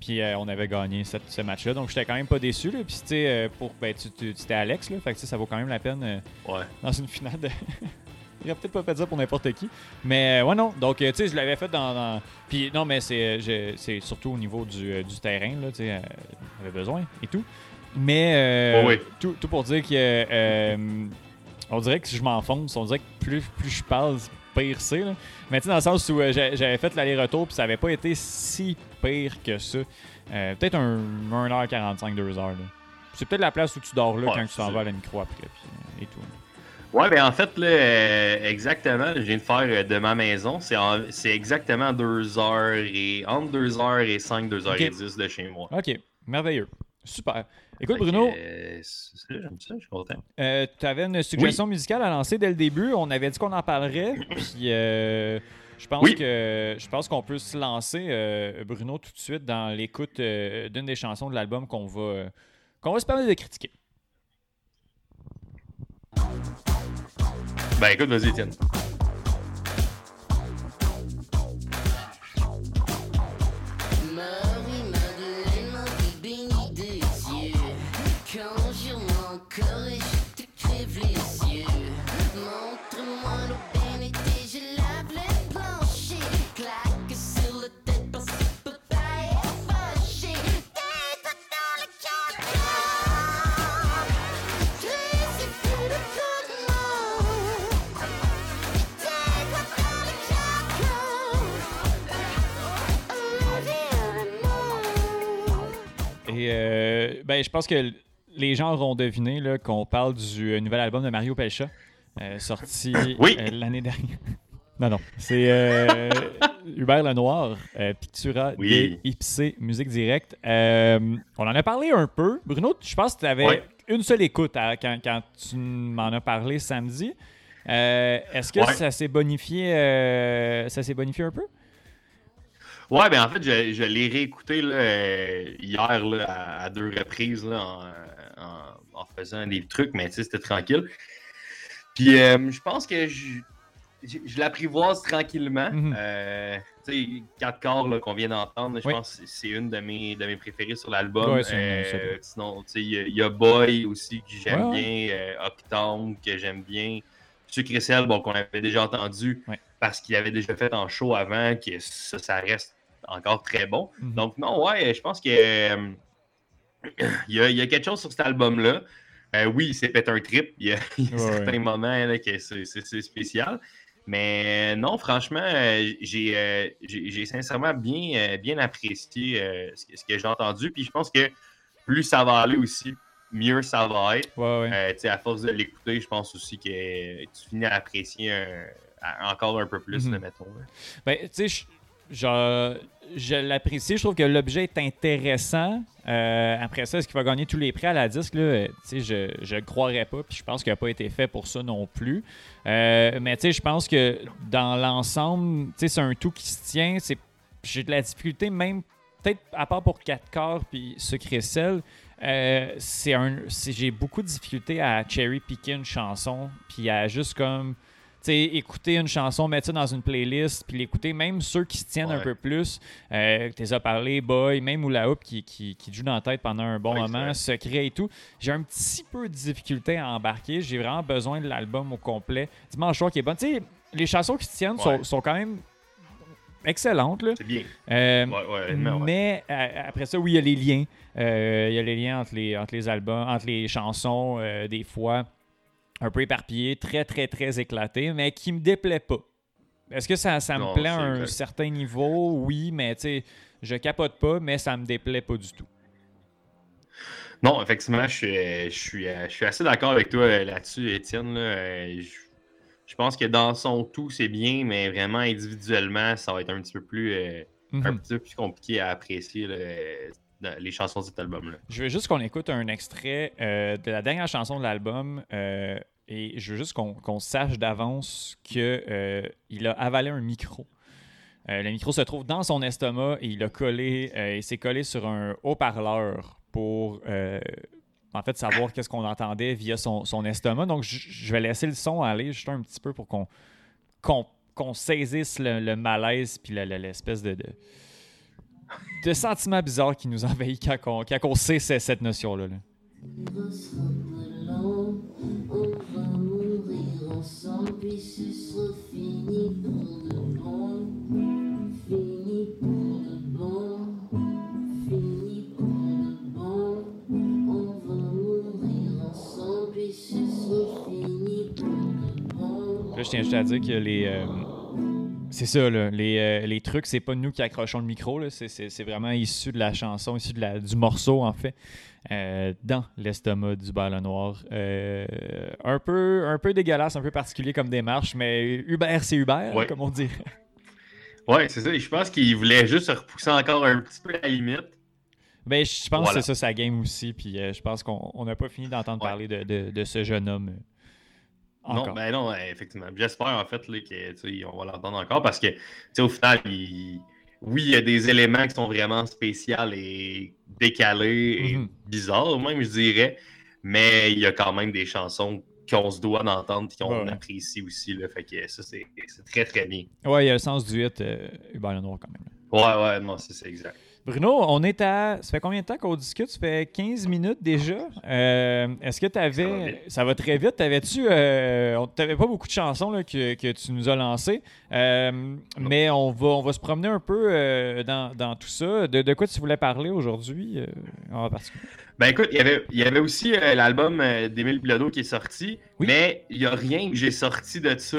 Speaker 1: Puis on avait gagné cette- ce match-là. Donc j'étais quand même pas déçu. Là. Puis tu sais, pour, ben, tu, tu- Alex. Là, fait que ça vaut quand même la peine.
Speaker 5: Ouais.
Speaker 1: dans une finale de. Il aurait peut-être pas fait ça pour n'importe qui. Mais ouais, non. Donc, tu sais, je l'avais fait dans. dans- Puis non, mais c'est surtout au niveau du, du terrain, là, tu sais, j'avais besoin et tout. Mais euh,
Speaker 5: oui.
Speaker 1: Tout, tout pour dire que. euh, on dirait que si je m'enfonce, on dirait que plus, plus je parle, pire c'est. là. Mais tu sais, dans le sens où euh, j'a- j'avais fait l'aller-retour, puis ça avait pas été si pire que ça. Peut-être un 1h45, 2h. là. C'est peut-être la place où tu dors là
Speaker 5: Ouais,
Speaker 1: quand tu t'en vas à la micro après. Et tout.
Speaker 5: Ouais, ben en fait, là, exactement, je viens de faire de ma maison. C'est en- c'est exactement 2 heures et. entre 2 heures et 5, 2 heures et
Speaker 1: Ok.
Speaker 5: 10 de chez moi.
Speaker 1: Ok, merveilleux. Super. Écoute,
Speaker 5: Fait
Speaker 1: Bruno,
Speaker 5: euh, c'est ça, j'aime ça, je suis content.
Speaker 1: tu avais une suggestion musicale à lancer dès le début. On avait dit qu'on en parlerait. Puis euh, je pense
Speaker 5: Oui.
Speaker 1: que je pense qu'on peut se lancer, euh, Bruno, tout de suite dans l'écoute euh, d'une des chansons de l'album qu'on va, euh, qu'on va se permettre de critiquer.
Speaker 5: Ben écoute, vas-y, Étienne.
Speaker 6: Et
Speaker 1: euh, ben, je pense que les gens auront deviné là, qu'on parle du euh, nouvel album de Mario Pelcha, euh, sorti
Speaker 5: Oui.
Speaker 1: l'année dernière. non, non. C'est Hubert Lenoir, Pictura
Speaker 5: Oui.
Speaker 1: de Ipsé Musique Directe. On en a parlé un peu. Bruno, je pense que tu avais une seule écoute à- quand, quand tu m'en as parlé samedi. Est-ce que
Speaker 5: Ouais.
Speaker 1: ça s'est bonifié, ça s'est bonifié un peu?
Speaker 5: Ouais, ben en fait, je, je l'ai réécouté là, euh, hier là, à, à deux reprises là, en, en- en faisant des trucs, mais tu sais, c'était tranquille. Puis euh, je pense que je, je, je l'apprivoise tranquillement.
Speaker 1: Mhm.
Speaker 5: Euh, tu sais, quatre corps là, qu'on vient d'entendre, je
Speaker 1: Oui.
Speaker 5: pense que c'est une de mes, de mes préférées sur l'album.
Speaker 1: Ouais,
Speaker 5: Euh, sinon, tu sais, il y, a- il y a Boy aussi que j'aime
Speaker 1: Ouais,
Speaker 5: bien, Octane que j'aime bien. Sucre et sel, bon, qu'on avait déjà entendu
Speaker 1: Ouais.
Speaker 5: parce qu'il avait déjà fait en show avant, que ça, ça reste encore très bon.
Speaker 1: Mhm.
Speaker 5: Donc, non, ouais, je pense que euh, il, y a, il y a quelque chose sur cet album-là. Euh, oui, c'est peut-être un trip. Il y a, il y a
Speaker 1: Ouais,
Speaker 5: certains
Speaker 1: ouais.
Speaker 5: moments là, que c'est spécial. Mais non, franchement, euh, j'ai euh, sincèrement bien, euh, bien apprécié euh, ce que, ce que j'ai entendu. Puis je pense que plus ça va aller aussi, mieux ça va être.
Speaker 1: Ouais, ouais.
Speaker 5: Euh, à force de l'écouter, je pense aussi que tu finis à apprécier un- à- encore un peu plus,
Speaker 1: Mhm.
Speaker 5: le mettons. là.
Speaker 1: Ben, tu sais, je- je, je l'apprécie. Je trouve que l'objet est intéressant. Euh, après ça, est-ce qu'il va gagner tous les prix à la disque? Là? Euh, je le croirais pas. Puis je pense qu'il n'a pas été fait pour ça non plus. Euh, mais tu sais, je pense que dans l'ensemble, c'est un tout qui se tient. J'ai de la difficulté, même peut-être à part pour 4 quarts puis sucre et sel. Euh, c'est un, j'ai beaucoup de difficulté à cherry picker une chanson puis à juste comme sais, écouter une chanson, mettre ça dans une playlist, puis l'écouter, même ceux qui se tiennent un peu plus, euh, tu as parlé, Boy, même Oula Hoop qui, qui, joue dans la tête pendant un bon
Speaker 5: Ouais,
Speaker 1: moment, secret et tout. J'ai un petit peu de difficulté à embarquer. J'ai vraiment besoin de l'album au complet. Dimanche soir qui est bon. Tu sais, les chansons qui se tiennent sont quand même excellentes. Là.
Speaker 5: C'est bien.
Speaker 1: Euh,
Speaker 5: Ouais, ouais,
Speaker 1: mais euh, après ça, oui, il y a les liens. Euh, Il y a les liens entre les, entre les albums, entre les chansons, euh, des fois un peu éparpillés, très, très, très éclatés, mais qui me déplaît pas. Est-ce que ça, ça me
Speaker 5: Non,
Speaker 1: plaît à un certain niveau? Oui, mais tu sais, je capote pas, mais ça me déplaît pas du tout.
Speaker 5: Non, effectivement, je suis, je suis, je suis assez d'accord avec toi là-dessus, Étienne. là. Je, je pense que dans son tout, c'est bien, mais vraiment individuellement, ça va être un petit peu plus, euh, un
Speaker 1: Mhm.
Speaker 5: petit peu plus compliqué à apprécier là, euh, les chansons de cet album-là.
Speaker 1: Je veux juste qu'on écoute un extrait euh, de la dernière chanson de l'album euh, et je veux juste qu'on sache d'avance qu'il a avalé un micro. Le micro se trouve dans son estomac et il a collé, il s'est collé sur un haut-parleur pour en fait savoir qu'est-ce qu'on entendait via son, son estomac. Donc je vais laisser le son aller juste un petit peu pour qu'on saisisse le, malaise puis le- le- l'espèce de, de, sentiment bizarre qui nous envahit quand on, quand on sait ce- cette notion-là. là.
Speaker 6: On
Speaker 1: Là, je tiens juste à dire que les. euh, c'est ça, là, les, euh, les trucs, c'est pas nous qui accrochons le micro, là, c'est, vraiment issu de la chanson, issu de la, du morceau, en fait, euh, dans l'estomac du ballon noir. Euh, un, peu, un peu dégueulasse, un peu particulier comme démarche, mais Uber, c'est Uber,
Speaker 5: Ouais.
Speaker 1: comme on dit.
Speaker 5: Ouais, c'est ça. Je pense qu'il voulait juste se repousser encore un petit peu la limite.
Speaker 1: Ben, je pense
Speaker 5: Voilà.
Speaker 1: que c'est ça sa game aussi, puis euh, je pense qu'on on n'a pas fini d'entendre
Speaker 5: Ouais.
Speaker 1: parler de, de- de ce jeune homme. Encore.
Speaker 5: Non, ben non, effectivement. J'espère en fait là, que tu sais, on va l'entendre encore parce que au final, il- oui, il y a des éléments qui sont vraiment spéciaux et décalés et
Speaker 1: Mhm.
Speaker 5: bizarres, même je dirais, mais il y a quand même des chansons qu'on se doit d'entendre et qu'on
Speaker 1: Ouais.
Speaker 5: apprécie aussi. Là, fait que ça, c'est c'est très très bien.
Speaker 1: Ouais, il y a le sens du hit, euh, Hubert Lenoir, quand même.
Speaker 5: Ouais, ouais, non, c'est c'est exact.
Speaker 1: Bruno, on est à. Ça fait combien de temps qu'on discute? Ça fait 15 minutes déjà. Euh, Est-ce que tu
Speaker 5: Ça va
Speaker 1: avais. Ça va très vite. T'avais-tu. Euh, T'avais pas beaucoup de chansons là, que, que tu nous as lancées. Euh, mais on va, on va se promener un peu euh, dans, dans tout ça. De, de quoi tu voulais parler aujourd'hui en particulier?
Speaker 5: Ben écoute, il y avait, il y avait aussi l'album d'Émile Bilodeau qui est sorti,
Speaker 1: Oui.
Speaker 5: mais il n'y a rien que j'ai sorti de ça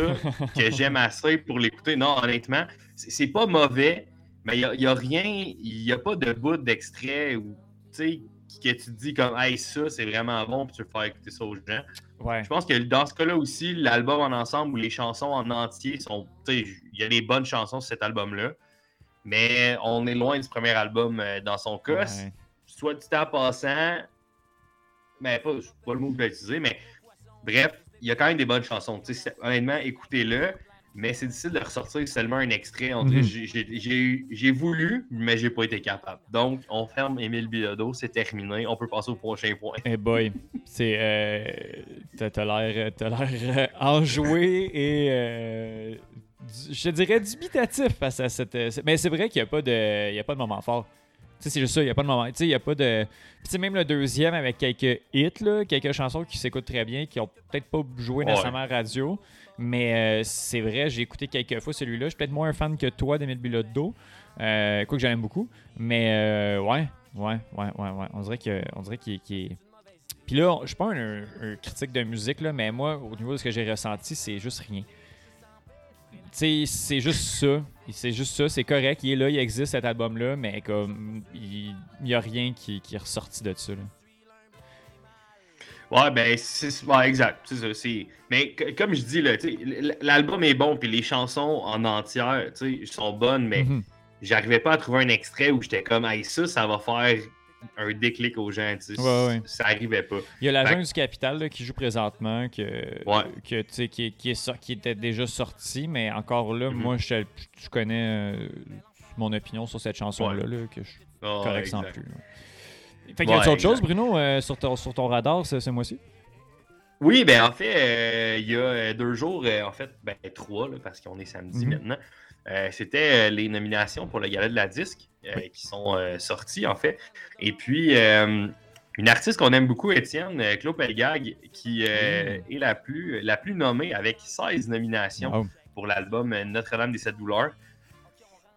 Speaker 5: que j'aime assez pour l'écouter. Non, honnêtement, c'est pas mauvais, mais il n'y a, rien, il n'y a pas de bout d'extrait où, que tu te dis comme, hey, ça, c'est vraiment bon, puis tu veux faire écouter ça aux gens.
Speaker 1: Ouais.
Speaker 5: Je pense que dans ce cas-là aussi, l'album en ensemble ou les chansons en entier sont. Il y a des bonnes chansons sur cet album-là, mais on est loin du premier album euh, dans son cas
Speaker 1: Ouais.
Speaker 5: soit du temps passant, mais pas, pas le mot que je vais utiliser, mais bref, il y a quand même des bonnes chansons. Honnêtement, écoutez-le, mais c'est difficile de ressortir seulement un extrait. On
Speaker 1: Mhm.
Speaker 5: j'ai- voulu, mais j'ai pas été capable. Donc, on ferme Émile Bilodeau, c'est terminé. On peut passer au prochain point.
Speaker 1: Eh boy, c'est. Euh, t'as l'air t'as l'air, euh, enjoué et. euh, du- je te dirais dubitatif face à cette. euh, Mais c'est vrai qu'il n'y a, pas de- il y a pas de moment fort. Tu sais, c'est juste ça, il n'y a pas de moment. Tu sais, il n'y a pas de. Puis, même le deuxième avec quelques hits, là, quelques chansons qui s'écoutent très bien, qui ont peut-être pas joué
Speaker 5: Ouais.
Speaker 1: nécessairement à radio. Mais euh, c'est vrai, j'ai écouté quelques fois celui-là. Je suis peut-être moins un fan que toi d'Emile Bilodeau. Euh, quoi que j'aime beaucoup. Mais euh, ouais, ouais, ouais, ouais, ouais. On dirait qu'il est. Puis là, je suis pas un, critique de musique, là, mais moi, au niveau de ce que j'ai ressenti, c'est juste rien. Tu sais, c'est juste ça. C'est juste ça, c'est correct. Il est là, il existe cet album-là, mais comme il n'y a rien qui, qui est ressorti de ça. là.
Speaker 5: Ouais, ben, c'est ouais, exact. C'est ça. c'est- Mais c- comme je dis, là, l'album est bon, puis les chansons en entière sont bonnes, mais
Speaker 1: Mhm.
Speaker 5: j'arrivais pas à trouver un extrait où j'étais comme, hey, ça, ça va faire un déclic aux gens.
Speaker 1: Ouais, ouais.
Speaker 5: Ça arrivait pas.
Speaker 1: Il y a la jungle du capital là, qui joue présentement, que,
Speaker 5: Ouais.
Speaker 1: que, qui, est- qui, est sor- qui était déjà sorti, mais encore là,
Speaker 5: Mhm.
Speaker 1: moi, je, tu connais euh, mon opinion sur cette chanson-là, là, que je suis
Speaker 5: Ah,
Speaker 1: correct sans plus. Fait qu'il y a
Speaker 5: Ouais,
Speaker 1: autre chose. Bruno, euh, sur, ton, sur ton radar ce, ce mois-ci?
Speaker 5: Oui, ben en fait, euh, il y a euh, deux jours, euh, en fait, ben trois, là, parce qu'on est samedi
Speaker 1: Mhm.
Speaker 5: maintenant. euh, C'était euh, les nominations pour le gala de la disque euh, qui sont euh, sorties, en fait. Et puis, euh, une artiste qu'on aime beaucoup, Étienne, euh, Claude Pelgag, qui euh, est la plus, la plus nommée avec 16 nominations
Speaker 1: Wow.
Speaker 5: pour l'album Notre-Dame des Sept Douleurs.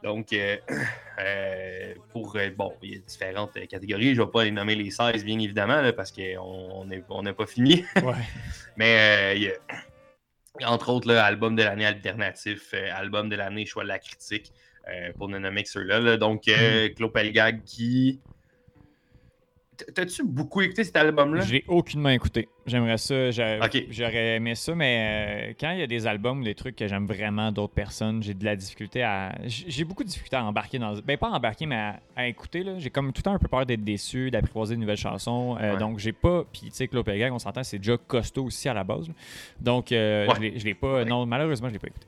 Speaker 5: Donc, euh, euh, pour, euh, bon, il y a différentes catégories. Je ne vais pas les nommer les 16, bien évidemment, là, parce qu'on n'est on n'a pas fini.
Speaker 1: Ouais.
Speaker 5: Mais il y a, entre autres, là, album de l'année alternatif, album de l'année choix de la critique, pour ne nommer que ceux-là. là. Donc, euh, Claude Pelgag qui. T'as-tu beaucoup écouté cet album-là?
Speaker 1: Je l'ai aucunement écouté. J'aimerais ça. J'aurais aimé ça, mais euh, quand il y a des albums ou des trucs que j'aime vraiment d'autres personnes, j'ai de la difficulté à. J'ai beaucoup de difficulté à embarquer dans. Ben, pas embarquer, mais à, à écouter. J'ai comme tout le temps un peu peur d'être déçu, d'apprivoiser de nouvelles chansons. Euh,
Speaker 5: Ouais.
Speaker 1: Donc, j'ai pas. Puis, tu sais, Claude Pelgag, on s'entend, c'est déjà costaud aussi à la base. là. Donc, euh,
Speaker 5: Ouais.
Speaker 1: je l'ai- je l'ai pas. Non, malheureusement, je l'ai pas écouté.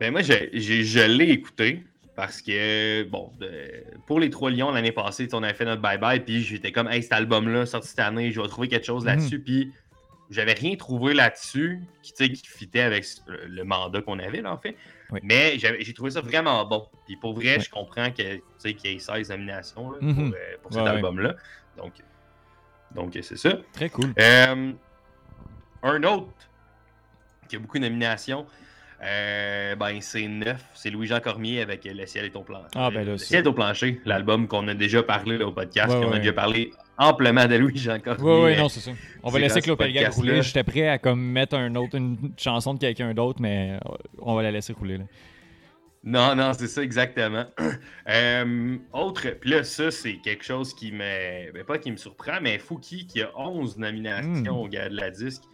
Speaker 5: Ben moi, j'ai- j'ai- je l'ai écouté parce que, bon, de- pour les Trois Lions l'année passée, on avait fait notre bye-bye, puis j'étais comme, hey, cet album-là, sorti cette année, je vais trouver quelque chose
Speaker 1: Mhm.
Speaker 5: là-dessus, puis j'avais rien trouvé là-dessus qui, qui fitait avec le, le mandat qu'on avait, là, en fait.
Speaker 1: Oui.
Speaker 5: Mais j'ai trouvé ça vraiment bon. Puis pour vrai, je comprends qu'il y ait 16 nominations là,
Speaker 1: Mhm.
Speaker 5: pour, euh, pour cet
Speaker 1: Ouais, ouais.
Speaker 5: album-là. Donc, donc c'est ça.
Speaker 1: Très cool.
Speaker 5: Euh, un autre qui a beaucoup de nominations, euh, ben, c'est neuf. C'est Louis-Jean Cormier avec Le ciel est au plancher.
Speaker 1: Ah, ben là,
Speaker 5: Le ciel est au plancher, l'album qu'on a déjà parlé là, au podcast.
Speaker 1: Ouais,
Speaker 5: qu'on
Speaker 1: ouais.
Speaker 5: a déjà parlé amplement de Louis-Jean Cormier.
Speaker 1: Oui, oui,
Speaker 5: euh,
Speaker 1: non, c'est ça. On va laisser
Speaker 5: podcast-là.
Speaker 1: rouler. J'étais prêt à comme mettre un autre, une chanson de quelqu'un d'autre, mais euh, on va la laisser rouler. Là.
Speaker 5: Non, non, c'est ça exactement. Euh, autre, puis là, ça, c'est quelque chose qui me. ben, pas qui me surprend, mais Fouki qui a 11 nominations
Speaker 1: Mm.
Speaker 5: au gars de la disque.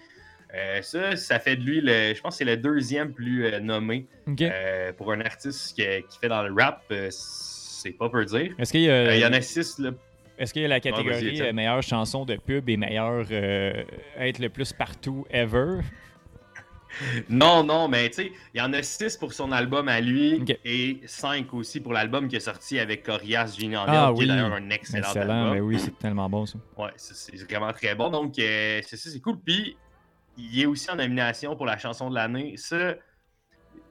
Speaker 5: Euh, ça, ça fait de lui, le, je pense que c'est le deuxième plus euh, nommé. Euh, pour un artiste qui, qui fait dans le rap. c'est pas peu dire.
Speaker 1: Est-ce qu'il y, a-
Speaker 5: Il y en a six, là.
Speaker 1: est-ce qu'il y a la
Speaker 5: vas-y,
Speaker 1: catégorie meilleure chanson de pub et meilleure euh, être le plus partout ever?
Speaker 5: Non, non, mais tu sais, il y en a six pour son album à lui et cinq aussi pour l'album qui est sorti avec Corias en
Speaker 1: Ah
Speaker 5: qui est d'ailleurs un excellent,
Speaker 1: Excellent,
Speaker 5: album.
Speaker 1: mais oui, c'est tellement bon ça.
Speaker 5: Ouais, c'est vraiment très bon. Donc, euh, c'est cool. Puis, il est aussi en nomination pour la chanson de l'année. Ça,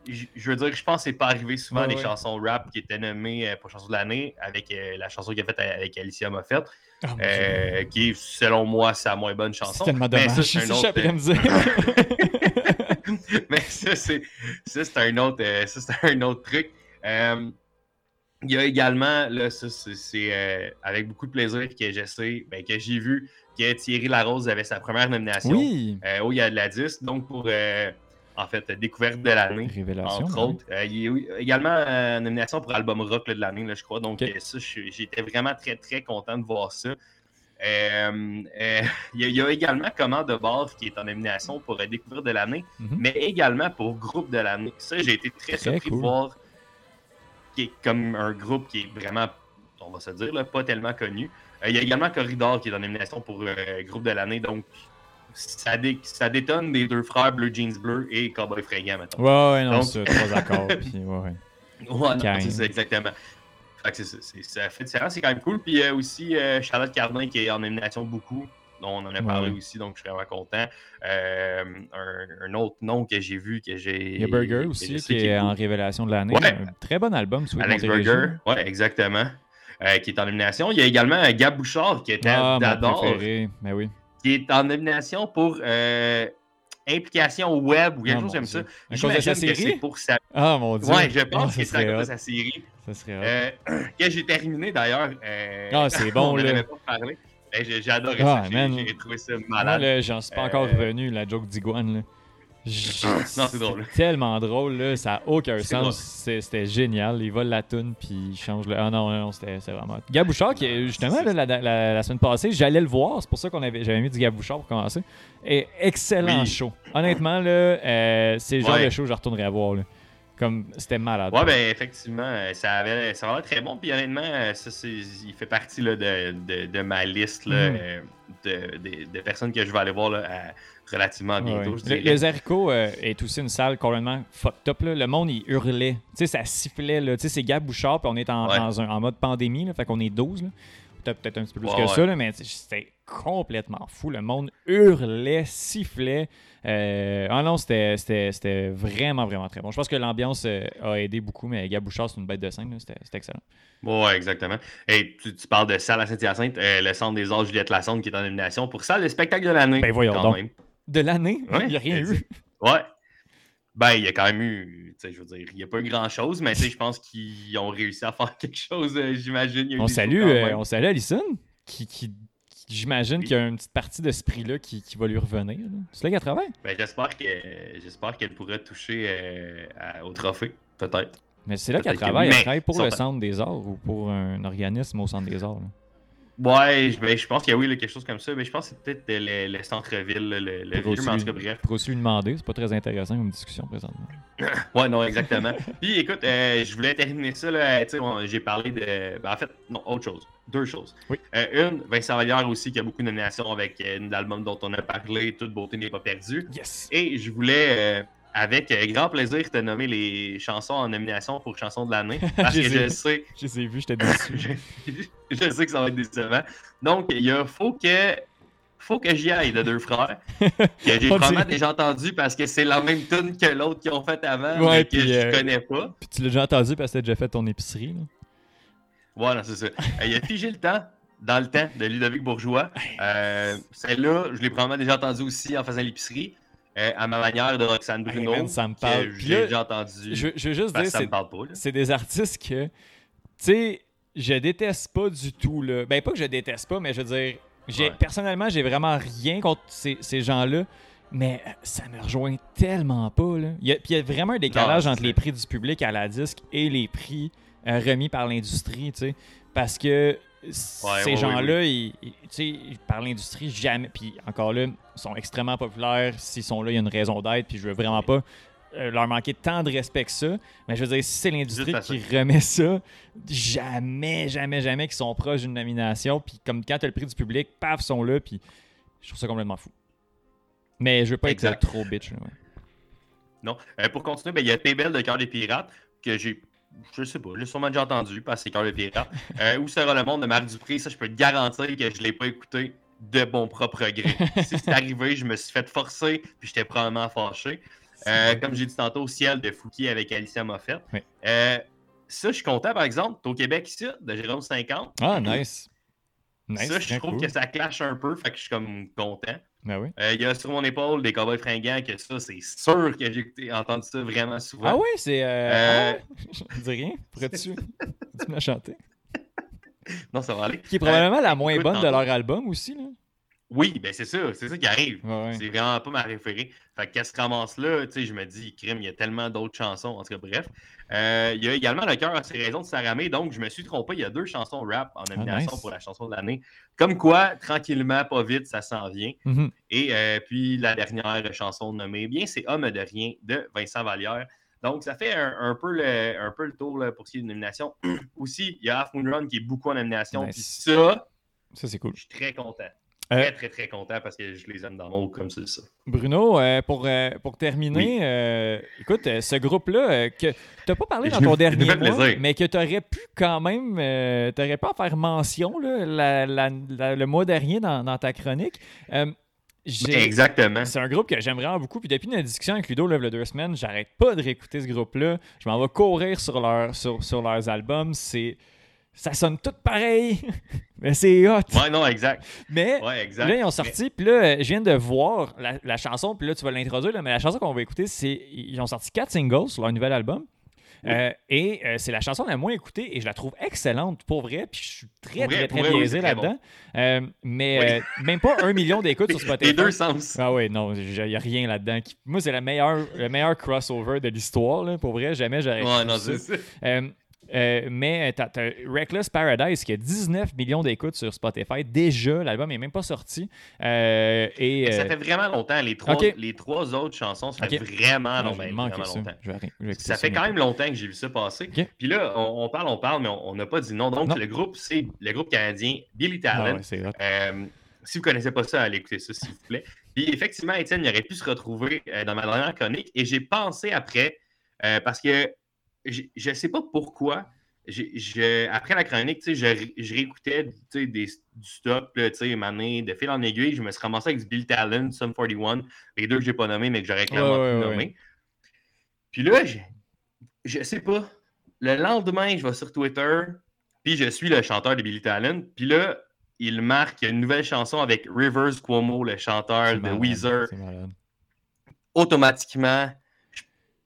Speaker 5: je veux dire que je pense que c'est pas arrivé souvent
Speaker 1: Ouais,
Speaker 5: des
Speaker 1: ouais.
Speaker 5: chansons rap qui étaient nommées euh, pour chanson de l'année avec euh, la chanson qu'il a faite avec Alicia Moffett,
Speaker 1: Ah,
Speaker 5: euh, qui est, selon moi, sa moins bonne chanson.
Speaker 1: c'est tellement
Speaker 5: Mais
Speaker 1: dommage.
Speaker 5: ça, c'est un
Speaker 1: C'est
Speaker 5: autre. Mais ça, c'est ça, c'est un autre, euh, ça, c'est un autre truc. Il y a également, là, ça, c'est euh, avec beaucoup de plaisir que je sais, ben, que j'ai vu que Thierry Larose avait sa première nomination
Speaker 1: oui.
Speaker 5: euh, au Il y a de la 10, donc pour, euh, en fait, découverte de l'année.
Speaker 1: Révélation.
Speaker 5: Entre
Speaker 1: ben
Speaker 5: autres. Euh, il y a eu également nomination pour album rock là, de l'année, je crois. Donc, ça, j'étais vraiment très, très content de voir ça. Il, y a, il y a également Comment de bord qui est en nomination pour découverte de l'année,
Speaker 1: Mhm.
Speaker 5: mais également pour groupe de l'année. Ça, j'ai été très,
Speaker 1: Très
Speaker 5: surpris
Speaker 1: cool.
Speaker 5: de voir qui est comme un groupe qui est vraiment, on va se dire, là, pas tellement connu. Euh, il y a également Corridor qui est en nomination pour euh, groupe de l'année, donc ça, dé- ça détonne des deux frères Blue Jeans Bleu et Cowboy Fringant, maintenant.
Speaker 1: Ouais, ouais, non, c'est trois accords. puis, ouais, ouais.
Speaker 5: C'est ça, exactement. Fait que c'est ça, fait différent, c'est quand même cool. Puis il y a aussi euh, Charlotte Cardin qui est en nomination beaucoup, dont on en a parlé
Speaker 1: Ouais.
Speaker 5: aussi, donc je suis vraiment content. Euh, un, un autre nom que j'ai vu, que j'ai.
Speaker 1: Il y a Burger aussi qui est en révélation de l'année.
Speaker 5: Ouais.
Speaker 1: Un très bon album, Sweet
Speaker 5: Alex Burger, ouais, exactement. Euh, qui est en nomination. Il y a également Gab Bouchard qui était
Speaker 1: Ah, préféré. Mais oui.
Speaker 5: qui est en nomination pour euh, implication web ou quelque
Speaker 1: Ah,
Speaker 5: chose comme ça.
Speaker 1: À cause de sa série?
Speaker 5: pour sa.
Speaker 1: Ah, mon Dieu.
Speaker 5: Ouais, je pense que c'est à cause de sa série.
Speaker 1: Ça serait.
Speaker 5: Euh, que j'ai terminé d'ailleurs. euh,
Speaker 1: Ah, c'est bon,
Speaker 5: on
Speaker 1: là.
Speaker 5: pas parlé. Ben, j'ai adoré
Speaker 1: Ah,
Speaker 5: ça. J'ai- trouvé ça malade.
Speaker 1: j'en suis pas encore
Speaker 5: Euh,
Speaker 1: revenu, la joke d'Iguane. J-
Speaker 5: Non, c'est drôle.
Speaker 1: Tellement drôle, là. Ça n'a aucun sens. C'était génial. Ils volent la toune, puis ils changent le. Ah non, non, c'était c'est vraiment. Gab Bouchard, qui, est- justement, là, la, la- la semaine passée, j'allais le voir. C'est pour ça qu'on avait j'avais mis du Gab Bouchard pour commencer. Et excellent
Speaker 5: Oui.
Speaker 1: show. Honnêtement, là, euh, c'est le genre
Speaker 5: Ouais.
Speaker 1: de show que je retournerai à voir. Là. Comme c'était malade.
Speaker 5: Ouais, ben effectivement, euh, ça avait, ça avait très bon. Puis honnêtement, euh, ça, il fait partie là, de, de, de ma liste là,
Speaker 1: Mhm.
Speaker 5: euh, de, personnes que je vais aller voir là, à- relativement bientôt. Je
Speaker 1: Le, le Zarico euh, est aussi une salle complètement fucked up. Là. Le monde, il hurlait. Tu sais, ça sifflait. Tu sais, c'est Gab Bouchard, puis on est en,
Speaker 5: Ouais.
Speaker 1: dans un- en mode pandémie. Là, fait qu'on est 12. Là. Peut-être peut-être un petit peu plus
Speaker 5: Ouais,
Speaker 1: que
Speaker 5: ouais.
Speaker 1: ça, là, mais c'était complètement fou. Le monde hurlait, sifflait. Euh, ah non, c'était vraiment, vraiment très bon. Je pense que l'ambiance euh, a aidé beaucoup, mais Gab Bouchard, c'est une bête de scène. C'était excellent.
Speaker 5: Ouais, exactement. Et tu, tu parles de salle à Saint-Hyacinthe, euh, le centre des arts Juliette Lassonde qui est en nomination pour salle de spectacle de l'année.
Speaker 1: Ben voyons
Speaker 5: quand
Speaker 1: donc.
Speaker 5: même.
Speaker 1: De l'année,
Speaker 5: Ouais,
Speaker 1: il n'y a rien eu.
Speaker 5: Ouais. Ben, il y a quand même eu, tu sais, je veux dire, il n'y a pas eu grand-chose, mais tu sais, je pense qu'ils ont réussi à faire quelque chose, euh, j'imagine.
Speaker 1: On salue, euh, on salue Alison, qui, qui- qui- j'imagine
Speaker 5: Oui.
Speaker 1: qu'il y a une petite partie de ce prix-là qui, qui va lui revenir. C'est là qu'elle travaille.
Speaker 5: Ben, j'espère que j'espère qu'elle pourrait toucher euh, à- au trophée, peut-être.
Speaker 1: Mais c'est là qu'elle
Speaker 5: que
Speaker 1: travaille. Elle travaille pour le Centre des Arts ou pour un organisme au Centre des Arts. là.
Speaker 5: Ouais, je, ben, je pense qu'il y a oui, là, quelque chose comme ça, mais je pense que c'est peut-être euh, le, le centre-ville, le, le vieux, mais en tout cas, bref.
Speaker 1: Pour aussi lui demander, c'est pas très intéressant comme discussion présentement.
Speaker 5: Ouais, non, exactement. Puis écoute, euh, je voulais terminer ça, là, tu sais, on- j'ai parlé de. ben, en fait, non, autre chose. Deux choses.
Speaker 1: Oui.
Speaker 5: Euh, une, Vincent Vallière aussi, qui a beaucoup de nominations avec euh, un album dont on a parlé, Toute beauté n'est pas perdue.
Speaker 1: Yes!
Speaker 5: Et je voulais, euh, avec euh, grand plaisir, te nommer les chansons en nomination pour chanson de l'année. Parce
Speaker 1: Je
Speaker 5: que
Speaker 1: ai
Speaker 5: je sais,
Speaker 1: Je les ai vus, j'étais déçu.
Speaker 5: je, je sais que ça va être décevant. Donc, il y a Faut que. Faut que j'y aille de deux frères. J'ai probablement déjà entendu parce que c'est la même tune que l'autre qu'ils ont fait avant,
Speaker 1: Ouais,
Speaker 5: mais que je
Speaker 1: euh,
Speaker 5: connais pas.
Speaker 1: Puis tu l'as déjà entendu parce que t'as déjà fait ton épicerie. là.
Speaker 5: Voilà, c'est ça. Euh, Il a figé le temps, dans le temps, de Ludovic Bourgeois. Euh, Celle-là, je l'ai probablement déjà entendu aussi en faisant l'épicerie, euh, à ma manière de Roxane
Speaker 1: Hey,
Speaker 5: Bruno.
Speaker 1: man, ça me
Speaker 5: que
Speaker 1: parle.
Speaker 5: J'ai déjà entendu.
Speaker 1: Je, je veux juste
Speaker 5: parce
Speaker 1: dire, c'est
Speaker 5: me parle pas. là.
Speaker 1: c'est des artistes que, tu sais, je déteste pas du tout. Là. Ben, pas que je déteste pas, mais je veux dire,
Speaker 5: Ouais.
Speaker 1: personnellement, j'ai vraiment rien contre ces, ces gens-là. Mais ça me rejoint tellement pas. Là. Il y a, puis il y a vraiment un décalage
Speaker 5: Non,
Speaker 1: entre les prix du public à la disque et les prix euh, remis par l'industrie. tu sais. Parce que ces gens-là, ils- ils- tu sais, ils- par l'industrie, jamais. Puis encore là, ils sont extrêmement populaires. S'ils sont là, il y a une raison d'être. Puis je veux vraiment pas euh, leur manquer tant de respect que ça. Mais je veux dire, si c'est l'industrie qui remet ça, jamais, jamais, jamais qu'ils sont proches d'une nomination. Puis comme quand t'as le prix du public, paf, ils sont là. Puis je trouve ça complètement fou. Mais je veux pas
Speaker 5: Exact.
Speaker 1: être trop bitch. ouais.
Speaker 5: Non. Euh, pour continuer, ben, il y a T-Belle de Cœur des Pirates, que j'ai. Je sais pas, je l'ai sûrement déjà entendu parce que c'est Cœur des Pirates. Euh, Où sera le monde de Marc Dupré? Ça, je peux te garantir que je l'ai pas écouté de mon propre gré. si c'est arrivé, je me suis fait forcer, puis j'étais probablement fâché. Euh, comme j'ai dit tantôt, Ciel de Fouquier avec Alicia Moffett.
Speaker 1: Oui.
Speaker 5: Euh, ça, je suis content, par exemple. T'es au Québec ici, de Jérôme 50.
Speaker 1: Ah, nice. Nice.
Speaker 5: ça, je trouve
Speaker 1: cool.
Speaker 5: que ça clash un peu, fait que je suis comme content.
Speaker 1: Ben oui.
Speaker 5: Euh, Il y a sur mon épaule des cowboys fringants, que ça, c'est sûr que j'ai entendu ça vraiment souvent.
Speaker 1: Ah oui, c'est. Euh...
Speaker 5: Euh,
Speaker 1: ah dis rien. Pourrais-tu me la chanter?
Speaker 5: Non, ça va aller.
Speaker 1: Qui est probablement
Speaker 5: Euh,
Speaker 1: la moins
Speaker 5: écoute,
Speaker 1: bonne de leur album aussi. Là.
Speaker 5: Oui, ben c'est ça, c'est ça qui arrive.
Speaker 1: Ouais, ouais.
Speaker 5: C'est vraiment pas ma référée. Fait qu'elle se ramasse là, tu sais, je me dis, crime, il y a tellement d'autres chansons. En tout cas, bref. Euh, il y a également Le cœur à ses raisons de Saramé, donc je me suis trompé. Il y a deux chansons rap en nomination
Speaker 1: Ah, nice.
Speaker 5: pour la chanson de l'année. Comme quoi, tranquillement, pas vite, ça s'en vient.
Speaker 1: Mhm.
Speaker 5: Et euh, puis la dernière chanson nommée, bien, c'est Homme de rien de Vincent Vallière. Donc, ça fait un, un peu, le, un peu le tour là, pour ce qui est de nomination. Aussi, il y a Half Moon Run qui est beaucoup en nomination.
Speaker 1: Nice.
Speaker 5: Puis ça,
Speaker 1: Ça, c'est cool.
Speaker 5: je suis très content.
Speaker 1: Euh,
Speaker 5: Très, très, très content parce que je les aime dans mon comme c'est ça.
Speaker 1: Bruno, euh, pour, euh, pour terminer, écoute, ce groupe-là, que tu pas parlé dans ton dernier mois, mais que tu aurais pu quand même, tu aurais pu en faire mention là, la- la- la- le mois dernier dans, dans ta chronique.
Speaker 5: Exactement.
Speaker 1: C'est un groupe que j'aime vraiment beaucoup. Puis depuis notre discussion avec Ludo, là, a deux semaines, j'arrête pas de réécouter ce groupe-là. Je m'en vais courir sur, leur, sur, sur leurs albums. C'est... Ça sonne tout pareil, mais c'est hot.
Speaker 5: Ouais, non, exact.
Speaker 1: Mais
Speaker 5: Ouais, exact.
Speaker 1: là, ils ont sorti, puis là, je viens de voir la, la chanson, puis là, tu vas l'introduire, mais la chanson qu'on va écouter, c'est. Ils ont sorti quatre singles sur leur nouvel album. Euh, et euh, c'est la chanson la moins écoutée et je la trouve excellente pour vrai. Puis je suis très,
Speaker 5: vrai,
Speaker 1: très, très
Speaker 5: oui,
Speaker 1: biaisé là-dedans. Euh, mais
Speaker 5: Oui.
Speaker 1: euh, même pas un million d'écoutes sur Spotify.
Speaker 5: Les deux sens.
Speaker 1: Ah ouais, non, il n'y a rien là-dedans. qui- Moi, c'est le meilleur crossover de l'histoire. Pour vrai, jamais j'aurais
Speaker 5: Ouais, non, c'est ça.
Speaker 1: Euh, euh, mais t'as, t'as Reckless Paradise qui a 19 millions d'écoutes sur Spotify. Déjà, l'album n'est même pas sorti. Euh, et,
Speaker 5: Ça
Speaker 1: euh,
Speaker 5: fait vraiment longtemps. Les trois,
Speaker 1: ok.
Speaker 5: les trois autres chansons, ça fait vraiment,
Speaker 1: non, ça.
Speaker 5: longtemps.
Speaker 1: Je vais arrêter- je vais écouter
Speaker 5: Ça fait quand même longtemps que j'ai vu ça passer. Puis là, on, on parle, on parle, mais on n'a pas dit non. Donc,
Speaker 1: Non.
Speaker 5: le groupe, c'est le groupe canadien Billy
Speaker 1: Ah
Speaker 5: Talent.
Speaker 1: ouais, c'est hot.
Speaker 5: Euh, si vous ne connaissez pas ça, allez écouter ça, s'il vous plaît. Puis effectivement, Étienne, il aurait pu se retrouver euh, dans ma dernière chronique. Et j'ai pensé après, euh, parce que je ne sais pas pourquoi. après la chronique, je, ré- je réécoutais des, du stock, là, mané, de fil en aiguille. Je me suis ramassé avec Bill Talent, Sum 41, les deux que je n'ai pas nommés, mais que j'aurais clairement
Speaker 1: Ouais,
Speaker 5: pu
Speaker 1: ouais, ouais.
Speaker 5: Puis là, je, je sais pas. Le lendemain, je vais sur Twitter, puis je suis le chanteur de Billy Talent. Puis là, il marque une nouvelle chanson avec Rivers Cuomo, le chanteur de
Speaker 1: malade,
Speaker 5: Weezer. Automatiquement,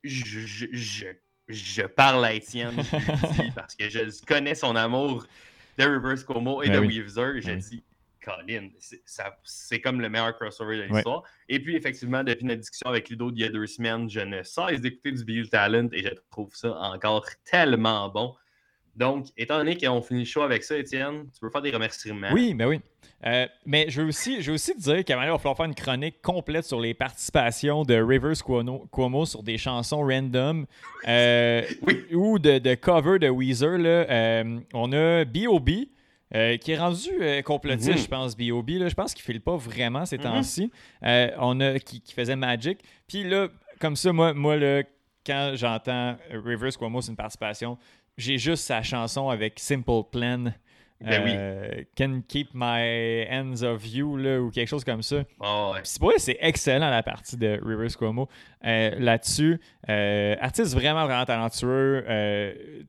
Speaker 5: je, je- je- je parle à Étienne, je lui dis, parce que je connais son amour de Rivers Cuomo et
Speaker 1: Ben
Speaker 5: de
Speaker 1: oui.
Speaker 5: Weezer. Je
Speaker 1: Ben oui.
Speaker 5: dis, Colin, c'est comme le meilleur crossover de l'histoire. Et puis, effectivement, depuis notre discussion avec Ludo d'il y a deux semaines, je ne cesse d'écouter du Bill Talent et je trouve ça encore tellement bon. Donc, étant donné qu'on finit le show avec ça, Étienne, tu peux faire des remerciements.
Speaker 1: Oui, mais oui. Euh, mais je veux aussi, je veux aussi te dire qu'à un moment donné, il va falloir faire une chronique complète sur les participations de Rivers Cuomo, Cuomo sur des chansons random euh,
Speaker 5: Oui.
Speaker 1: ou de, de cover de Weezer. Là. Euh, on a B.O.B. qui est rendu complotiste,
Speaker 5: Mhm.
Speaker 1: je pense, B.O.B. Je pense qu'il ne file pas vraiment ces
Speaker 5: Mhm.
Speaker 1: temps-ci. On a qui, qui faisait Magic. Puis là, comme ça, moi, moi là, quand j'entends Rivers Cuomo, c'est une participation, j'ai juste sa chanson avec Simple Plan.
Speaker 5: Ben oui.
Speaker 1: euh, Can keep my hands of you là, ou quelque chose comme ça.
Speaker 5: Ah ouais.
Speaker 1: C'est pour vrai, c'est excellent la partie de Rivers Cuomo euh, là-dessus. Euh, artiste vraiment, vraiment talentueux.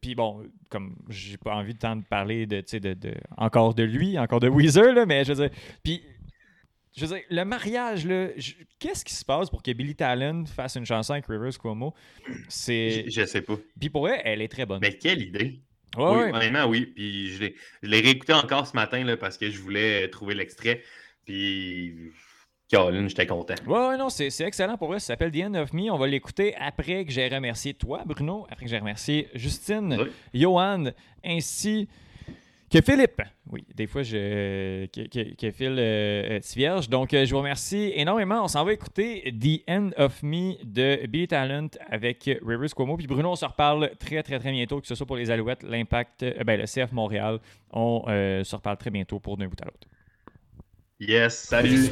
Speaker 1: puis bon, comme j'ai pas envie de tant de parler de, de, de- encore de lui, encore de Weezer, là, mais je veux dire. Puis. Je veux dire, le mariage, qu'est-ce qui se passe pour que Billy Talent fasse une chanson avec Rivers Cuomo? C'est.
Speaker 5: Je, je sais pas.
Speaker 1: Puis pour vrai, elle est très bonne.
Speaker 5: Mais quelle idée!
Speaker 1: Ouais,
Speaker 5: oui,
Speaker 1: ouais.
Speaker 5: honnêtement, oui. Puis je l'ai, réécouté encore ce matin là, parce que je voulais euh, trouver l'extrait. Puis, Caroline, j'étais content.
Speaker 1: Ouais, ouais, non, c'est c'est excellent pour vrai. Ça s'appelle The End of Me. On va l'écouter après que j'ai remercié toi, Bruno, après que j'ai remercié Justine,
Speaker 5: Oui.
Speaker 1: Johan, ainsi que Philippe. Oui, des fois, je. que, que, que Phil euh, est vierge. Donc, euh, je vous remercie énormément. On s'en va écouter The End of Me de Billy Talent avec Rivers Cuomo. Puis Bruno, on se reparle très, très, très bientôt, que ce soit pour les Alouettes, l'Impact, euh, ben, le CF Montréal. On euh, se reparle très bientôt pour d'un bout à l'autre.
Speaker 5: Yes, salut!